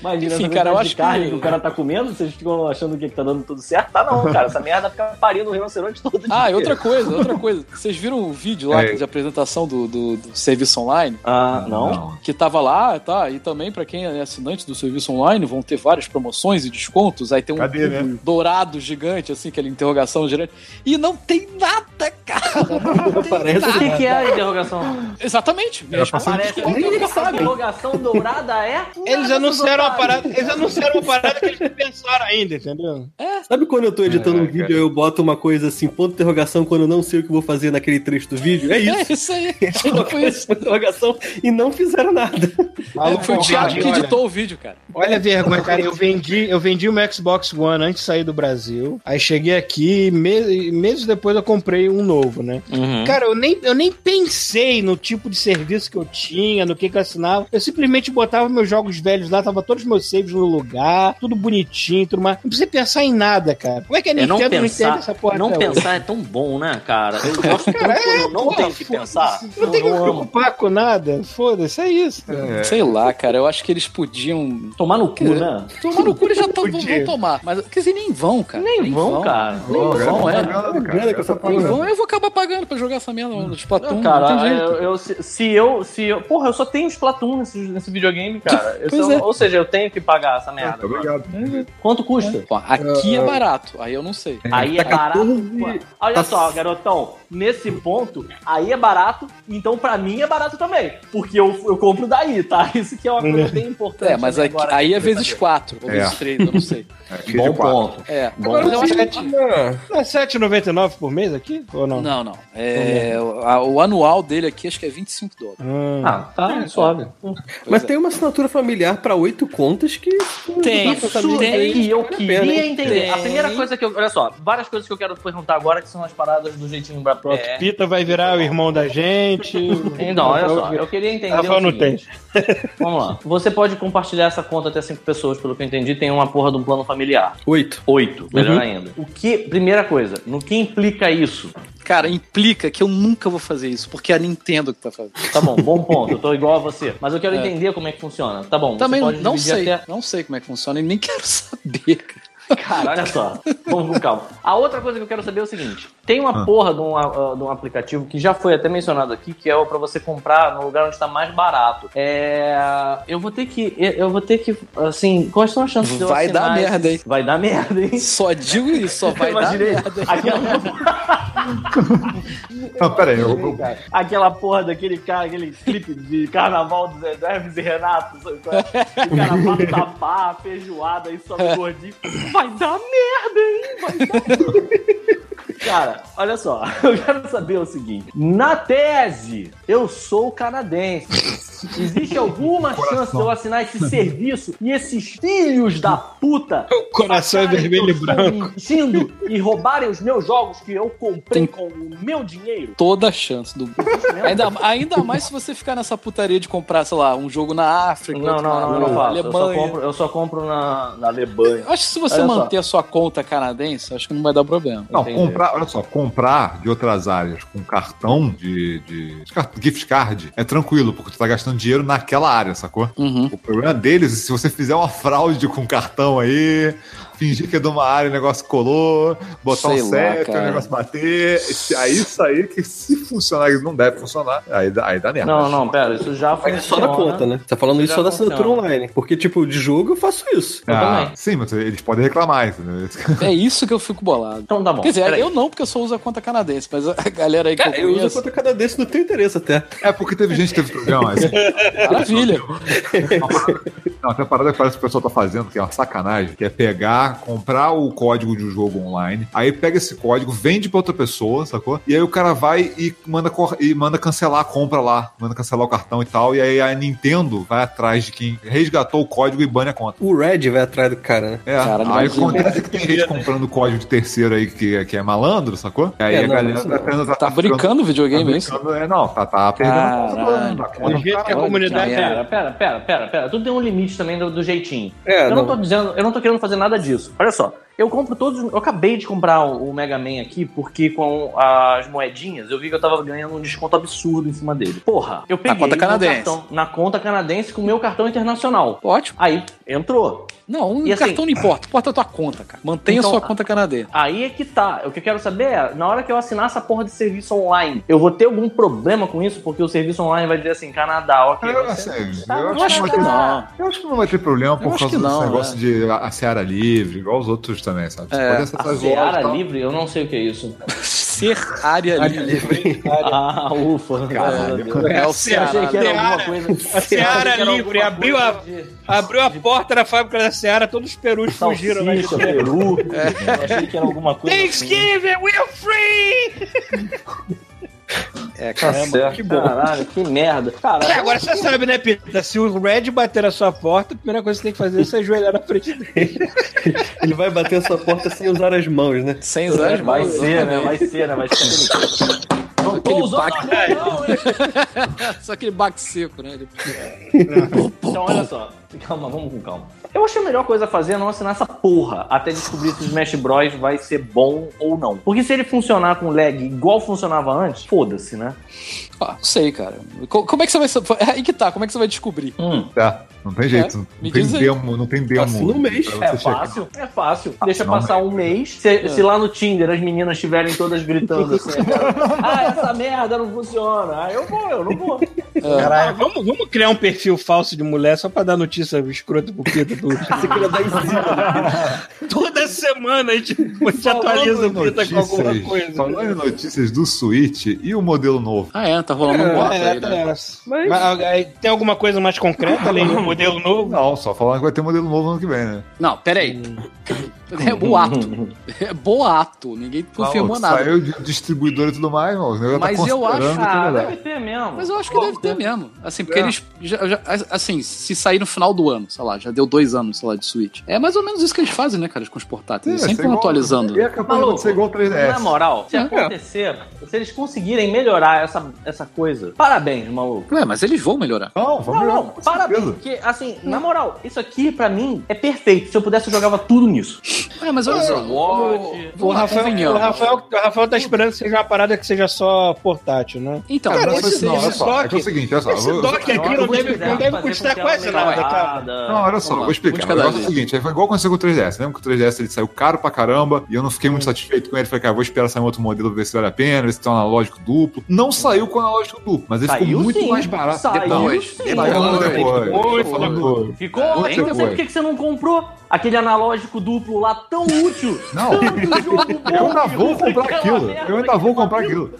Imagina Enfim, cara, eu acho carne que- que... o cara tá comendo, vocês ficam achando que tá dando tudo certo. Tá não, cara. Essa merda fica parindo o rinoceronte todo dia. Ah, e outra coisa, outra coisa. Vocês viram o vídeo lá É. de apresentação do, do, do serviço online? Ah, não? Que tava lá, tá? E também pra quem é assinante do serviço online, vão ter várias promoções e descontos. Aí tem um Cadê, né? dourado gigante, assim, aquela interrogação gigante. E não tem nada, cara. Parece O que, que é a interrogação? Exatamente. Me responde. Parece a sabem. interrogação dourada é. Eles Nada, anunciaram uma seus otários. parada. Eles anunciaram uma parada que eles não pensaram ainda, entendeu? Sabe quando eu tô editando É, um vídeo cara. e eu boto uma coisa assim, ponto de interrogação, quando eu não sei o que vou fazer naquele trecho do vídeo? É É isso. isso aí. Eles Foi colocaram isso. ponto de interrogação e não fizeram nada. Maluco, Foi o Thiago que olha, editou o vídeo, cara. Olha a vergonha, cara. Eu vendi, eu vendi o meu Xbox One antes de sair do Brasil. Aí cheguei aqui, me- meses depois eu comprei um novo, né? Uhum. Cara, eu nem, eu nem pensei no tipo de serviço que eu tinha, no que, que eu assinava. Eu simplesmente botava meus jogos velhos lá, tava todos os meus saves no lugar, tudo bonitinho, tudo mais. Não precisa pensar em nada, cara. Como é que a É não Nintendo não, pensar, entende essa porra não até hoje? pensar é tão bom, né, cara? Eu gosto tanto Cara, quando eu não porra, tenho que pensar. Não tem que me preocupar com nada. Foda-se, é isso. cara. É. Sei lá, cara. Eu acho que eles podiam. Tomar no cu, né? Tomar no cu eles já tão, vão, vão tomar. Mas, quer dizer, nem vão, cara. Nem vão, cara. Nem vão, é. propaganda, Grana que essa Essa Nem vão. Eu vou acabar pagando pra jogar essa merda no Splatoon. Não, não tem cara, jeito. eu, eu- se, se eu, se eu. Porra, eu só tenho Splatoon nesse, nesse videogame, cara. Eu só- é. Ou seja, eu tenho que pagar essa merda. Obrigado. Quanto custa? Bom, aqui é barato. Aí eu não sei. Aí é Tá barato. 14 Olha tá- só, garotão, nesse ponto, aí é barato, então pra mim é barato também. Porque eu, eu compro daí, tá? Isso que é uma coisa bem importante. É, mas né, aqui- agora aí é vezes saber. 4, ou É. vezes 3, eu não sei. É, Bom ponto. É. Bom, Agora eu acho que. Ah, Não é R$7,99 por mês aqui? Ou não? Não, não. É, a- o anual dele aqui acho que é 25 dólares. Ah. Ah, tá, suave. mas é. tem uma assinatura familiar pra oito contas que. Tem, tem. que eu queria entender. Tem. A primeira coisa que eu. Olha só, várias coisas que eu quero perguntar agora que são as paradas do jeitinho pra Pronto, é. Pita vai virar o irmão da gente. Então, olha só, eu queria entender. Rafael não seguinte. Vamos lá. Você pode compartilhar essa conta até cinco pessoas, pelo que eu entendi, tem uma porra de um plano familiar. Oito. Oito, melhor Uhum. ainda. O que. Primeira coisa, no que implica isso? Cara, implica que eu nunca vou fazer isso, porque é a Nintendo que tá fazendo. Tá bom, bom ponto. Eu tô igual a você. Mas eu quero É. entender como é que funciona. Tá bom, Também não, sei. até- Não sei como é que funciona e nem quero saber, cara. Cara, olha só. Vamos com calma. A outra coisa que eu quero saber é o seguinte: tem uma Ah. porra de um, ah, de um aplicativo que já foi até mencionado aqui, que é o pra você comprar no lugar onde está mais barato. É. Eu vou ter que. Eu vou ter que. Assim, quais são as chances de eu Vai dar merda, hein? Vai dar merda, hein? Só digo isso, só vai dar merda. aquela, Não, pera aí. Eu, eu- aquela porra daquele cara, aquele clipe de carnaval do Zé do Hermes e Renato, sabe é? O cara bota tapar, feijoada e sobe gordinho. Vai dar merda, hein? Vai dar Cara, olha só, eu quero saber o seguinte: na tese, eu sou canadense. Existe alguma chance de eu assinar esse serviço e esses filhos da puta O coração é vermelho e branco. mentindo e roubarem os meus jogos que eu comprei Tem- com o meu dinheiro? Toda a chance do. Ainda, ainda mais se você ficar nessa putaria de comprar, sei lá, um jogo na África, Não, outro não, na não, eu não faço. Eu só Alemanha. compro, eu só compro na, na Alemanha. Acho que se você Olha só. Manter a sua conta canadense, acho que não vai dar problema. Não, Entendi. comprar, olha só, comprar de outras áreas com cartão de, de, gift card é tranquilo, porque tu tá gastando dinheiro naquela área, sacou? Uhum. O problema deles, se você fizer uma fraude com cartão aí, fingir que é de uma área, o negócio colou, botar Sei um CEP, o negócio bater, esse- aí isso aí que se funcionar, e não deve funcionar, aí, dá- aí dá merda. Não, não, pera, isso já Mas é só funciona. da conta, né? Você tá falando isso só da assinatura online. Porque, tipo, de jogo eu faço isso. Eu Ah, também. sim, mas eles podem reclamar, entendeu? É isso que eu fico bolado. Então tá bom. Quer dizer, eu não, porque eu só uso a conta canadense, mas a galera aí que eu É, eu uso a conta canadense no teu interesse até. É porque teve gente que teve problema. Assim, maravilha. não, tem uma parada que parece que o pessoal tá fazendo, que é uma sacanagem, que é pegar comprar o código de um jogo online, aí pega esse código, vende pra outra pessoa, sacou? E aí o cara vai e manda, e manda cancelar a compra lá, manda cancelar o cartão e tal, e aí a Nintendo vai atrás de quem resgatou o código e bane a conta. O Red vai atrás do cara, né? É, Caralho, aí acontece que tem gente comprando código de terceiro aí que, que é malandro, sacou? E aí É, a não, galera tá, tendo- tá, Tá brincando o tá videogame, é isso? brincando, é, não, tá, tá perdendo a conta cara. Do jeito que a cara. comunidade Pera, é. pera, pera, pera, pera. Tudo tem um limite também do, do jeitinho. É, eu não. não. tô dizendo, eu não tô querendo fazer nada disso. Olha só, eu compro todos. Eu acabei de comprar o, Mega Man aqui, porque com as moedinhas eu vi que eu tava ganhando um desconto absurdo em cima dele. Porra, eu peguei conta meu canadense. cartão- na conta canadense com o meu cartão internacional. Ótimo. Aí entrou. Não, o E assim- cartão não importa. Importa a tua conta, cara. Mantenha Então, a sua conta canadense. Aí é que tá. O que eu quero saber é, na hora que eu assinar essa porra de serviço online, eu vou ter algum problema com isso? Porque o serviço online vai dizer assim, Canadá, ok. Eu, você- assim, Tá, eu acho que não que vai ter- não. Eu acho que não vai ter problema por causa desse não, negócio é. de a, a Seara livre, igual os outros também, sabe? Você É. pode acessar as lojas Seara tal. livre, eu não sei o que é isso. Ser área livre. Ah, ufa. Caralho. É o Eu achei que era Seara. alguma coisa. A Seara livre abriu a, de- abriu a porta da fábrica da Seara, todos os perus fugiram. Né? Peru. Eu achei que era alguma coisa. assim. Thanksgiving, we're free! É, Tá caramba. que bom. Caralho, que merda. Cara, É, agora você sabe, né, Pita? Se o Red bater na sua porta, a primeira coisa que você tem que fazer é se ajoelhar na frente dele. Ele vai bater a sua porta sem usar as mãos, né? Sem usar as vai mãos, ser, né? Vai ser, né? Vai ser. Não Aquele baque- não? Só aquele baque seco, né? Ele- Então, olha só. Calma, vamos com calma. Eu acho que a melhor coisa a fazer é não assinar essa porra até descobrir se o Smash Bros vai ser bom ou não. Porque se ele funcionar com lag igual funcionava antes, foda-se, né? Ah, não sei, cara. Co- Como é que você vai. É aí que tá, como é que você vai descobrir? Hum, Tá, não tem jeito. me não tem demo, não tem demo. Assina um mês. é você checar. fácil, é fácil. Deixa não, passar um mês. Se, se lá no Tinder as meninas estiverem todas gritando assim, ah, essa merda não funciona. Ah, eu vou, eu não vou. Caralho, vamos, vamos criar um perfil falso de mulher só pra dar notícia escrota pro. Do... Você queria dar em cima. Toda semana a gente, a gente atualiza o Pita com alguma Notícias, coisa. falando em notícias do Switch e o modelo novo. Ah, é, tá rolando um boato É, aí, né? é. Mas- Mas, aí, tem alguma coisa mais concreta além do modelo novo? Não, só falando que vai ter modelo novo ano que vem, né? Não, peraí. É boato. É boato. Ninguém confirmou nada. Saiu de distribuidor e tudo mais, mano. Negócio Mas tá eu acho- que é Ah, deve ter mesmo. Mas eu acho que deve ter mesmo. Assim, porque É. eles. Já, já- assim, se sair no final do ano, sei lá, já deu dois anos, sei lá, de Switch. É mais ou menos isso que eles fazem, né, cara, com os portáteis. Eles É, sempre vão atualizando. E campanha vai ser igual o 3DS. Na moral, se É. acontecer, se eles conseguirem melhorar essa, essa coisa, parabéns, maluco. Ué, mas eles vão melhorar. Não, vamos Não, melhorar, não, com parabéns. certeza. Porque, assim, na moral, isso aqui pra mim é perfeito. Se eu pudesse, eu jogava tudo nisso. É, mas olha só. O lá, Rafael, o. Rafael, o Rafael tá esperando que seja uma parada que seja só portátil, né? Então, Cara, pode esse-. Não, olha esse só, dock- é é o seguinte, olha só. esse vou- dock aqui não deve- não deve custar quase nada, cara. Não, olha só, vou explicar. O negócio é o seguinte, foi igual aconteceu com o 3DS. Lembra que o 3DS ele saiu caro pra caramba e eu não fiquei muito satisfeito com ele. Falei, cara, vou esperar sair um outro modelo, ver se vale a pena, ver se tem um analógico duplo. Não saiu com analógico duplo, mas ele Saiu ficou muito sim. mais barato. Saiu Depois. Ficou É, sei depois. por que você não comprou aquele analógico duplo lá tão útil. Não, eu ainda vou comprar aquilo. Eu ainda vou comprar aquilo.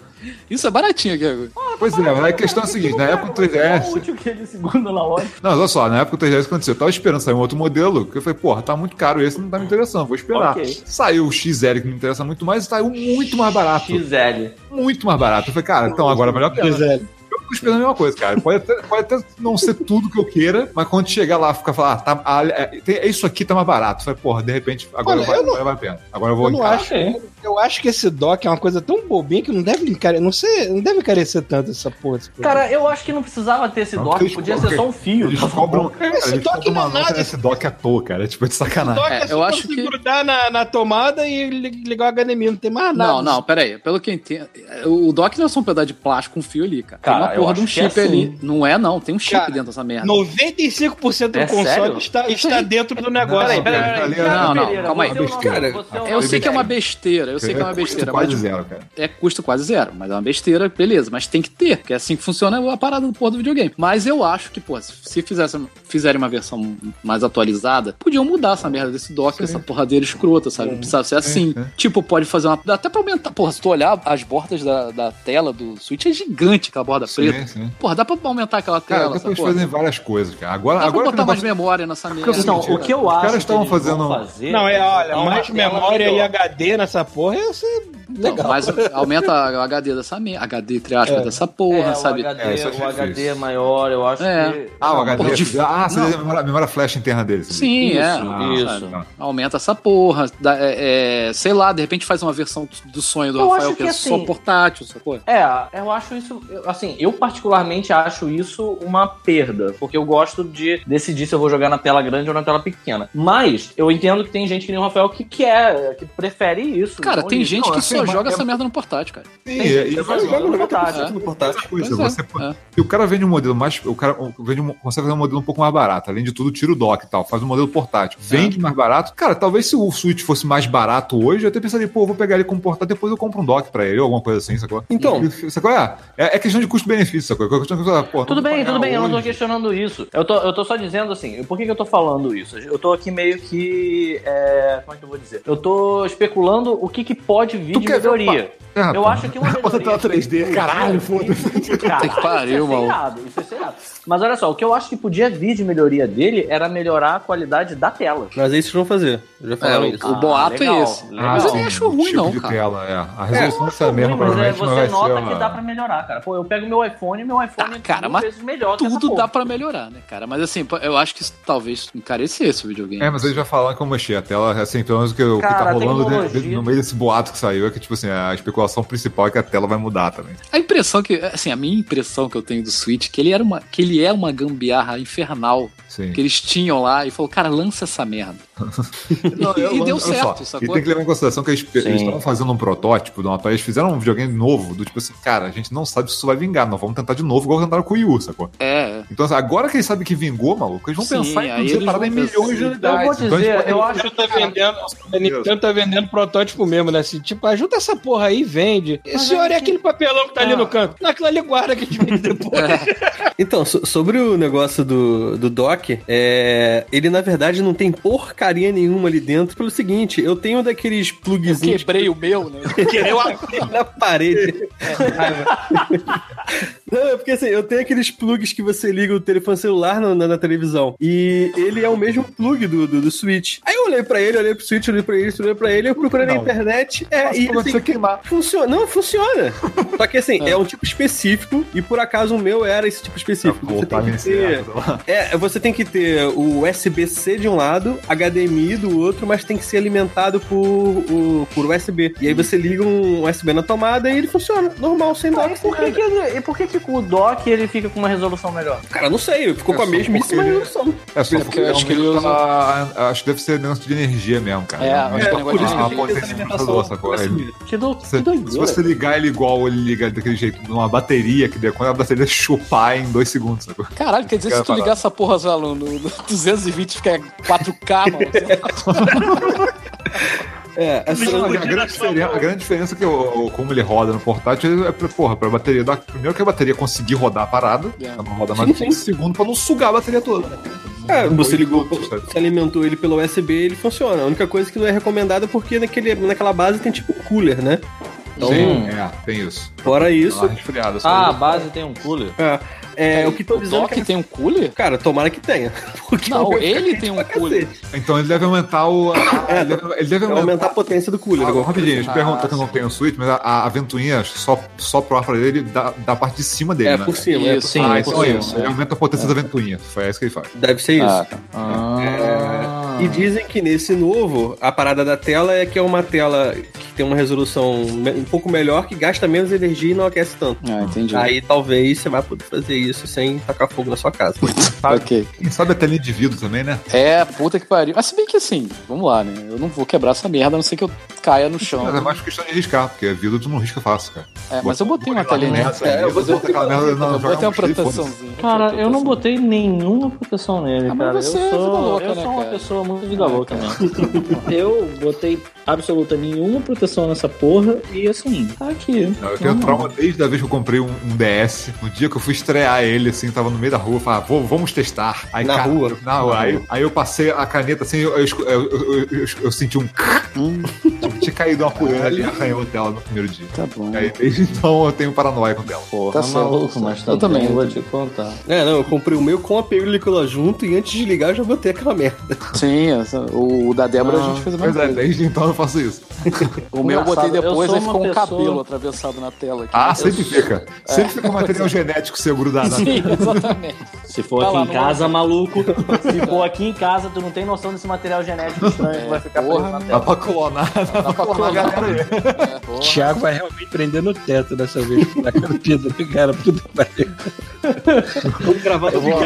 Isso é baratinho aqui agora. Pois é, mas a questão é a seguinte, na época do Tão 3DS... útil que ele segundo analógico. Não, olha só, na época do 3DS aconteceu, eu tava esperando sair um outro modelo, que eu falei, porra, tá muito caro esse, não tá me interessando, vou esperar. Ok. Saiu o XL que me interessa muito mais e saiu muito mais barato. XL. Muito mais barato. Eu falei, cara, então agora valeu a pena. Pois é. Eu tô esperando a mesma coisa, cara. Pode até, pode até não ser tudo que eu queira, mas quando chegar lá, fica falar, ah, tá, ah, é, é isso aqui tá mais barato. Falei, porra, de repente, agora Olha, vai, não- vai valer a pena. Agora eu vou Eu não encarar. acho, eu acho que esse dock é uma coisa tão bobinha que não deve encarecer, não sei, não deve encarecer tanto essa porra. esse. Cara, eu acho que não precisava ter esse Não, dock, podia ser só um fio. Eles tá cobram, cara, Esse eles dock não é nada. nesse dock à toa, cara. É tipo de sacanagem. dock É, é, eu acho que- grudar na, na tomada e li- ligar o HDMI, não tem mais nada. Não, não, pera aí. Pelo que eu entendo, o dock não é só um pedaço de plástico com fio ali, cara. Cara, porra de um é chip ali. assim. Não é, não. Tem um chip Cara, dentro dessa merda. 95% do É console sério? está, está dentro do negócio. Peraí, peraí, peraí. Ali é- Não, não, Pereira, calma aí. é Cara, é Eu sei que é uma besteira, eu sei que é uma besteira, quase mas zero, cara. é custo quase zero, mas é uma besteira, beleza, mas tem que ter, porque é assim que funciona a parada do porra do videogame. Mas eu acho que, pô, se fizesse, fizerem uma versão mais atualizada, podiam mudar essa merda desse dock, essa porradeira escrota, sabe? Não precisava ser assim. sim. Tipo, pode fazer uma. Até pra aumentar. Porra, se tu olhar as bordas da, da tela do Switch, é gigante aquela borda Sim, sim, sim. Porra, dá pra aumentar aquela Cara, tela, dá pra essa eles fazerem várias coisas, cara. Agora, Dá pra agora que botar o mais negócio- memória nessa merda. Então, o que eu Os acho caras estavam fazendo- fazer Não, é, olha, mais memória e. HD nessa porra ia ser legal. mas aumenta o HD dessa merda. HD, entre aspas, dessa porra, é, sabe? O HD, É, é o HD é maior, eu acho É. que. Ah, o Não, HD. porra, de- Ah, você não. diz a memória, memória flash interna deles. Sim, Isso, é. isso. sabe? Aumenta essa porra. é, é, sei lá, de repente faz uma versão do sonho do Eu Rafael acho que, é só assim- portátil, sacou? É, eu acho isso. Assim, eu particularmente acho isso uma perda. Porque eu gosto de decidir se eu vou jogar na tela grande ou na tela pequena. Mas eu entendo que tem gente que nem o Rafael que quer, que prefere isso. Cara, não tem isso. gente Não, que assim, só joga é- essa merda no portátil, cara. Sim, Tem e, gente e, que mas- joga no portátil. no portátil. Pois é, você é. Se o cara vende um modelo mais. O cara vende um, consegue fazer um modelo um pouco mais barato. Além de tudo, tira o dock e tal. Faz um modelo portátil. Vende mais barato. Cara, talvez se o Switch fosse mais barato hoje, eu até pensaria, pô, eu vou pegar ele como portátil, depois eu compro um dock pra ele, ou alguma coisa assim, sacou? Então. Sacou? É, é é questão de custo-benefício, pô, Tudo bem, tudo bem, eu não tô questionando isso. Eu tô, eu tô só dizendo assim, por que, que eu tô falando isso? Eu tô aqui meio que. é, como é que eu vou dizer? Eu tô especulando o que, que pode vir Tu de quer ver É, Eu pô. acho que uma melhoria. tela 3D, caralho, foda-se. Cara, Tem que pariu, isso é irado, isso é ser irado. Mas olha só, o que eu acho que podia vir de melhoria dele era melhorar a qualidade da tela. Mas é isso que vão fazer. Já falaram É, isso. o boato é esse. legal. Ah, Mas eu nem acho ruim, tipo não, cara. tela, é. A resolução dessa Ruim, mesma, mas é, não você vai nota ser uma... que dá pra melhorar, cara. Pô, eu pego meu iPhone e meu iPhone Ah, cara, é mil mas vezes melhor que essa Tudo dá pra melhorar, né, cara? Mas assim, eu acho que isso talvez encarecesse o videogame. É, mas eles já falaram que eu mexi a tela, assim, pelo menos o que, o que Cara, tá rolando de- de- no meio desse boato que saiu é que, tipo assim, a especulação principal é que a tela vai mudar também. A impressão que, assim, a minha impressão que eu tenho do Switch, que ele era uma, que ele é uma gambiarra infernal Sim. que eles tinham lá e falou, cara, lança essa merda. Não, e, eu- e deu certo, só, sacou? E tem que levar em consideração que eles estavam fazendo um protótipo de uma eles fizeram um videogame novo, do tipo assim, cara, a gente não sabe se isso vai vingar, nós vamos tentar de novo, igual tentaram com o Wii U, sacou? É, Então, assim, agora que eles sabem que vingou, maluco, eles vão Sim, pensar em produzir parada em milhões de unidades. Eu vou Então, dizer, pode- eu A acho Nintendo tá vendendo, a Nintendo tá vendendo protótipo mesmo, né? Assim, tipo, ajuda essa porra aí, vende. Esse olha aquele papelão que tá ali no canto. Naquilo ali guarda que a gente vende depois. Então, so- sobre o negócio do, do é, ele na verdade não tem porcaria nenhuma ali dentro. Pelo seguinte, eu tenho daqueles eu plugzinhos quebrei o meu, né? Eu na parede. Não, é porque assim, eu tenho aqueles plugs que você liga o telefone celular na, na- na televisão. E ele é o mesmo plug do, do, do Switch. Aí eu olhei pra ele, olhei pro Switch, olhei pra ele, olhei pra ele, eu procurei na Não. internet. É, Nossa, e assim, queimar. funciona. Não, funciona. Só que assim, é. um tipo específico, e por acaso o meu era esse tipo específico. Você tem que ter. É, você tem que ter o USB-C de um lado, HDMI do outro, mas tem que ser alimentado por, o, por USB. E aí você liga um USB na tomada e ele funciona, normal, sem dock. E por que, que ele, e por que, que com o dock ele fica com uma resolução melhor? Cara, não sei, ficou É com a mesmíssima porque ele- resolução. É só É porque porque eu acho que ele usa- tá- Acho que deve ser negócio de energia mesmo, cara. É, que é negócio de por isso a potência do computador, sacou? Ele- Que, do, que doideira. se você ligar ele igual ele liga daquele jeito, numa bateria, que daí quando a bateria chupar em dois segundos, sacou? Caralho, quer dizer, se tu ligar essa porra sei lá, no 220 fica 4K, mano. É, essa, Não, a, grande diferença, a grande diferença é que o, o- como ele roda no portátil é pra, porra, pra bateria dar. Primeiro que a bateria conseguir rodar a parada, É. ela não roda mais Sim, um segundo pra não sugar a bateria toda. é, você ligou, você alimentou ele pelo USB ele funciona. A única coisa que não é recomendada é porque naquele, naquela base tem tipo cooler, né? Então, Sim, é, tem isso. fora isso, Ah, a base tem um cooler. é, é, o que tô o dizendo que tem um cooler? Cara, tomara que tenha. Porque Não, ele tem um pra cooler. cacete. Então ele deve aumentar o. É, ele deve, ele deve aumentar. aumentar a potência do cooler. Ah, rapidinho, deixa eu Ah, perguntar que eu não sim. tenho o Switch, mas a, a ventoinha só, só pro ar pra ele da, da parte de cima dele, É, né? por cima. é, por Isso, cima. ah, é então por é cima, isso. é. Ele aumenta a potência da ventoinha. Foi isso que ele faz. Deve ser isso. Ah, tá. Ah. E dizem que nesse novo, a parada da tela é que é uma tela que tem uma resolução um pouco melhor, que gasta menos energia e não aquece tanto. Ah, entendi. Aí talvez você vai poder fazer isso sem tacar fogo na sua casa. Ok. Quem sabe a telinha de vidro também, né? É, puta que pariu. Mas se bem que assim, vamos lá, né? Eu não vou quebrar essa merda, a não ser que eu caia no chão. Mas é mais questão de riscar, porque vidro tu não risca fácil, cara. É, mas eu botei uma telinha. É, eu eu botei aquela merda não, Eu jogar botei uma um proteçãozinha. Cara, eu não botei nenhuma proteção nele, Ah, mas cara. você eu é sou, vida louca, eu né, sou uma cara? pessoa muito vida louca cara. mesmo. Eu botei absoluta nenhuma proteção nessa porra e assim, tá aqui. Não, eu tenho Normal. trauma desde a vez que eu comprei um, um DS. No dia que eu fui estrear ele, assim, tava no meio da rua, falei, ah, vou- vamos testar. Aí, Na cara, rua? Na rua. Aí, aí eu passei a caneta assim, eu, eu, eu, eu- eu- eu senti um. Tipo, tinha caído uma poeira e arranhou a tela no primeiro dia. Tá bom. Aí desde então eu tenho paranoia com tela. Porra, Tá maluco, tá mas tá Eu também. vou te contar. É, não, eu comprei o meu com a película junto e antes de ligar eu já botei aquela merda. Sim, essa- o, o da Débora a gente fez a Pois mesma é, coisa. desde então eu faço isso. O meu eu botei eu depois, uma ficou um pessoa- cabelo atravessado na tela. aqui. Ah, sempre fica. Sempre fica um material genético seu grudado Sim, exatamente. Se for Tá aqui lá em casa, maluco. Se for aqui em casa, tu não tem noção desse material genético estranho que vai ficar porra, na Dá tela. pra clonar, dá pra clonar a galera aí. É. Thiago vai realmente prender no teto dessa vez. Na campida, cara. Puta que pariu. Vamos gravar Eu vou-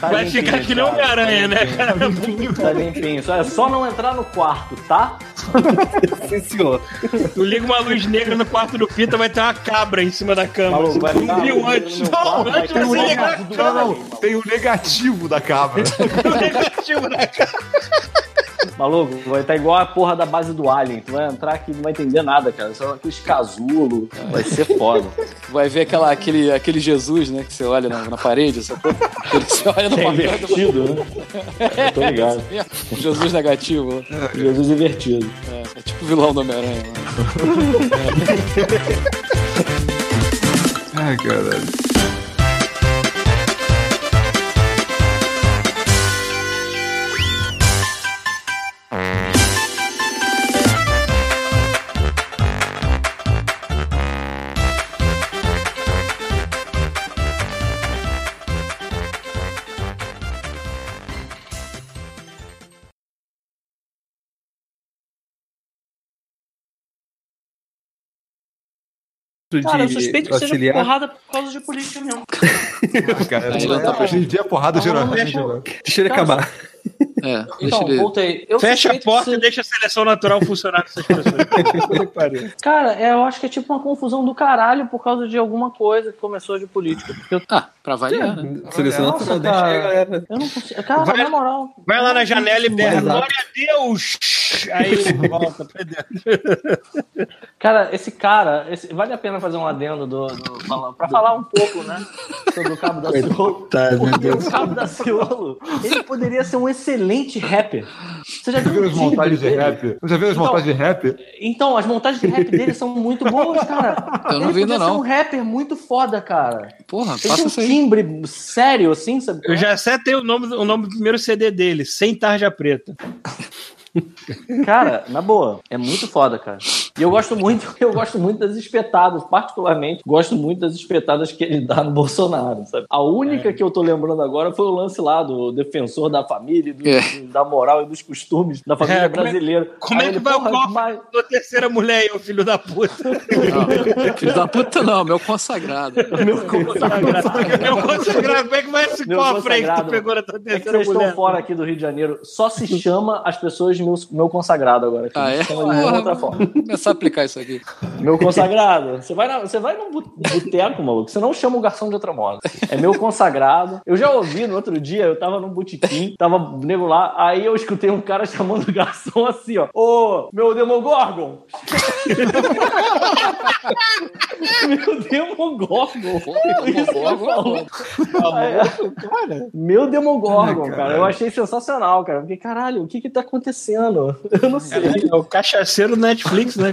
Tá Vai limpinho, ficar que nem. Homem-Aranha, né, cara? Tá limpinho. Só, é só não entrar no quarto, tá? Sim, senhor. Tu liga uma luz negra no quarto do Pita, vai ter uma cabra em cima da cama. Maluco, vai não viu antes. Não, antes um você ligar além, tem o negativo da cabra. o negativo na cara. Maluco, vai estar igual a porra da base do Alien. Tu vai entrar aqui e não vai entender nada, cara. Só aqueles casulo. Vai ser foda. Vai ver aquela, aquele, aquele Jesus, né? Que você olha na, na parede? Aquele que você olha no É papel do invertido, né? Eu tô ligado. Jesus negativo. Jesus invertido. É, é tipo o vilão do Homem-Aranha. né? Ai, caralho. Cara, eu de suspeito que seja auxiliar. porrada por causa de política mesmo. Ah, cara, não tá é, hoje em dia porrada geral. deixa- Deixa ele acabar. É, deixa Então, ele. voltei. Eu Fecha a porta seja- e deixa a seleção natural funcionar com essas pessoas. Cara, é, eu acho que é tipo uma confusão do caralho por causa de alguma coisa que começou de política. Eu, Ah, pra variar, né? Seleção Nossa, natural, deixa aí, galera. eu não consigo. Cara, Vai- na moral. Vai lá na janela e berra, glória a Deus! Aí volta pra dentro. Cara, esse cara, esse- vale a pena fazer um adendo do, do, pra falar um pouco, né? Sobre o Cabo da Ciolo. Tá, o Cabo da Ciolo, ele poderia ser um excelente rapper. Você já Já viu as montagens de rap? Já viu as Então, montagens de rap? Então, as montagens de rap dele são muito boas, cara. Eu não ele vi ainda, ser não. um rapper muito foda, cara. Porra, Ele tem passa um isso aí. timbre sério, assim, sabe? Eu já acertei o nome, o nome do primeiro CD dele, Sem Tarja Preta. Cara, na boa, é muito foda, cara. E eu gosto muito, eu gosto muito das espetadas, particularmente, gosto muito das espetadas que ele dá no Bolsonaro, sabe? A única que eu tô lembrando agora foi o lance lá do defensor da família, do- É. da moral e dos costumes da família É, como é- brasileira. Como Aí é que ele, vai o cofre mas- da terceira mulher aí, ô filho da puta? Não, filho da puta não, meu consagrado. Meu consagrado. Eu consagrado, como é que vai esse Meu cofre aí que tu pegou na tua É que terceira vocês mulher? estão fora aqui do Rio de Janeiro. Só se chama as pessoas de meu, meu consagrado agora. Aqui. Ah, é? Chama de outra forma. A aplicar isso aqui. Meu consagrado. Você vai, na, você vai num boteco, maluco. Você não chama o garçom de outra moda. É meu consagrado. Eu já ouvi no outro dia, eu tava num botequim, tava nego lá, aí eu escutei um cara chamando o garçom assim, ó. Ô, meu Demogorgon! meu Demogorgon! Demogorgon, É, Meu Demogorgon, cara. Eu achei sensacional, cara. Porque, caralho, o que que tá acontecendo? Eu não sei. É o cachaceiro Netflix, né,